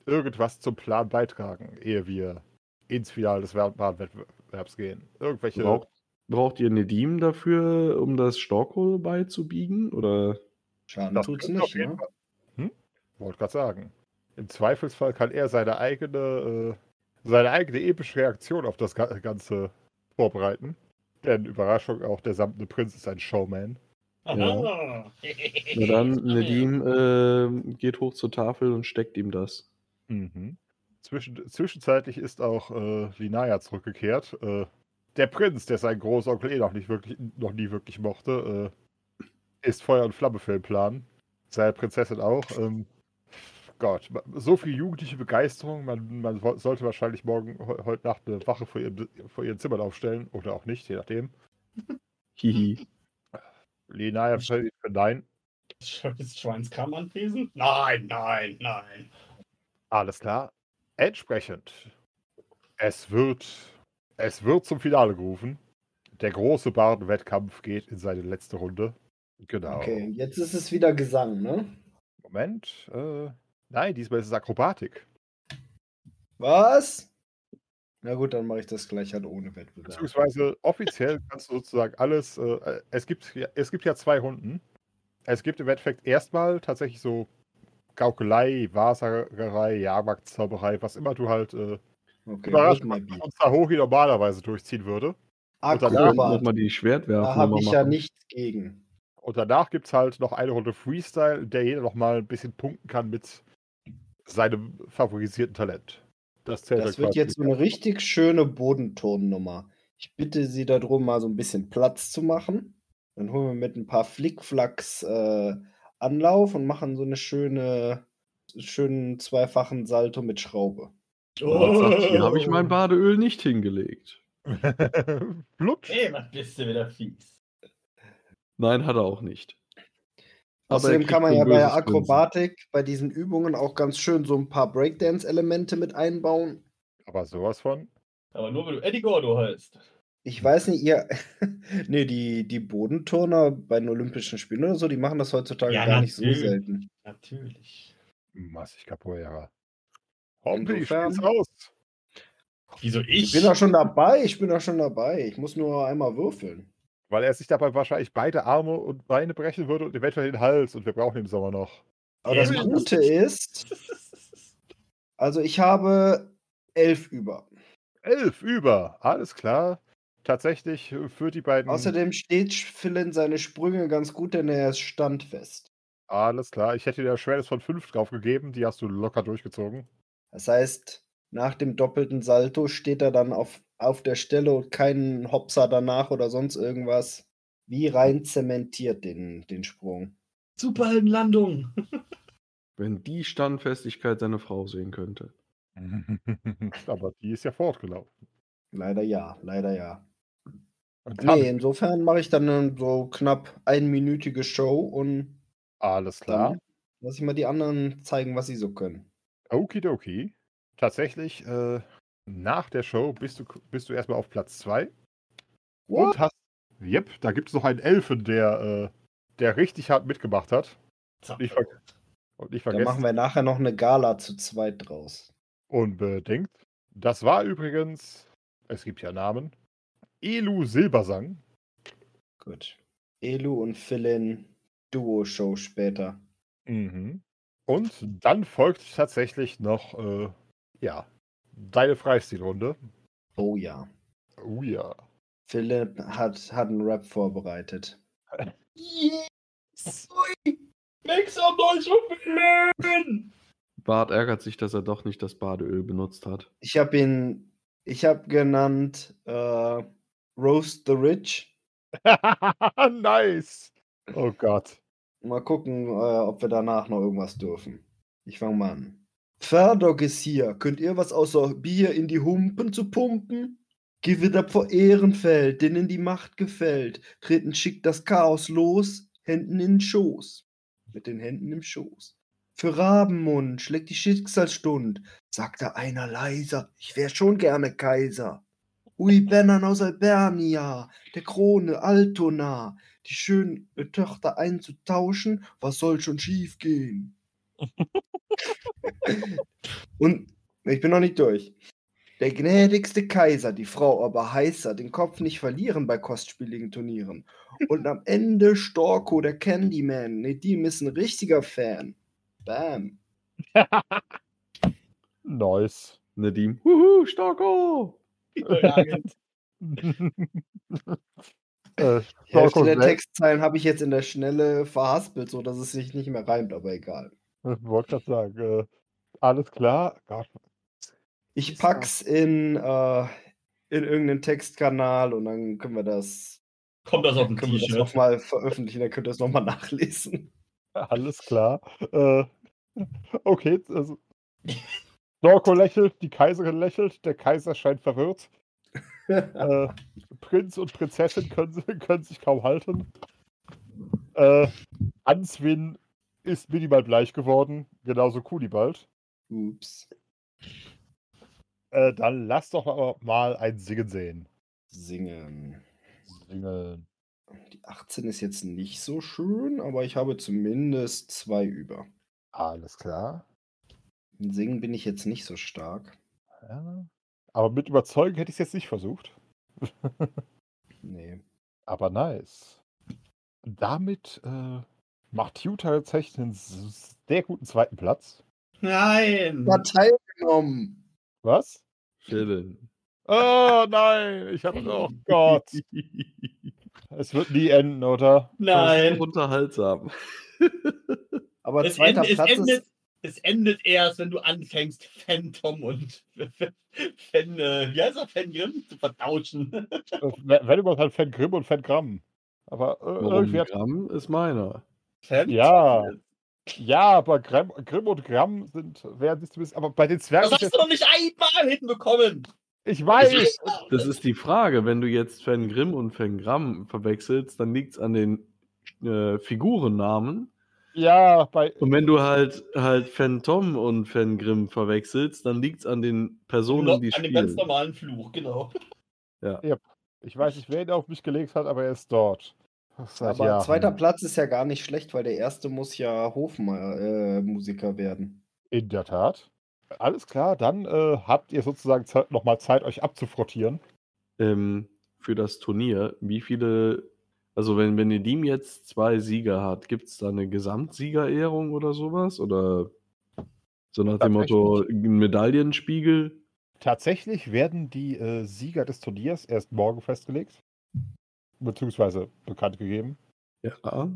irgendwas zum Plan beitragen, ehe wir ins Finale des Bahnwettbewerbs gehen? Irgendwelche. Braucht, braucht ihr Nedim dafür, um das Storkohl beizubiegen? Oder Schaden tut's nicht, ne? Hm? Wollte gerade sagen. Im Zweifelsfall kann er seine eigene, äh, seine eigene epische Reaktion auf das Ga- Ganze vorbereiten. Denn Überraschung, auch der samtene Prinz ist ein Showman. Aha. na dann, Nedim äh, geht hoch zur Tafel und steckt ihm das. Mhm. Zwischen, zwischenzeitlich ist auch äh, Linaya zurückgekehrt. Äh, der Prinz, der seinen Großonkel eh noch, nicht wirklich, noch nie wirklich mochte, äh, ist Feuer und Flamme für den Plan. Seine Prinzessin auch. Ähm, Gott, so viel jugendliche Begeisterung. Man, man sollte wahrscheinlich morgen, he- heute Nacht eine Wache vor, ihrem, vor ihren Zimmern aufstellen. Oder auch nicht, je nachdem. Hihi. Linaya verteidigt für Nein. Ist Schweinskram anwesend? Nein, nein, nein. Alles klar. Entsprechend. Es wird, es wird zum Finale gerufen. Der große Bardenwettkampf geht in seine letzte Runde. Genau. Okay, jetzt ist es wieder Gesang, ne? Moment. Äh, nein, diesmal ist es Akrobatik. Was? Na gut, dann mache ich das gleich halt ohne Wettbewerb. Beziehungsweise offiziell kannst du sozusagen alles. Äh, es, gibt, ja- es gibt ja zwei Runden. Es gibt im Endeffekt erstmal tatsächlich so Gaukelei, Wahrsagerei, Jahrmarktzauberei, was immer du halt äh, Okay, beat. uns da Hohi normalerweise durchziehen würde. Und danach Akrobat, Nochmal die Schwertwerfer da habe nochmal ich ja machen. nichts gegen. Und danach gibt es halt noch eine Runde Freestyle, in der jeder noch mal ein bisschen punkten kann mit seinem favorisierten Talent. Das zählt Das wird jetzt so eine richtig schöne Bodenturnummer. Ich bitte Sie darum, mal so ein bisschen Platz zu machen. Dann holen wir mit ein paar Flickflacks äh, Anlauf und machen so eine schöne, schönen zweifachen Salto mit Schraube. Hier habe ich mein Badeöl nicht hingelegt. Blutsch. Hey, was bist du wieder fies? Nein, hat er auch nicht. Er Außerdem kann man ja bei der böses Grinsen. Akrobatik bei diesen Übungen auch ganz schön so ein paar Breakdance-Elemente mit einbauen. Aber sowas von. Aber nur, weil du Eddie Gordo heißt. Ich weiß nicht, ihr. nee, die, die Bodenturner bei den Olympischen Spielen oder so, die machen das heutzutage Ja, gar nicht so natürlich. selten. Natürlich. Massig Capoeira. Insofern- spiel's aus. Wieso Ich ich? bin da schon dabei, ich bin da schon dabei. Ich muss nur einmal würfeln. Weil er sich dabei wahrscheinlich beide Arme und Beine brechen würde und eventuell den Hals und wir brauchen ihn im Sommer noch. Aber das Gute ist, also ich habe elf über. Elf über, alles klar. Tatsächlich äh, für die beiden. Außerdem steht Philin seine Sprünge ganz gut, denn er ist standfest. Alles klar. Ich hätte dir Schweres von fünf drauf gegeben, die hast du locker durchgezogen. Das heißt, nach dem doppelten Salto steht er dann auf, auf der Stelle und kein Hopser danach oder sonst irgendwas. Wie rein zementiert den, den Sprung. Superheldenlandung. Wenn die Standfestigkeit seine Frau sehen könnte. Aber die ist ja fortgelaufen. Leider ja, leider ja. Und dann, Nee, insofern mache ich dann eine so knapp einminütige Show und alles klar. lass ich mal die anderen zeigen, was sie so können. Okidoki. Tatsächlich, äh, nach der Show bist du, bist du erstmal auf Platz 2 What? und hast. Yep, da gibt es noch einen Elfen, der, äh, der richtig hart mitgemacht hat. Ich ver- Und nicht Da vergessen, machen wir nachher noch eine Gala zu zweit draus. unbedingt. Das war übrigens, es gibt ja Namen, Elu Silbersang. Gut. Elu und Philin Duo-Show später. Mhm. Und dann folgt tatsächlich noch, äh, ja, deine Freistilrunde. Oh ja. Oh ja. Philipp hat, hat einen Rap vorbereitet. Yes! Make some noise for Philin! Bart ärgert sich, dass er doch nicht das Badeöl benutzt hat. Ich habe ihn, ich habe genannt äh, Roast the Rich. nice. Oh Gott. Mal gucken, äh, ob wir danach noch irgendwas dürfen. Ich fang mal an. Pferdog ist hier. Könnt ihr was außer Bier in die Humpen zu pumpen? Gewitter vor Ehrenfeld, denen die Macht gefällt. Treten schickt das Chaos los, Händen in den Schoß. Mit den Händen im Schoß. Für Rabenmund schlägt die Schicksalsstund, sagte einer leiser, ich wär schon gerne Kaiser. Ui Bennern aus Albernia, der Krone Altona, die schöne Töchter einzutauschen, was soll schon schiefgehen? Und ich bin noch nicht durch. Der gnädigste Kaiser, die Frau aber heißer, den Kopf nicht verlieren bei kostspieligen Turnieren. Und am Ende Storko, der Candyman, Nedim ist ein richtiger Fan. Bam. Nice. Nadim. Huhu, Storko! Äh, Die Hälfte Storko der Textzeilen habe ich jetzt in der Schnelle verhaspelt, so dass es sich nicht mehr reimt, aber egal. Ich wollte gerade sagen, äh, alles klar. Gott, Ich pack's in, äh, in irgendeinen Textkanal und dann können wir das, Kommt das auf ein können wir das nochmal veröffentlichen, dann könnt ihr es nochmal nachlesen. alles klar. Äh, okay, also. Storko lächelt, die Kaiserin lächelt, der Kaiser scheint verwirrt. Äh, Prinz und Prinzessin können, können sich kaum halten. Äh, Answin ist minimal bleich geworden, genauso Kunibald. Ups. Äh, dann lass doch mal ein Singen sehen. Singen. Singen. Die 18 ist jetzt nicht so schön, aber ich habe zumindest zwei über. Alles klar. In Singen bin ich jetzt nicht so stark. Ja. Aber mit Überzeugen hätte ich es jetzt nicht versucht. Nee. Aber nice. Damit äh, macht Hugh tatsächlich einen sehr guten zweiten Platz. Nein! War teilgenommen. Was? Chillen. Oh nein, ich habe. Oh Gott. Es wird nie enden, oder? Nein! Unterhaltsam. Aber Es, zweiter end, es, Platz endet, ist. es endet erst, wenn du anfängst, Phantom und Fan, äh, wie heißt er, Fangrim zu vertauschen. Äh, Wenn überhaupt halt Fan Grimm und Fan Gramm. Aber äh, Warum irgendwie hat, Gramm ist meiner. Phantom? Ja. Ja, aber Grimm, Grimm und Gramm sind, werden sich zumindest. Aber bei den Zwergen. Das ist hast du doch nicht einmal hinbekommen! Ich weiß! Das ist die Frage. Wenn du jetzt Fan Grimm und Fan Gramm verwechselst, dann liegt es an den äh, Figurennamen. Ja, bei. Und wenn du halt halt Fan Tom und Fan Grimm verwechselst, dann liegt es an den Personen, No, die an dem ganz spielen. normalen Fluch, genau. Ich weiß nicht, wer ihn auf mich gelegt hat, aber er ist dort. Seit Aber Jahren. zweiter Platz ist ja gar nicht schlecht, weil der erste muss ja Hofmusiker werden. In der Tat. Alles klar, dann äh, habt ihr sozusagen nochmal Zeit, euch abzufrottieren. ähm, für das Turnier, wie viele, also wenn, wenn Nedim jetzt zwei Sieger hat, gibt es da eine Gesamtsiegerehrung oder sowas? Oder so nach dem Motto ein Medaillenspiegel? Tatsächlich werden die äh, Sieger des Turniers erst morgen festgelegt. Beziehungsweise bekannt gegeben. Ja.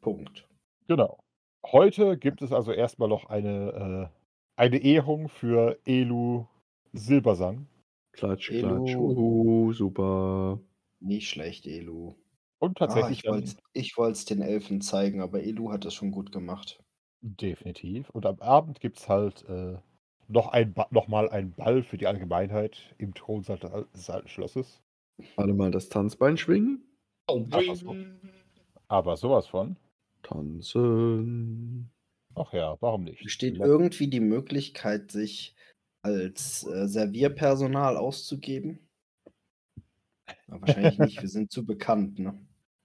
Punkt. Genau. Heute gibt es also erstmal noch eine, äh, eine Ehrung für Elu Silbersang. Klatsch, Elo. klatsch. Uhu, super. Nicht schlecht, Elu. Und Ah, tatsächlich ich dann, wollte ich wollt's den Elfen zeigen, aber Elu hat das schon gut gemacht. definitiv. Und am Abend gibt es halt äh, noch, ein noch mal einen Ball für die Allgemeinheit im Thronsaal des alten Schlosses. Alle mal das Tanzbein schwingen. Oh, Ach, so. Aber sowas von. Tanzen. Ach ja, warum nicht? Besteht irgendwie die Möglichkeit, sich als äh, Servierpersonal auszugeben? Na, wahrscheinlich nicht, wir sind zu bekannt, ne?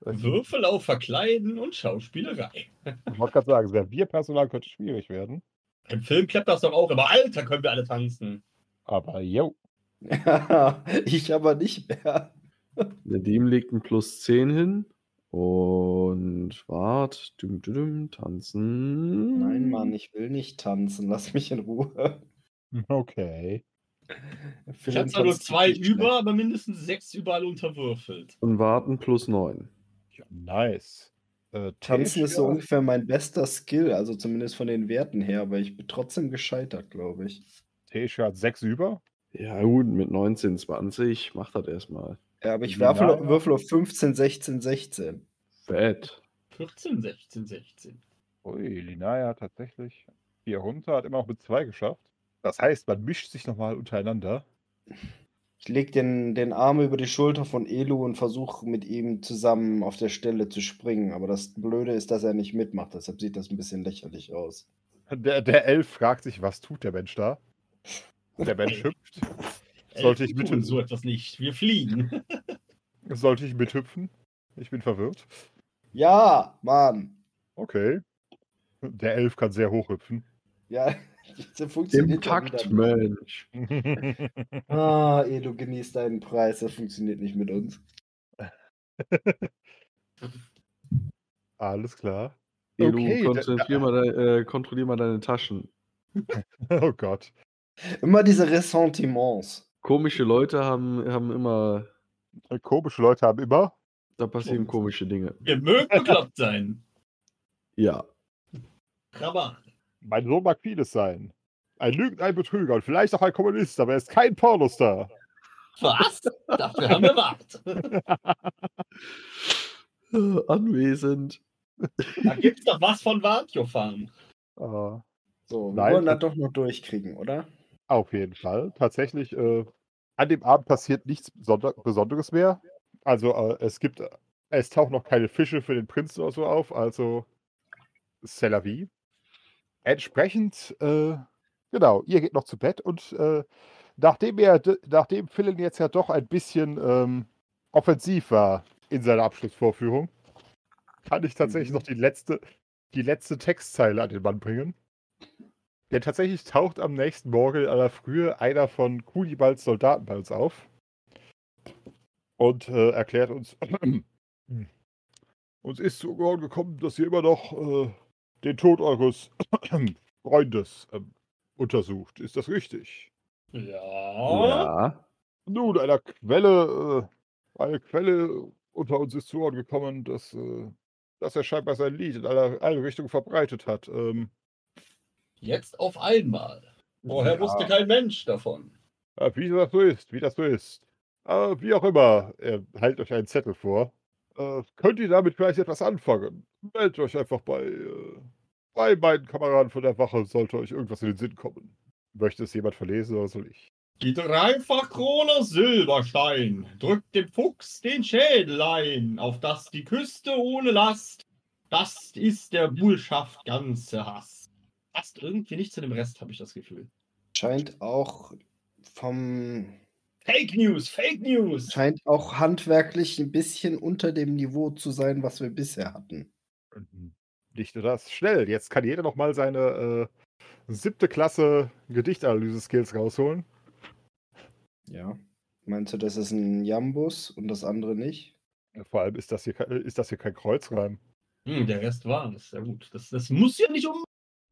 Würfel auf Verkleiden und Schauspielerei. Ich wollte gerade sagen, Servierpersonal könnte schwierig werden. Im Film klappt das doch auch immer. Alter, können wir alle tanzen. Aber jo. Ja, ich aber nicht mehr. Nadim legt ein plus 10 hin. Und wart, düm, düm, düm, tanzen. Nein, Mann, ich will nicht tanzen. Lass mich in Ruhe. Okay. Ich hatte zwar nur zwei über, aber mindestens sechs überall unterwürfelt. Und warten plus 9. Ja, nice. Äh, Tanzen ist so ungefähr mein bester Skill, also zumindest von den Werten her, aber ich bin trotzdem gescheitert, glaube ich. Tesha hat sechs über. Ja, gut, mit 19, 20 macht das erstmal. Ja, aber ich werfe, ja. würfel auf 15, 16, 16. Fett. 14, 16, 16. Ui, Linaya hat tatsächlich vier runter, hat immer noch mit zwei geschafft. Das heißt, man mischt sich nochmal untereinander. Ich lege den, den Arm über die Schulter von Elu und versuche mit ihm zusammen auf der Stelle zu springen. Aber das Blöde ist, dass er nicht mitmacht. Deshalb sieht das ein bisschen lächerlich aus. Der, der Elf fragt sich, was tut der Mensch da? Der Mensch hüpft. Sollte ich tun so etwas nicht. Wir fliegen. Sollte ich mithüpfen? Ich bin verwirrt. Ja, Mann. Okay. Der Elf kann sehr hoch hüpfen. Ja, das Im funktioniert ja Takt, Mensch. Ah, Elu, genießt deinen Preis. Das funktioniert nicht mit uns. Alles klar. Elu, Okay, da- konzentrier mal de, äh, kontrollier mal deine Taschen. Oh Gott. Immer diese Ressentiments. Komische Leute haben, haben immer, Komische Leute haben immer. da passieren komische Dinge. Wir mögen bekloppt sein. Ja. Rabat. Mein Sohn mag vieles sein. Ein Lügner, ein Betrüger und vielleicht auch ein Kommunist, aber er ist kein Pornostar. Was? Dafür haben wir Macht. Äh, Anwesend. Da gibt's doch was von Wartjofahren. Ah, So, wir Nein, wollen das das- doch noch durchkriegen, oder? Auf jeden Fall. Tatsächlich, äh, an dem Abend passiert nichts Besonder Besonderes mehr. Also äh, es gibt, äh, es tauchen noch keine Fische für den Prinzen oder so auf, also c'est la vie. Entsprechend, äh, genau, ihr geht noch zu Bett und äh, nachdem er, nachdem Philin jetzt ja doch ein bisschen ähm, offensiv war in seiner Abschlussvorführung, kann ich tatsächlich Mhm. noch die letzte, die letzte Textzeile an den Mann bringen. Denn tatsächlich taucht am nächsten Morgen in aller Frühe einer von Kulibalds Soldaten bei uns auf und äh, erklärt uns, uns ist zu Ohren gekommen, dass ihr immer noch äh, den Tod eures Freundes ähm, untersucht. Ist das richtig? Ja. Ja. Nun, einer Quelle, äh, eine Quelle unter uns ist zu Ohren gekommen, dass, äh, dass er scheinbar sein Lied in alle, alle Richtungen verbreitet hat. Ähm, Jetzt auf einmal. Vorher Ja. wusste kein Mensch davon. Wie das so ist, wie das so ist. Äh, wie auch immer, er hält euch einen Zettel vor. Äh, könnt ihr damit vielleicht etwas anfangen? Meldet euch einfach bei, äh, bei meinen Kameraden von der Wache, sollte euch irgendwas in den Sinn kommen. Möchte es jemand verlesen oder soll ich? Die Dreifachkrone Silberstein drückt dem Fuchs den Schädel ein, auf das die Küste ohne Last. Das ist der Bullschaft ganze Hass. Passt irgendwie nicht zu dem Rest, habe ich das Gefühl. Scheint auch vom Fake News, Fake News. scheint auch handwerklich ein bisschen unter dem Niveau zu sein, was wir bisher hatten. Mhm. Nicht nur das. Schnell, jetzt kann jeder noch mal seine äh, siebte Klasse Gedichtanalyse-Skills rausholen. Ja. Meinst du, das ist ein Jambus und das andere nicht? Vor allem ist das hier, ist das hier kein Kreuzreim. Hm, der Rest war es. Ja gut. Das, das muss ja nicht um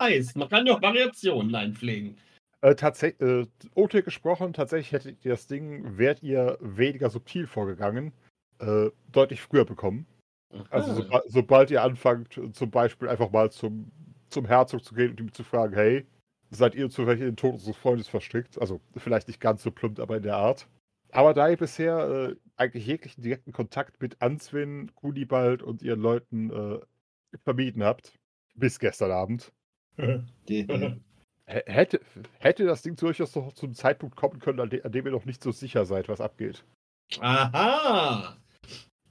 heißen. Man kann ja auch Variationen einpflegen. Äh, tatsächlich, äh, OT gesprochen, tatsächlich hättet ihr das Ding, wärt ihr weniger subtil vorgegangen, äh, deutlich früher bekommen. Also Ah. soba sobald ihr anfangt, zum Beispiel einfach mal zum, zum Herzog zu gehen und ihm zu fragen, hey, seid ihr zufällig in den Tod unseres Freundes verstrickt? Also vielleicht nicht ganz so plump, aber in der Art. Aber da ihr bisher äh, eigentlich jeglichen direkten Kontakt mit Answin, Kunibald und ihren Leuten äh, vermieden habt, bis gestern Abend, hätte, hätte das Ding durchaus noch zum Zeitpunkt kommen können, an, de an dem ihr noch nicht so sicher seid, was abgeht. Aha!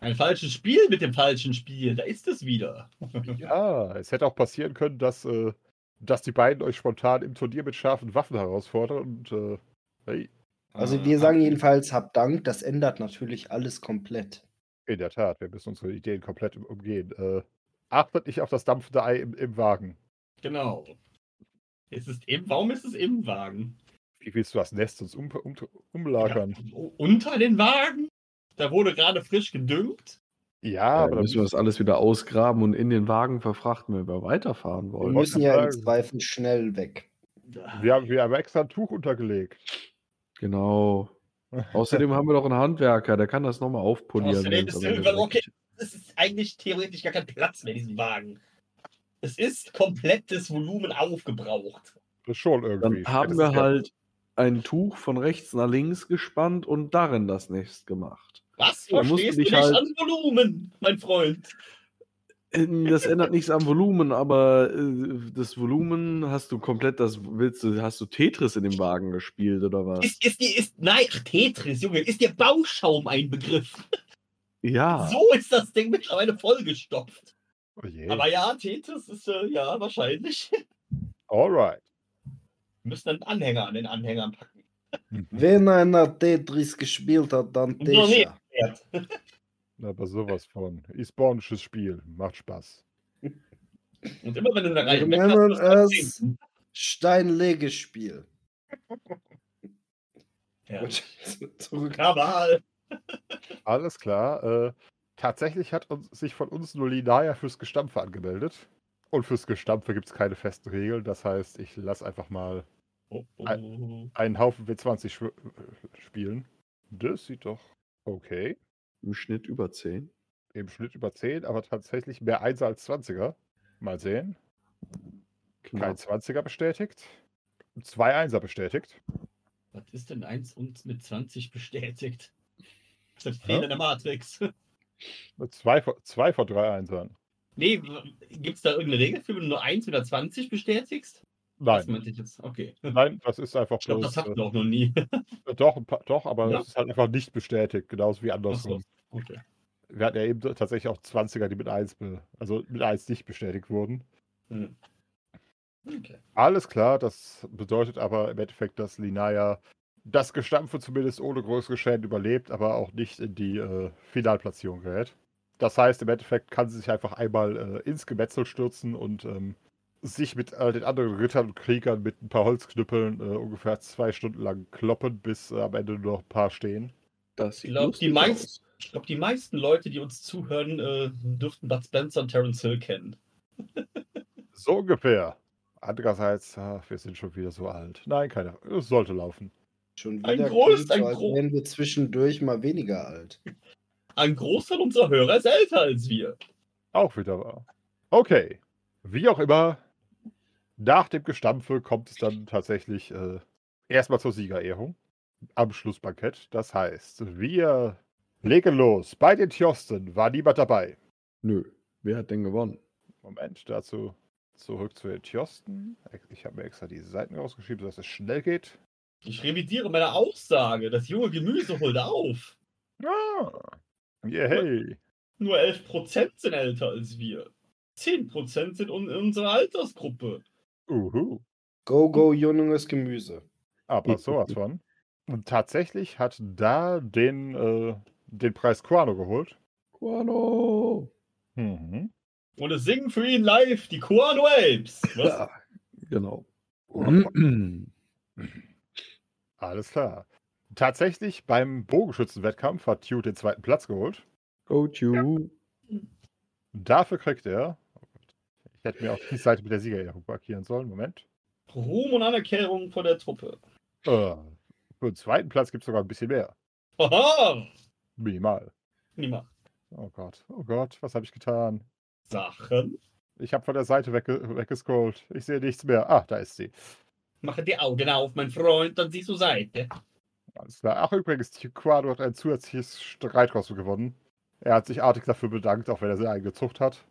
Ein falsches Spiel mit dem falschen Spiel. Da ist es wieder. Ja, es hätte auch passieren können, dass, äh, dass die beiden euch spontan im Turnier mit scharfen Waffen herausfordern und äh, hey, also wir sagen jedenfalls, habt Dank, das ändert natürlich alles komplett. in der Tat, wir müssen unsere Ideen komplett um- umgehen. Äh, achtet nicht auf das dampfende Ei im, im Wagen. Genau. Es ist im, warum ist es im Wagen? Wie willst du das Nest uns um, um, umlagern? U- Unter den Wagen? Da wurde gerade frisch gedüngt. Ja, Ja, aber dann müssen wir das alles wieder ausgraben und in den Wagen verfrachten, wenn wir weiterfahren Wir wollen. wollte müssen ja im. Zweifel schnell weg. wir haben, wir haben extra ein Tuch untergelegt. Genau. Außerdem haben wir doch einen Handwerker, der kann das nochmal aufpolieren. Außerdem ist okay. Es ist eigentlich theoretisch gar kein Platz mehr in diesem Wagen. Es ist komplettes Volumen aufgebraucht. Das ist schon irgendwie. Dann haben wir halt ein Tuch von rechts nach links gespannt und darin das Nest gemacht. Was verstehst du nicht halt- an Volumen, mein Freund? Ähm, Das ändert nichts am Volumen, aber äh, das Volumen hast du komplett, das willst du, hast du Tetris in dem Wagen gespielt oder was? Ist, ist die, ist, nein, ach, Tetris, Junge, ist dir Bauschaum ein Begriff? Ja. So ist das Ding mittlerweile vollgestopft. Oh je. Aber ja, Tetris ist, äh, ja, wahrscheinlich. Alright. Wir müssen einen Anhänger an den Anhängern packen. Wenn einer Tetris gespielt hat, dann. Ja. Aber sowas von. Isbonisches Spiel. Macht Spaß. Und immer wenn du eine Wir Reihe nennen es. Steinlegespiel. Ja. Zurück. Kabal. Alles klar. Äh, tatsächlich hat uns, sich von uns nur Linaya fürs Gestampfe angemeldet. Und fürs Gestampfe gibt es keine festen Regeln. Das heißt, ich lasse einfach mal Oh, oh. einen Haufen W20 schw- äh, spielen. Das sieht doch okay. Im Schnitt über 10. Im Schnitt über 10, aber tatsächlich mehr 1 als 20er. Mal sehen. Kein Knapp. 20er bestätigt. Zwei 1er bestätigt. Was ist denn eins und mit 20 bestätigt? Das ist Ja. Fehler in der Matrix. Zwei, zwei von drei Einsern. Nee, gibt es da irgendeine Regel für, wenn du nur 1 oder 20 bestätigst? Das Nein, meinte ich jetzt. Okay. nein, das ist einfach Ich glaube, das hatten äh, wir auch noch nie. Doch, ein paar, doch, aber Ja. es ist halt einfach nicht bestätigt, genauso wie Ach so. andersrum. Okay. Wir hatten ja eben tatsächlich auch 20er, die mit 1, be also mit 1 nicht bestätigt wurden. Hm. Okay. Alles klar, das bedeutet aber im Endeffekt, dass Linaya das Gestampfe zumindest ohne größere Schäden überlebt, aber auch nicht in die äh, Finalplatzierung gerät. Das heißt, im Endeffekt kann sie sich einfach einmal äh, ins Gemetzel stürzen und ähm, sich mit äh, den anderen Rittern und Kriegern mit ein paar Holzknüppeln äh, ungefähr zwei Stunden lang kloppen, bis äh, am Ende nur noch ein paar stehen. Das Ich glaube, die ich glaub, die meisten Leute, die uns zuhören, äh, dürften Bud Spencer und Terence Hill kennen. So ungefähr. Andererseits, ach, wir sind schon wieder so alt. Nein, keine. Es sollte laufen. Schon Ein wieder Groß- ein so, als Gro- wären wir zwischendurch mal weniger alt. Ein Großteil unserer Hörer ist älter als wir. Auch wieder wahr. Okay. Wie auch immer, nach dem Gestampfe kommt es dann tatsächlich äh, erstmal zur Siegerehrung am Schlussbankett. Das heißt, wir legen los. Bei den Tjosten war niemand dabei. Nö. Wer hat denn gewonnen? Moment, dazu zurück zu den Tjosten. Ich habe mir extra die Seiten rausgeschrieben, dass es schnell geht. Ich revidiere meine Aussage. Das junge Gemüse holt auf. Ah, yay. Nur 11% sind älter als wir. 10% sind in unserer Altersgruppe. Uhu. Go, go, junges Gemüse. Aber sowas von. Und tatsächlich hat da den, äh, den Preis Quano geholt. Guano! Mhm. Und es singen für ihn live die Kuano Apes. Was? Ja, genau. Alles klar. Tatsächlich beim Bogenschützenwettkampf hat Tue den zweiten Platz geholt. Go to. Dafür kriegt er. oh Gott, Ich hätte mir auch die Seite mit der Siegerehrung markieren sollen. Moment. Ruhm und Anerkennung von der Truppe. Äh, für den zweiten Platz gibt es sogar ein bisschen mehr. Haha! Minimal. Niemand. Oh Gott. Oh Gott, was habe ich getan? Sachen. Ich habe von der Seite wegge weggescrollt. Ich sehe nichts mehr. Ah, da ist sie. Mache die Augen auf, mein Freund, dann siehst du Seite. Alles klar. Ach, übrigens, Quado hat ein zusätzliches Streitross gewonnen. Er hat sich artig dafür bedankt, auch wenn er seine eigene Zucht hat.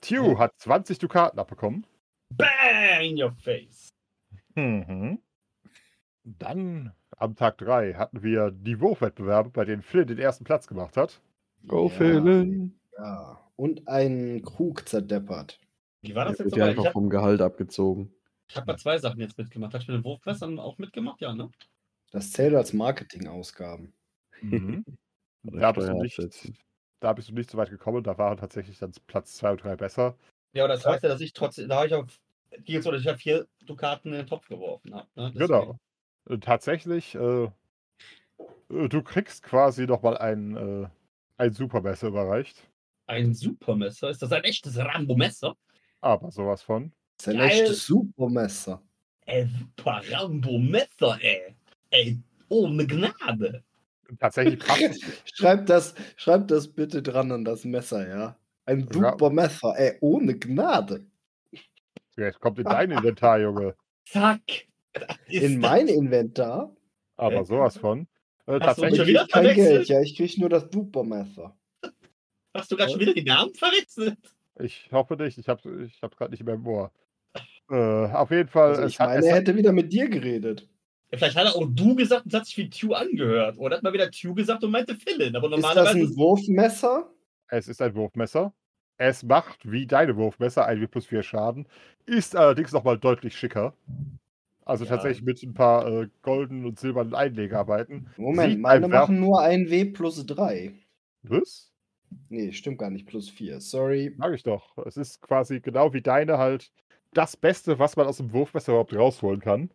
Tew hat 20 Dukaten abbekommen. Bang in your face. Mhm. Dann am Tag 3 hatten wir die Wurfwettbewerbe, bei denen Phil den ersten Platz gemacht hat. Go Ja. Philin! Ja. Und einen Krug zerdeppert. Wie war das Der jetzt wird ja einfach vom Gehalt abgezogen. Hab bei zwei Sachen jetzt mitgemacht. Hast du mit den Wurfmessern auch mitgemacht? Ja, ne? Das zählt als Marketingausgaben. Mhm. Da, bist du nicht, da bist du nicht so weit gekommen. Da waren tatsächlich dann Platz 2 und 3 besser. Ja, aber das heißt ja, dass ich trotzdem, da habe ich auch, ging jetzt so, dass ich ja vier Dukaten in den Topf geworfen habe. Ne? Genau. Tatsächlich, äh, äh, du kriegst quasi nochmal ein, äh, ein Supermesser überreicht. Ein Supermesser? Ist das ein echtes Rambo-Messer? Aber sowas von. Das ist ein Geil. echtes Supermesser. Ey, super Rambo-Messer, ey. Ey, ohne Gnade. Tatsächlich passt, Schreib das, schreib das bitte dran an das Messer, ja. Ein. Supermesser, ey, ohne Gnade. jetzt kommt in dein Inventar, Junge. Zack. In das. mein Inventar Aber sowas von. Äh, hast du ich schon tatsächlich, wieder krieg kein? Geld, ja. Ich krieg nur das Supermesser. Hast du gerade schon wieder die Namen verwechselt? ich hoffe nicht, ich habe ich hab's gerade nicht mehr im Ohr. Äh, auf jeden Fall. Also es ich meine, er hat- hätte wieder mit dir geredet. Ja, vielleicht hat er auch du gesagt und hat sich wie Tew angehört. Oder hat mal wieder Tew gesagt und meinte Philin. Aber Ist das normalerweise. ein Wurfmesser? Es ist ein Wurfmesser. Es macht wie deine Wurfmesser 1 plus 4 Schaden, ist allerdings nochmal deutlich schicker. Also Ja. tatsächlich mit ein paar äh, goldenen und silbernen Einlegearbeiten. Moment, Sieht meine machen nur ein W plus 3. Was? Nee, stimmt gar nicht, plus 4. Sorry. Sag ich doch. Es ist quasi genau wie deine halt das Beste, was man aus dem Wurfmesser überhaupt rausholen kann.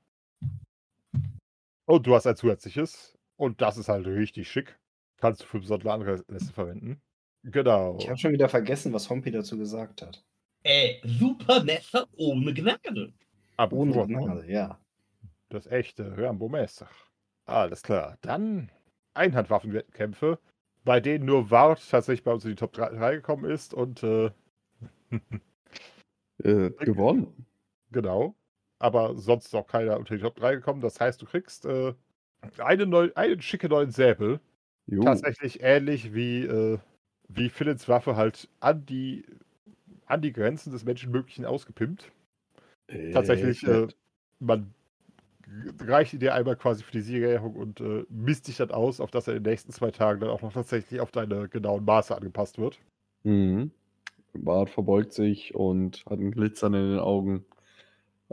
Und du hast ein zusätzliches. Und das ist halt richtig schick. Kannst du für besondere Anlässe verwenden. Genau. Ich habe schon wieder vergessen, was Hompi dazu gesagt hat. Ey, Supermesser ohne Gnade. Aber Ohne. Gnade, ja. Das echte Rambo Messer. Alles klar. Dann Einhandwaffenkämpfe, bei denen nur Wart tatsächlich bei uns in die Top 3 gekommen ist und äh, Äh, gewonnen. genau. Aber sonst ist auch keiner unter die Top 3 gekommen. Das heißt, du kriegst äh, eine neu, einen schicke neuen Säbel. Jo. Tatsächlich ähnlich wie, äh, wie Philins Waffe halt an die, an die Grenzen des Menschenmöglichen ausgepimpt. Äh, Tatsächlich, äh, man reicht dir einmal quasi für die Siegerehrung und äh, misst dich dann aus, auf dass er in den nächsten zwei Tagen dann auch noch tatsächlich auf deine genauen Maße angepasst wird. Mhm. Bart verbeugt sich und hat ein Glitzern in den Augen.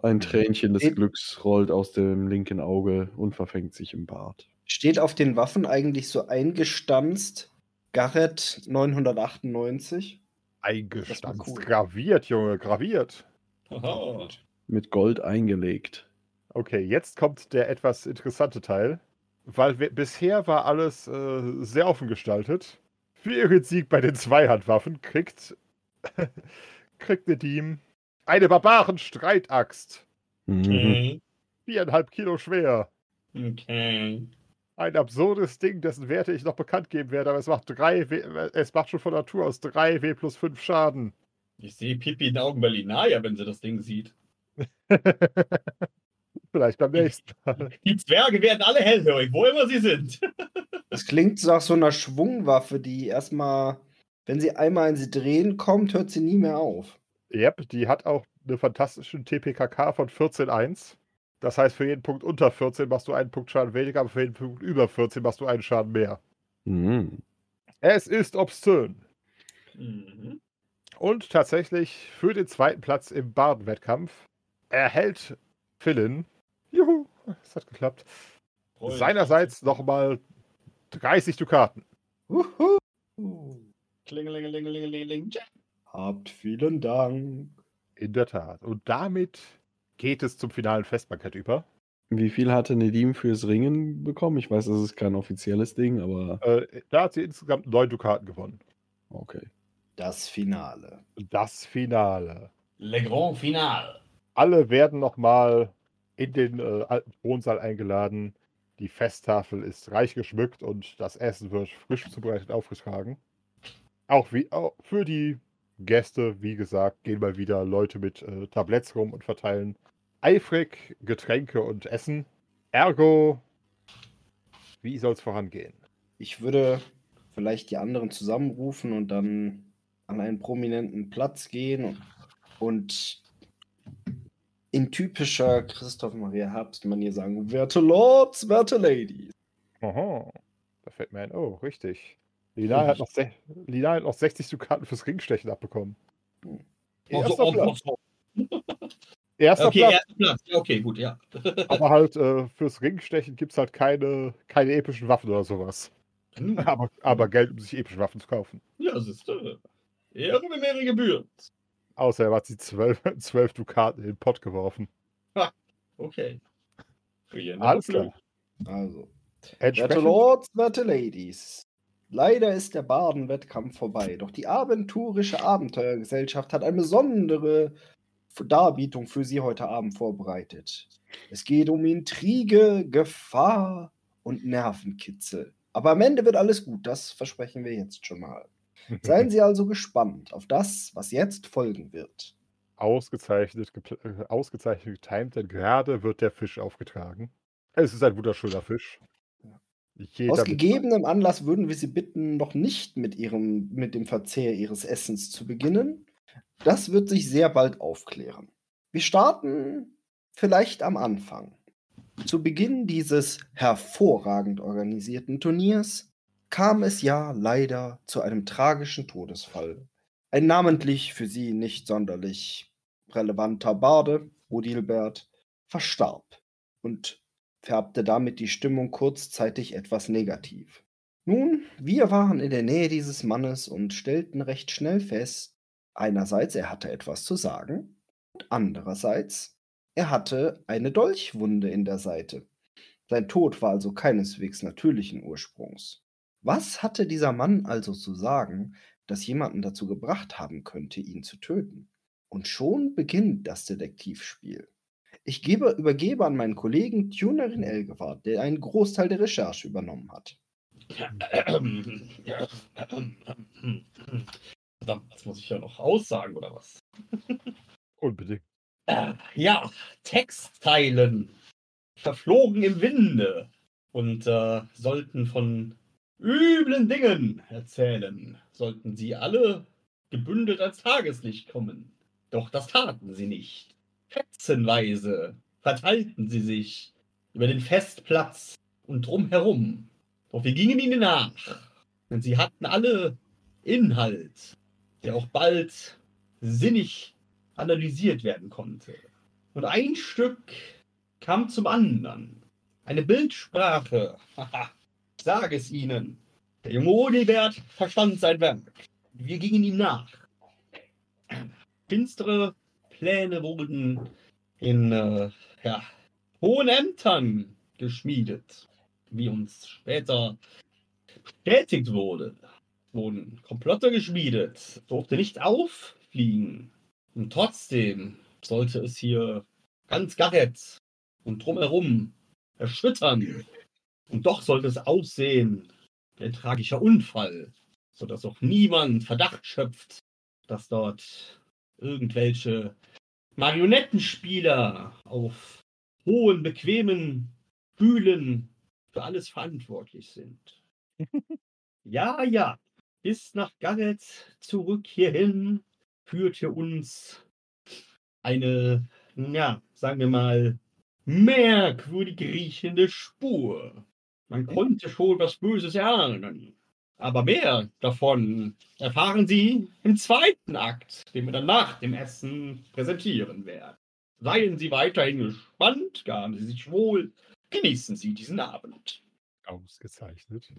Ein Tränchen des. Glücks rollt aus dem linken Auge und verfängt sich im Bart. Steht auf den Waffen eigentlich so eingestanzt Garrett 998? Eingestanzt, cool. graviert, Junge, graviert. Aha. Mit Gold eingelegt. Okay, jetzt kommt der etwas interessante Teil, weil wir, bisher war alles äh, sehr offen gestaltet. Für ihren Sieg bei den Zweihandwaffen kriegt, kriegt Nedim eine Barbaren-Streitaxt. Mhm. Okay. Viereinhalb Kilo schwer. Okay. Ein absurdes Ding, dessen Werte ich noch bekannt geben werde, aber es macht drei, W- es macht schon von Natur aus 3 W plus 5 Schaden. Ich sehe Pipi in den Augen Berlinaya, wenn sie das Ding sieht. Vielleicht beim nächsten Mal. Die Zwerge werden alle hellhörig, wo immer sie sind. Das klingt nach so einer Schwungwaffe, die erstmal, wenn sie einmal in sie drehen kommt, hört sie nie mehr auf. Yep, die hat auch eine fantastische TPKK von 14,1. Das heißt, für jeden Punkt unter 14 machst du einen Punkt Schaden weniger, aber für jeden Punkt über 14 machst du einen Schaden mehr. Mhm. Es ist obszön. Mhm. Und tatsächlich für den zweiten Platz im Bardenwettkampf erhält Philin, juhu, es hat geklappt, seinerseits nochmal 30 Dukaten. Wuhu. Klingelingelingelingeling. Habt vielen Dank. In der Tat. Und damit geht es zum finalen Festbankett über. Wie viel hatte Nedim fürs Ringen bekommen? Ich weiß, das ist kein offizielles Ding, aber Äh, da hat sie insgesamt neun Dukaten gewonnen. okay. Das Finale. Das Finale. Le Grand Final. Alle werden nochmal in den äh, alten Thronsaal eingeladen. Die Festtafel ist reich geschmückt und das Essen wird frisch zubereitet aufgetragen. Auch, wie, auch für die Gäste, wie gesagt, gehen mal wieder Leute mit äh, Tabletts rum und verteilen eifrig Getränke und Essen. Ergo, wie soll es vorangehen? Ich würde vielleicht die anderen zusammenrufen und dann an einen prominenten Platz gehen und, in typischer Christoph Maria Herbst-Manier sagen: Werte Lords, werte Ladies. Aha, da fällt mir ein, oh, richtig. Lina hat, noch Lina hat noch 60 Dukaten fürs Ringstechen abbekommen. Erster Also, Platz. oh, oh, Erster okay, Platz. erster Platz. Ja, okay, gut, ja. Aber halt äh, fürs Ringstechen gibt es halt keine, keine epischen Waffen oder sowas. Hm. Aber, aber Geld, um sich epische Waffen zu kaufen. Ja, das ist äh, Ehre mit mehrere Gebühren. Außer er hat sie zwölf, zwölf Dukaten in den Pott geworfen. Okay. Frieren, Alles klar. Also, werte Entsprechend, Lords, werte Ladies. Leider ist der Badenwettkampf vorbei, doch die aventurische Abenteuergesellschaft hat eine besondere Darbietung für Sie heute Abend vorbereitet. Es geht um Intrige, Gefahr und Nervenkitzel. Aber am Ende wird alles gut, das versprechen wir jetzt schon mal. Seien Sie also gespannt auf das, was jetzt folgen wird. ausgezeichnet, äh, ausgezeichnet getimt, denn gerade wird der Fisch aufgetragen. Es ist ein wunderschöner Fisch. Jeder Aus gegebenem Anlass würden wir Sie bitten, noch nicht mit, ihrem, mit dem Verzehr Ihres Essens zu beginnen. Das wird sich sehr bald aufklären. Wir starten vielleicht am Anfang. Zu Beginn dieses hervorragend organisierten Turniers kam es ja leider zu einem tragischen Todesfall. Ein namentlich für Sie nicht sonderlich relevanter Barde, Odilbert, verstarb und färbte damit die Stimmung kurzzeitig etwas negativ. Nun, wir waren in der Nähe dieses Mannes und stellten recht schnell fest, einerseits er hatte etwas zu sagen und andererseits er hatte eine Dolchwunde in der Seite. Sein Tod war also keineswegs natürlichen Ursprungs. Was hatte dieser Mann also zu sagen, das jemanden dazu gebracht haben könnte, ihn zu töten? Und schon beginnt das Detektivspiel. Ich gebe, übergebe an meinen Kollegen Tunerin Elgewart, der einen Großteil der Recherche übernommen hat. Verdammt, das muss ich ja noch aussagen, oder was? Unbedingt. Äh, ja, Textteilen verflogen im Winde und äh, sollten von üblen Dingen erzählen, sollten sie alle gebündelt ans Tageslicht kommen. Doch das taten sie nicht. Fetzenweise verteilten sie sich über den Festplatz und drumherum. Doch wir gingen ihnen nach, denn sie hatten alle Inhalt, der auch bald sinnig analysiert werden konnte. Und ein Stück kam zum anderen. Eine Bildsprache. Ich sage es Ihnen. Der junge Odilbert verstand sein Werk. Wir gingen ihm nach. Finstere Pläne wurden in äh, ja, hohen Ämtern geschmiedet. Wie uns später bestätigt wurde, wurden Komplotte geschmiedet, durfte nicht auffliegen. Und trotzdem sollte es hier ganz Garrett und drumherum erschüttern. Und doch sollte es aussehen wie ein tragischer Unfall, sodass auch niemand Verdacht schöpft, dass dort irgendwelche Marionettenspieler auf hohen, bequemen Stühlen für alles verantwortlich sind. ja, ja, bis nach Garrett zurück hierhin führte uns eine, ja, sagen wir mal, merkwürdig riechende Spur. Man konnte schon was Böses erahnen. Aber mehr davon erfahren Sie im zweiten Akt, den wir dann nach dem Essen präsentieren werden. Seien Sie weiterhin gespannt, gaben Sie sich wohl, genießen Sie diesen Abend. Ausgezeichnet.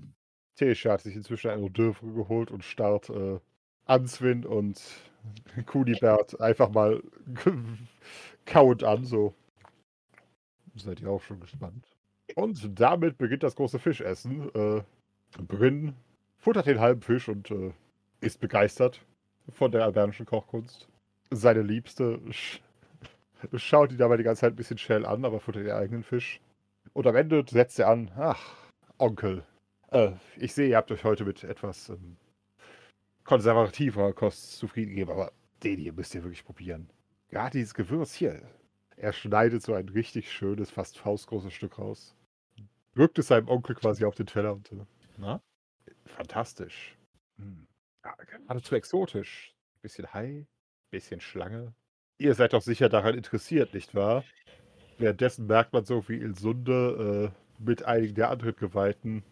Tesha hat sich inzwischen eine Dürfre geholt und starrt äh, Answin und Kunibert einfach mal kauend an. So. Seid ihr auch schon gespannt? Und damit beginnt das große Fischessen. Äh, Brynn futtert den halben Fisch und äh, ist begeistert von der albanischen Kochkunst. Seine Liebste sch schaut ihn dabei die ganze Zeit ein bisschen schell an, aber futtert den eigenen Fisch. Und am Ende setzt er an, ach, Onkel, äh, ich sehe, ihr habt euch heute mit etwas ähm, konservativer Kost zufrieden gegeben, aber den hier müsst ihr wirklich probieren. Gerade dieses Gewürz hier. Er schneidet so ein richtig schönes, fast faustgroßes Stück raus. Drückt es seinem Onkel quasi auf den Teller und äh, na? Fantastisch. Hm. Ja, geradezu exotisch. Bisschen Hai, bisschen Schlange. Ihr seid doch sicher daran interessiert, nicht wahr? Währenddessen merkt man so, wie Ilsunde äh, mit einigen der anderen Geweihten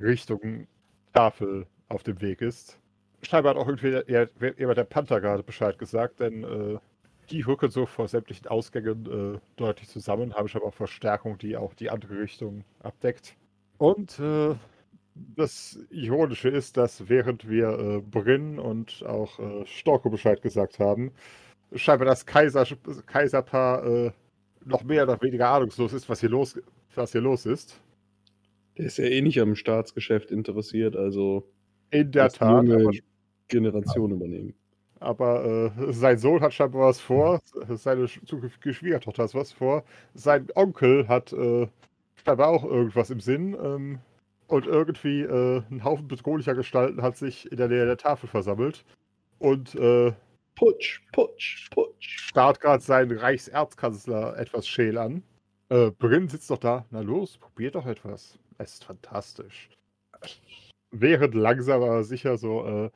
Richtung Tafel auf dem Weg ist. Scheinbar hat auch irgendwie der, der, der Panther gerade Bescheid gesagt, denn äh, die rücken so vor sämtlichen Ausgängen äh, deutlich zusammen, haben scheinbar auch Verstärkung, die auch die andere Richtung abdeckt. Und äh, das Ironische ist, dass während wir äh, Brinn und auch äh, Storko Bescheid gesagt haben, scheinbar das Kaiser, Kaiserpaar äh, noch mehr oder weniger ahnungslos ist, was hier los was hier los ist. Der ist ja eh nicht am Staatsgeschäft interessiert, also In der Tat, eine aber, Generation übernehmen. aber äh, sein Sohn hat scheinbar was vor, seine zukünftige Schwiegertochter hat was vor, sein Onkel hat äh, scheinbar auch irgendwas im Sinn ähm, und irgendwie äh, ein Haufen bedrohlicher Gestalten hat sich in der Nähe der Tafel versammelt und äh, Putsch, putsch, putsch. starrt gerade seinen Reichserzkanzler etwas scheel an. Äh, Bryn sitzt doch da. Na los, probier doch etwas. Es ist fantastisch. Während langsam aber sicher so äh,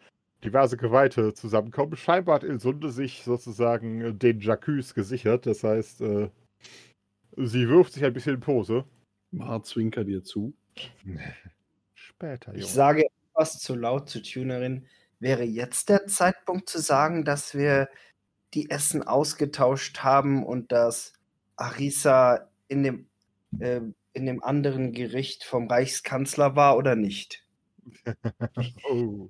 diverse Geweihte zusammenkommen. Scheinbar hat Ilsunde sich sozusagen äh, den Jacques gesichert. Das heißt, äh, sie wirft sich ein bisschen in Pose. Mar zwinker dir zu. Später, Ich Junge. sage etwas zu laut zur Tunerin. Wäre jetzt der Zeitpunkt zu sagen, dass wir die Essen ausgetauscht haben und dass Arisa in dem, äh, in dem anderen Gericht vom Reichskanzler war oder nicht? Oh.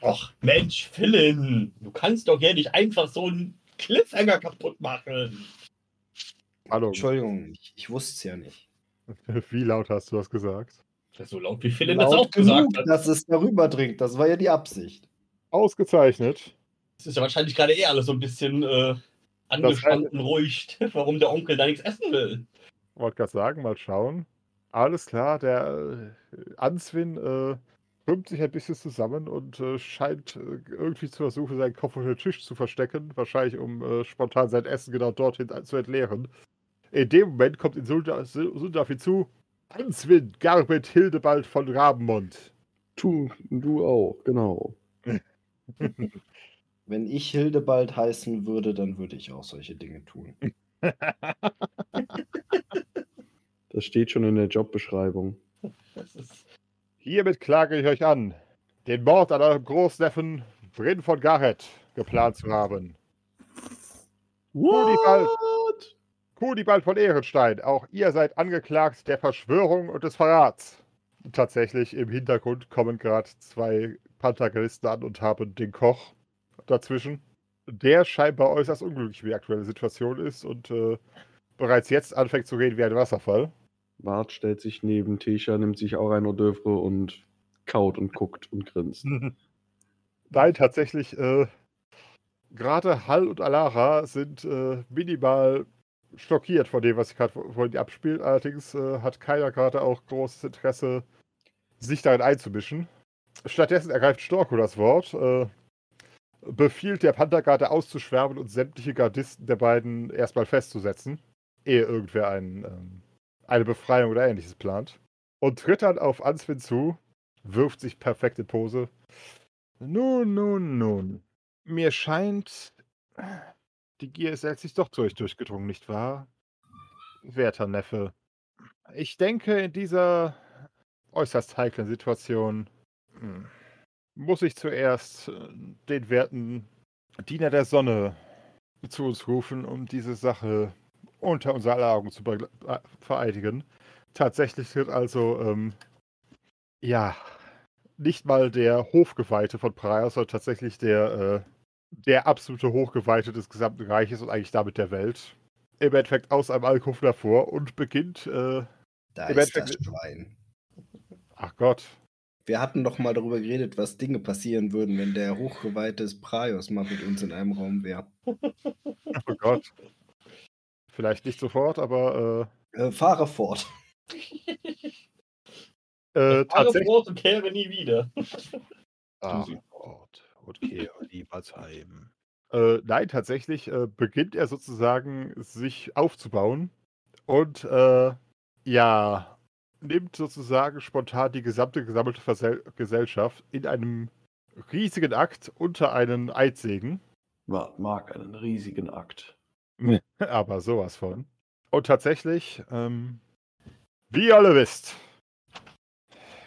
Och, Mensch, Philin, du kannst doch hier nicht einfach so einen Cliffhanger kaputt machen. Hallo. Entschuldigung, ich, ich wusste es ja nicht. Wie laut hast du das gesagt? Das ist so laut, wie Philin das auch gesagt genug, hat. dass es darüber dringt. Das war ja die Absicht. Ausgezeichnet. Das ist ja wahrscheinlich gerade eh alles so ein bisschen äh, angespannt und ruhig, warum der Onkel da nichts essen will. Wollte gerade sagen, mal schauen. Alles klar, der äh, Answin äh, rühmt sich ein bisschen zusammen und äh, scheint äh, irgendwie zu versuchen, seinen Kopf unter den Tisch zu verstecken. Wahrscheinlich, um äh, spontan sein Essen genau dorthin zu entleeren. In dem Moment kommt in Sunda Sunda auf ihn zu. Answin, Garbet Hildebald von Rabenmund. Tu, du auch, genau. Wenn ich Hildebald heißen würde, dann würde ich auch solche Dinge tun. Das steht schon in der Jobbeschreibung. Hiermit klage ich euch an, den Mord an eurem Großneffen Bryn von Garrett geplant zu haben. What? Kunibald von Ehrenstein, auch ihr seid angeklagt der Verschwörung und des Verrats. Tatsächlich im Hintergrund kommen gerade zwei Pantheristen an und haben den Koch dazwischen, der scheinbar äußerst unglücklich wie die aktuelle Situation ist und äh, bereits jetzt anfängt zu reden wie ein Wasserfall. Bart stellt sich neben Tesha, nimmt sich auch ein Hors d'oeuvre und kaut und guckt und grinst. Nein, tatsächlich, äh, gerade Hall und Alara sind äh, minimal schockiert von dem, was sich gerade vor ihnen abspielt. Allerdings äh, hat keiner gerade auch großes Interesse, sich darin einzumischen. Stattdessen ergreift Storko das Wort, äh, befiehlt der Panthergarde auszuschwärmen und sämtliche Gardisten der beiden erstmal festzusetzen, ehe irgendwer einen, ähm, eine Befreiung oder ähnliches plant. Und tritt dann auf Answin zu, wirft sich perfekt in Pose. Nun, nun, nun. Mir scheint, die Gier ist letztlich doch zu euch durchgedrungen, nicht wahr? Werter Neffe, ich denke, in dieser äußerst heiklen Situation hm, muss ich zuerst äh, den werten Diener der Sonne zu uns rufen, um diese Sache unter unser aller Augen zu äh, vereidigen. Tatsächlich wird also, ähm, ja, nicht mal der Hofgeweihte von Praia, sondern tatsächlich der, äh, der absolute Hochgeweihte des gesamten Reiches und eigentlich damit der Welt. Im Endeffekt aus einem Alkohol davor und beginnt, äh, Da Im ist das Endeffekt- Schwein. ach Gott, Wir hatten doch mal darüber geredet, was Dinge passieren würden, wenn der Hochgeweihte des Praios mal mit uns in einem Raum wäre. oh Gott. Vielleicht nicht sofort, aber Äh, fahre fort. äh, äh, Fahre tatsächlich. fort und kehre nie wieder. Ah, und kehre niemals heim. Äh, nein, tatsächlich äh, beginnt er sozusagen sich aufzubauen und äh, ja, nimmt sozusagen spontan die gesamte gesammelte Versel Gesellschaft in einem riesigen Akt unter einen Eidsegen. Mag einen riesigen Akt. Aber sowas von. Und tatsächlich, ähm, wie ihr alle wisst,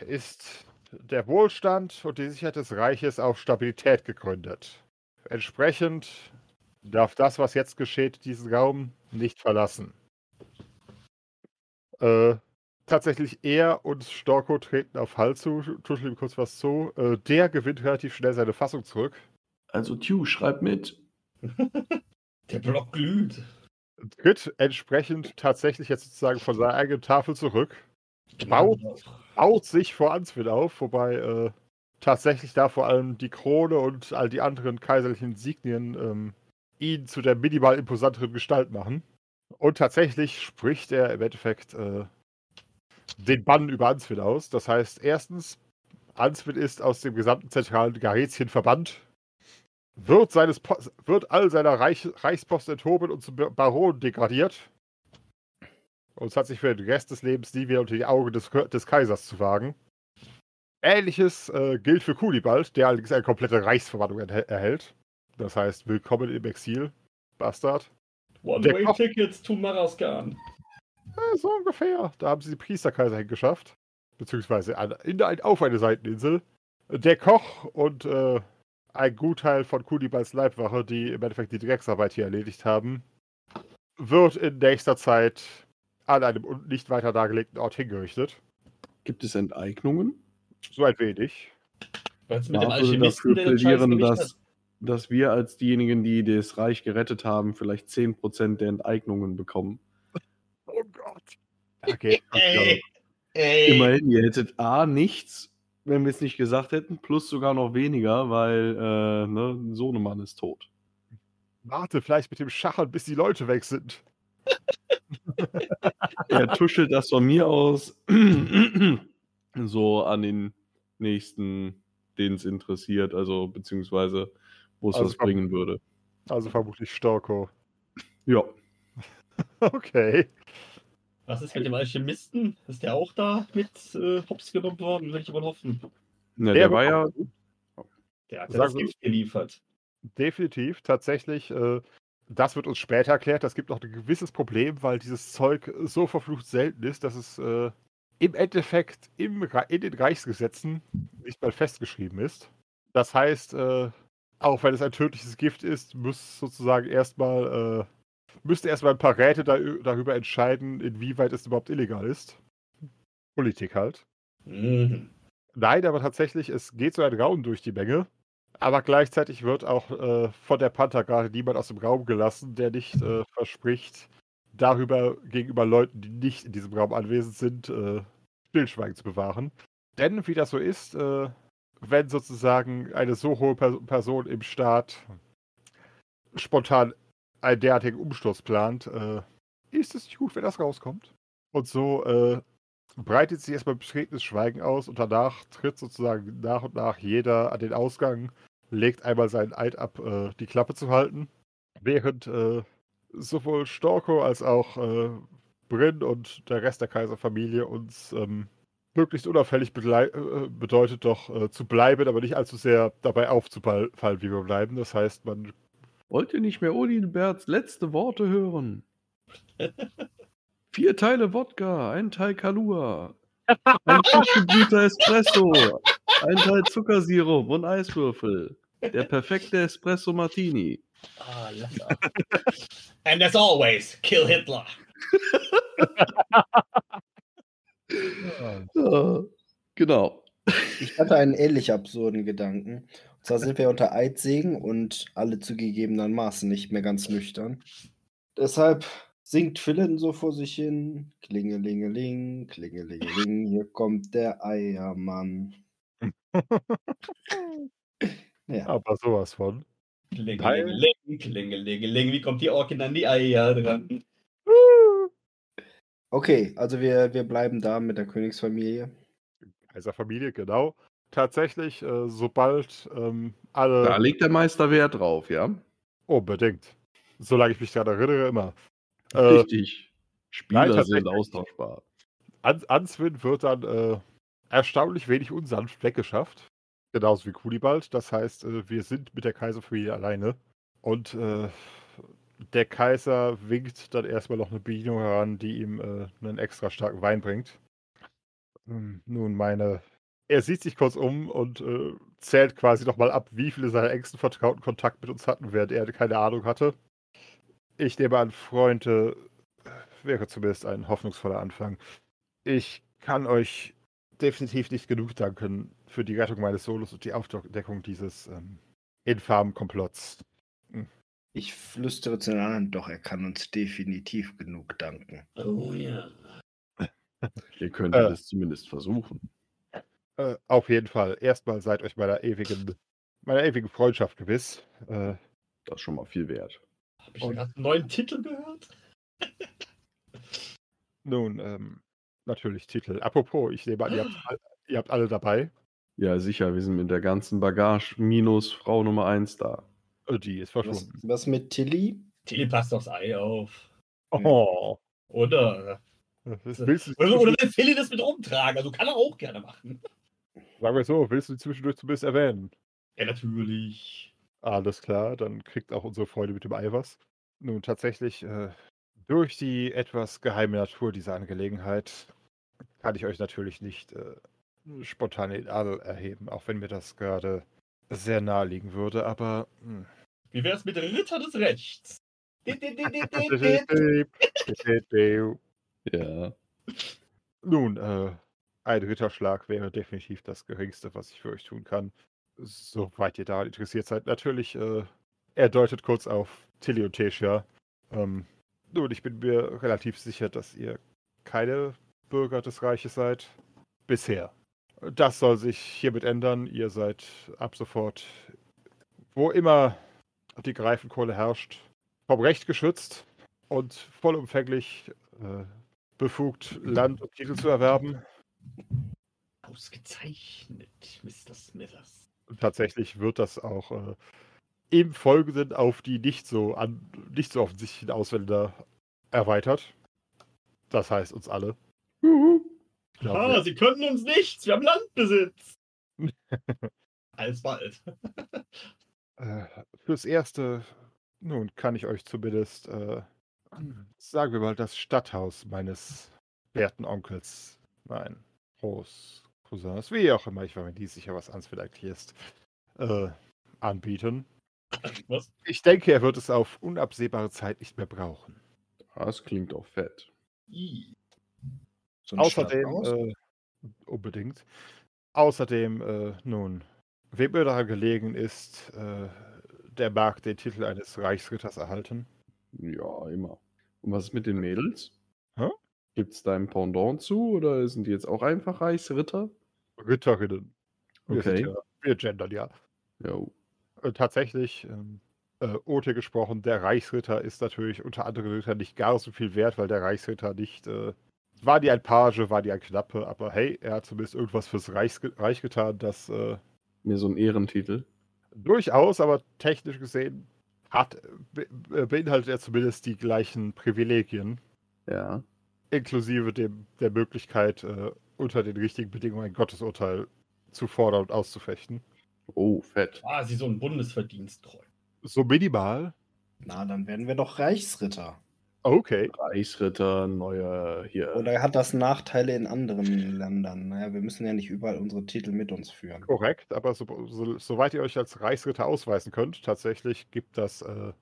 ist der Wohlstand und die Sicherheit des Reiches auf Stabilität gegründet. Entsprechend darf das, was jetzt geschieht, diesen Raum nicht verlassen. Äh, tatsächlich er und Storko treten auf Hall zu, tuscheln ihm kurz was zu. Äh, der gewinnt relativ schnell seine Fassung zurück. Also, Tew, schreib mit. Der Block glüht. tritt entsprechend tatsächlich jetzt sozusagen von seiner eigenen Tafel zurück, baut, baut sich vor Answin auf, wobei äh, tatsächlich da vor allem die Krone und all die anderen kaiserlichen Insignien ähm, ihn zu der minimal imposanteren Gestalt machen. Und tatsächlich spricht er im Endeffekt äh, den Bann über Answin aus. Das heißt, erstens, Answin ist aus dem gesamten zentralen Garetien verbannt, wird, seines wird all seiner Reich, Reichsposten enthoben und zum Baron degradiert. Und es hat sich für den Rest des Lebens nie wieder unter die Augen des, des Kaisers zu wagen. Ähnliches äh, gilt für Kulibald, der allerdings eine komplette Reichsverbannung erhä- erhält. Das heißt, willkommen im Exil, Bastard. One-Way-Tickets to Maraskan. Ja, so ungefähr. Da haben sie die Priesterkaiser hingeschafft. Beziehungsweise an, in, auf eine Seiteninsel. Der Koch und äh, ein Gutteil von Kulibals Leibwache, die im Endeffekt die Drecksarbeit hier erledigt haben, wird in nächster Zeit an einem nicht weiter dargelegten Ort hingerichtet. Gibt es Enteignungen? So ein wenig. Was mit dem würde Alchemisten, dafür plädieren, dass, dass wir als diejenigen, die das Reich gerettet haben, vielleicht 10% der Enteignungen bekommen. Oh Gott. Okay. Ey, ey. Immerhin, ihr hättet A, nichts, wenn wir es nicht gesagt hätten, plus sogar noch weniger, weil äh, ne, Sohnemann ist tot. Warte, vielleicht mit dem Schachern, bis die Leute weg sind. Er tuschelt das von mir aus so an den nächsten, den es interessiert, also beziehungsweise wo es Also was bringen würde. Also vermutlich Storko. Ja. Okay. Was ist mit dem Alchemisten? Ist der auch da mit äh, Hops genommen worden? Will ich wohl hoffen. ja Der der war ja, Der hat ja das Gift geliefert. Definitiv, tatsächlich. Äh, das wird uns später erklärt. Das gibt noch ein gewisses Problem, weil dieses Zeug so verflucht selten ist, dass es äh, im Endeffekt im, in den Reichsgesetzen nicht mal festgeschrieben ist. Das heißt, äh, auch wenn es ein tödliches Gift ist, muss sozusagen erstmal, äh, müsste erstmal ein paar Räte da, darüber entscheiden, inwieweit es überhaupt illegal ist. Politik halt. Mhm. Nein, aber tatsächlich, es geht so ein Raum durch die Menge. Aber gleichzeitig wird auch äh, von der Panther gerade niemand aus dem Raum gelassen, der nicht äh, verspricht, darüber gegenüber Leuten, die nicht in diesem Raum anwesend sind, äh, Stillschweigen zu bewahren. Denn, wie das so ist, äh, wenn sozusagen eine so hohe per Person im Staat spontan einen derartigen Umsturz plant, äh, ist es nicht gut, wenn das rauskommt. Und so äh, breitet sich erstmal betretenes Schweigen aus und danach tritt sozusagen nach und nach jeder an den Ausgang, legt einmal seinen Eid ab, äh, die Klappe zu halten, während äh, sowohl Storko als auch äh, Bryn und der Rest der Kaiserfamilie uns ähm, möglichst unauffällig äh, bedeutet doch äh, zu bleiben, aber nicht allzu sehr dabei aufzufallen, wie wir bleiben. Das heißt, man wollt ihr nicht mehr Odinberts letzte Worte hören? Vier Teile Wodka, ein Teil Kalua, ein frischgebrühter Espresso, ein Teil Zuckersirup und Eiswürfel. Der perfekte Espresso Martini. Ah, lecker. And as always, kill Hitler. Ja, genau. Ich hatte einen ähnlich absurden Gedanken. Und zwar sind wir unter Eidsegen und alle zugegebenermaßen nicht mehr ganz nüchtern. Deshalb singt Philin so vor sich hin. Klingelingeling, klingelingeling, hier kommt der Eiermann. ja. aber sowas von. Klingelingeling, klingelingeling. Wie kommt die Orkin an die Eier dran? Okay, also wir, wir bleiben da mit der Königsfamilie. Kaiserfamilie, genau. Tatsächlich, äh, sobald ähm, alle. Da legt der Meister Wert drauf, ja? Unbedingt. Solange ich mich daran erinnere, immer. Äh, Richtig. Spieler nein, sind austauschbar. An Answin wird dann äh, erstaunlich wenig unsanft weggeschafft. Genauso wie Kulibald. Das heißt, äh, wir sind mit der Kaiserfamilie alleine. Und äh, der Kaiser winkt dann erstmal noch eine Bedienung heran, die ihm äh, einen extra starken Wein bringt. Hm, Nun, meine. Er sieht sich kurz um und äh, zählt quasi nochmal ab, wie viele seiner engsten Vertrauten Kontakt mit uns hatten, während er keine Ahnung hatte. Ich nehme an, Freunde, wäre zumindest ein hoffnungsvoller Anfang. Ich kann euch definitiv nicht genug danken für die Rettung meines Solos und die Aufdeckung dieses ähm, infamen Komplotts. Hm. Ich flüstere zu den anderen, doch er kann uns definitiv genug danken. Oh ja. Ihr könntet Äh. es zumindest versuchen. Äh, auf jeden Fall. Erstmal seid euch meiner ewigen, meiner ewigen Freundschaft gewiss. Äh, Das ist schon mal viel wert. Hab ich gerade einen neuen Titel gehört? nun, ähm, natürlich Titel. Apropos, ich nehme an, ihr habt, all- ihr habt alle dabei. Ja, sicher, wir sind mit der ganzen Bagage minus Frau Nummer 1 da. Äh, Die ist Was, verschwunden. was mit Tilly? Tilly passt aufs Ei auf. Oh. Oder? Das willst du, Oder, oder will Tilly das mit rumtragen? Also kann er auch gerne machen. sagen wir so, willst du zwischendurch zumindest erwähnen? Ja, natürlich. Alles klar, dann kriegt auch unsere Freunde mit dem Ei was. Nun, tatsächlich, äh, durch die etwas geheime Natur dieser Angelegenheit kann ich euch natürlich nicht äh, spontan in Adel erheben, auch wenn mir das gerade sehr nahe liegen würde, aber. hm. Wie wär's mit Ritter des Rechts? Ja. Nun, äh, ein Ritterschlag wäre definitiv das Geringste, was ich für euch tun kann. Soweit ihr daran interessiert seid. Natürlich, äh, er deutet kurz auf Tilly und Tesha. Ähm, nun, ich bin mir relativ sicher, dass ihr keine Bürger des Reiches seid. Bisher. Das soll sich hiermit ändern. Ihr seid ab sofort, wo immer die Greifenkohle herrscht, vom Recht geschützt und vollumfänglich äh, befugt, Land und Titel zu erwerben. Ausgezeichnet, Mr. Smithers. Und tatsächlich wird das auch äh, im Folgenden auf die nicht so, an, nicht so offensichtlichen Ausländer erweitert. Das heißt uns alle. Glauben Ah, wir. sie können uns nichts. Wir haben Landbesitz. Alsbald. Äh, fürs Erste, nun kann ich euch zumindest, äh, sagen wir mal, das Stadthaus meines werten Onkels, nein, Großcousins, wie auch immer, ich war mir nie sicher, was Ansfeld eigentlich ist, äh, anbieten. Was? Ich denke, er wird es auf unabsehbare Zeit nicht mehr brauchen. Das klingt auch fett. I. So Außerdem, äh, unbedingt. Außerdem, äh, nun, wem mir daran gelegen ist, äh, der mag den Titel eines Reichsritters erhalten. Ja, immer. Und was ist mit den Mädels? Gibt es da ein Pendant zu oder sind die jetzt auch einfach Reichsritter? Ritterinnen. Wir, Okay. ja, wir gendern ja. Jo. Äh, tatsächlich, ähm, äh, Ote gesprochen, der Reichsritter ist natürlich unter anderen Rittern nicht gar so viel wert, weil der Reichsritter nicht, äh, war die ein Page, war die ein Knappe, aber hey, er hat zumindest irgendwas fürs Reichs Reich getan, das äh, Mir so ein Ehrentitel. durchaus, aber technisch gesehen hat, be äh, beinhaltet er zumindest die gleichen Privilegien, Ja. Inklusive dem, der Möglichkeit, äh, unter den richtigen Bedingungen ein Gottesurteil zu fordern und auszufechten. Oh, fett. Quasi so ein Bundesverdienstkreuz. So minimal. Na, dann werden wir doch Reichsritter. Okay. Reichsritter, neuer hier. Oder hat das Nachteile in anderen Ländern? Naja, wir müssen ja nicht überall unsere Titel mit uns führen. Korrekt, aber so, so, soweit ihr euch als Reichsritter ausweisen könnt, tatsächlich gibt das, äh,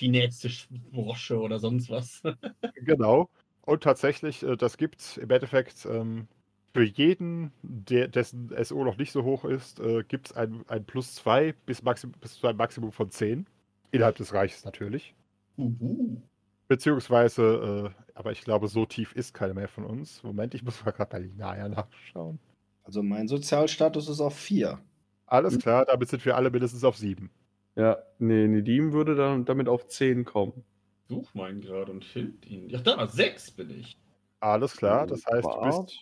Die nächste Sprosche oder sonst was. genau. Und tatsächlich, äh, das gibt im Endeffekt ähm, für jeden, der, dessen SO noch nicht so hoch ist, äh, gibt es ein, ein Plus 2 bis, Maxim, bis zu einem Maximum von 10. Innerhalb des Reiches natürlich. Uhu. Beziehungsweise, äh, aber ich glaube, so tief ist keiner mehr von uns. Moment, ich muss mal gerade bei Linaya nachschauen. Also mein Sozialstatus ist auf 4. Alles klar, damit sind wir alle mindestens auf 7. Ja, nee, Nedim würde dann damit auf 10 kommen. Such meinen gerade und find ihn. Ja, da, sechs bin ich. Alles klar, das heißt, du bist.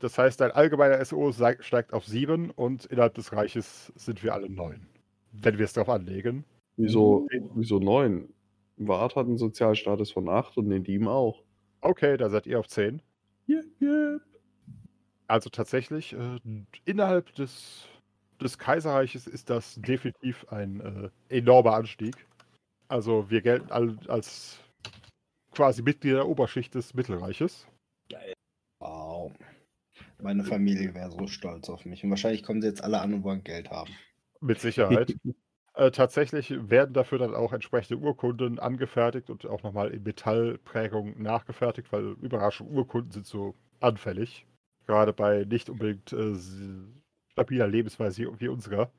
Das heißt, dein allgemeiner SO steigt auf 7 und innerhalb des Reiches sind wir alle 9. Wenn wir es darauf anlegen. Wieso, wieso 9? Wart hat einen Sozialstatus von 8 und Nedim auch. Okay, da seid ihr auf 10. Yeah, yeah. Also tatsächlich, äh, innerhalb des, des Kaiserreiches ist das definitiv ein äh, enormer Anstieg. Also wir gelten als quasi Mitglieder der Oberschicht des Mittelreiches. Wow. Meine Familie wäre so stolz auf mich. Und wahrscheinlich kommen sie jetzt alle an und wollen Geld haben. Mit Sicherheit. Äh, tatsächlich werden dafür dann auch entsprechende Urkunden angefertigt und auch nochmal in Metallprägung nachgefertigt, weil Überraschung, Urkunden sind so anfällig. Gerade bei nicht unbedingt äh, stabiler Lebensweise wie unserer.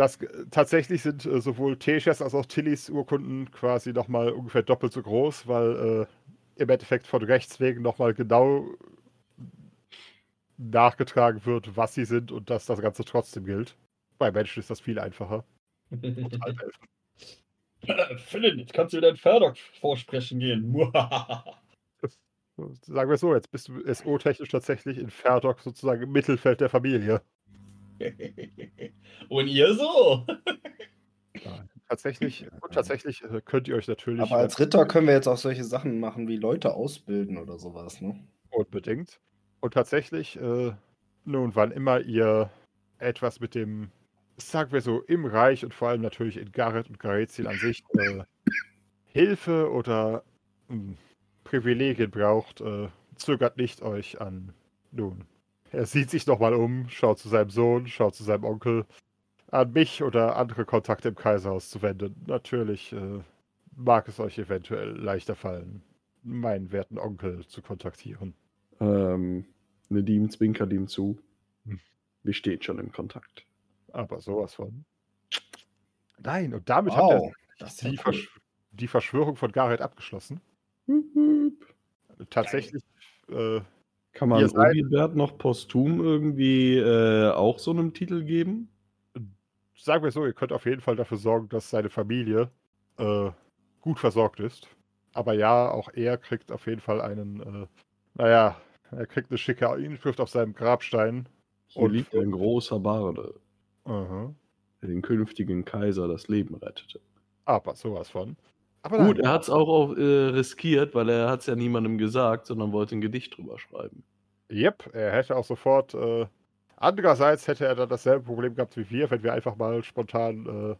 Das äh, tatsächlich sind äh, sowohl Teshas als auch Tillys Urkunden quasi nochmal ungefähr doppelt so groß, weil äh, im Endeffekt von Rechts wegen nochmal genau nachgetragen wird, was sie sind und dass das Ganze trotzdem gilt. Bei Menschen ist das viel einfacher. Philin, jetzt kannst du wieder in Ferdok vorsprechen gehen. Sagen wir es so, jetzt bist du SO-technisch tatsächlich in Ferdok sozusagen im Mittelfeld der Familie. Und ihr so? Ja, tatsächlich, und tatsächlich äh, könnt ihr euch natürlich Aber als Ritter können wir jetzt auch solche Sachen machen wie Leute ausbilden oder sowas, ne? unbedingt. Und tatsächlich, äh, nun, wann immer ihr etwas mit dem, sagen wir so, im Reich und vor allem natürlich in Gareth und Garethil an sich äh, Hilfe oder mh, Privilegien braucht, äh, zögert nicht euch an, nun, er sieht sich nochmal um, schaut zu seinem Sohn, schaut zu seinem Onkel, an mich oder andere Kontakte im Kaiserhaus zu wenden. Natürlich äh, mag es euch eventuell leichter fallen, meinen werten Onkel zu kontaktieren. Ähm, Nedim zwinkert ihm zu. Hm. Wir stehen schon im Kontakt. Aber sowas von. Nein, und damit Wow, ist ja die, cool. Versch die Verschwörung von Gareth abgeschlossen. Hup, hup. Tatsächlich, äh, Kann man Olivert noch posthum irgendwie äh, auch so einem Titel geben? sagen wir so, ihr könnt auf jeden Fall dafür sorgen, dass seine Familie äh, gut versorgt ist. Aber ja, auch er kriegt auf jeden Fall einen, äh, naja, er kriegt eine schicke Inschrift auf seinem Grabstein. Hier Und- liegt ein großer Barde, Aha. der den künftigen Kaiser das Leben rettete. Aber sowas von. Aber Gut, nein, er hat es auch auf, äh, riskiert, weil er hat es ja niemandem gesagt, sondern wollte ein Gedicht drüber schreiben. Yep, er hätte auch sofort. Äh, andererseits hätte er dann dasselbe Problem gehabt wie wir, wenn wir einfach mal spontan äh,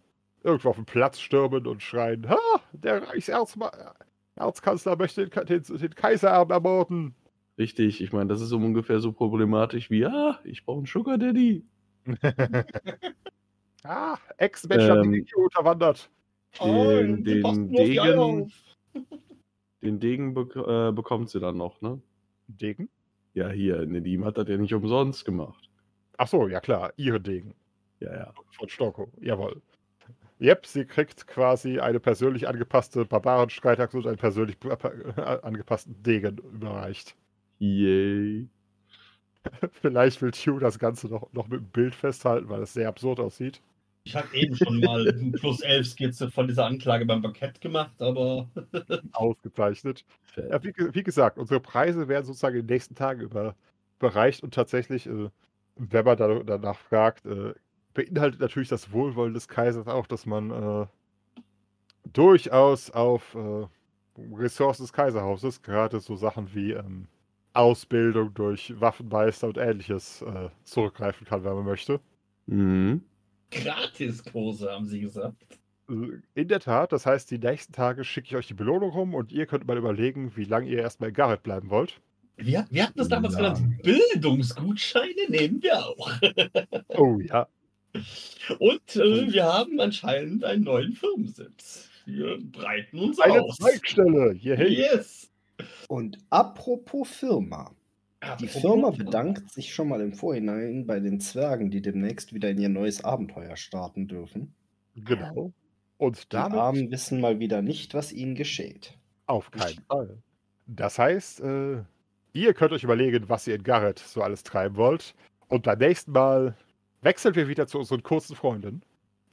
irgendwo auf den Platz stürmen und schreien: Ha, der Reichserzma- Erzkanzler möchte den, den, den Kaisererben ermorden. Richtig, ich meine, das ist um ungefähr so problematisch wie, ja, ich brauche einen Sugar Daddy. ah, Ex-Mensch hat die Ähm, Regierung unterwandert. Den, passen den Degen, den Degen bek äh, bekommt sie dann noch, ne? Degen? Ja, hier, Nedim hat das ja nicht umsonst gemacht. Ach so, ja klar, ihre Degen. Ja, ja. Von Stocko, jawohl. Yep, sie kriegt quasi eine persönlich angepasste Barbarenstreitaxe und einen persönlich äh, angepassten Degen überreicht. Yay. Vielleicht will Tue das Ganze noch, noch mit dem Bild festhalten, weil es sehr absurd aussieht. Ich habe eben schon mal eine plus 11 Skizze von dieser Anklage beim Bankett gemacht, aber Ausgezeichnet. Ja, wie, wie gesagt, unsere Preise werden sozusagen in den nächsten Tagen überreicht und tatsächlich, äh, wenn man da, danach fragt, äh, beinhaltet natürlich das Wohlwollen des Kaisers auch, dass man äh, durchaus auf äh, Ressourcen des Kaiserhauses, gerade so Sachen wie ähm, Ausbildung durch Waffenmeister und ähnliches äh, zurückgreifen kann, wenn man möchte. Mhm. Gratiskurse, haben sie gesagt. In der Tat, das heißt, die nächsten Tage schicke ich euch die Belohnung rum und ihr könnt mal überlegen, wie lange ihr erstmal in Gareth bleiben wollt. Wir, wir hatten das damals Ja. genannt. Bildungsgutscheine nehmen wir auch. Oh ja. Und äh, wir haben anscheinend einen neuen Firmensitz. Wir breiten uns Eine aus. Zweigstelle. Yay. Yes. Und apropos Firma. Die Apropos Firma bedankt sich schon mal im Vorhinein bei den Zwergen, die demnächst wieder in ihr neues Abenteuer starten dürfen. Genau. Und Die damit Armen wissen mal wieder nicht, was ihnen geschieht. auf keinen Fall. Das heißt, äh, ihr könnt euch überlegen, was ihr in Gareth so alles treiben wollt. Und beim nächsten Mal wechseln wir wieder zu unseren kurzen Freunden,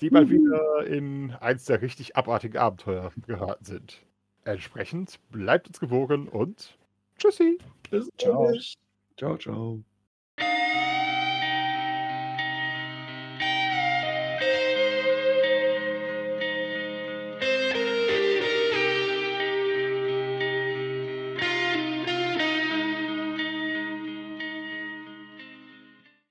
die mal wieder in eins der richtig abartigen Abenteuer geraten sind. Entsprechend bleibt uns gewogen und tschüssi. Bis Ciao. bald. Ciao, ciao.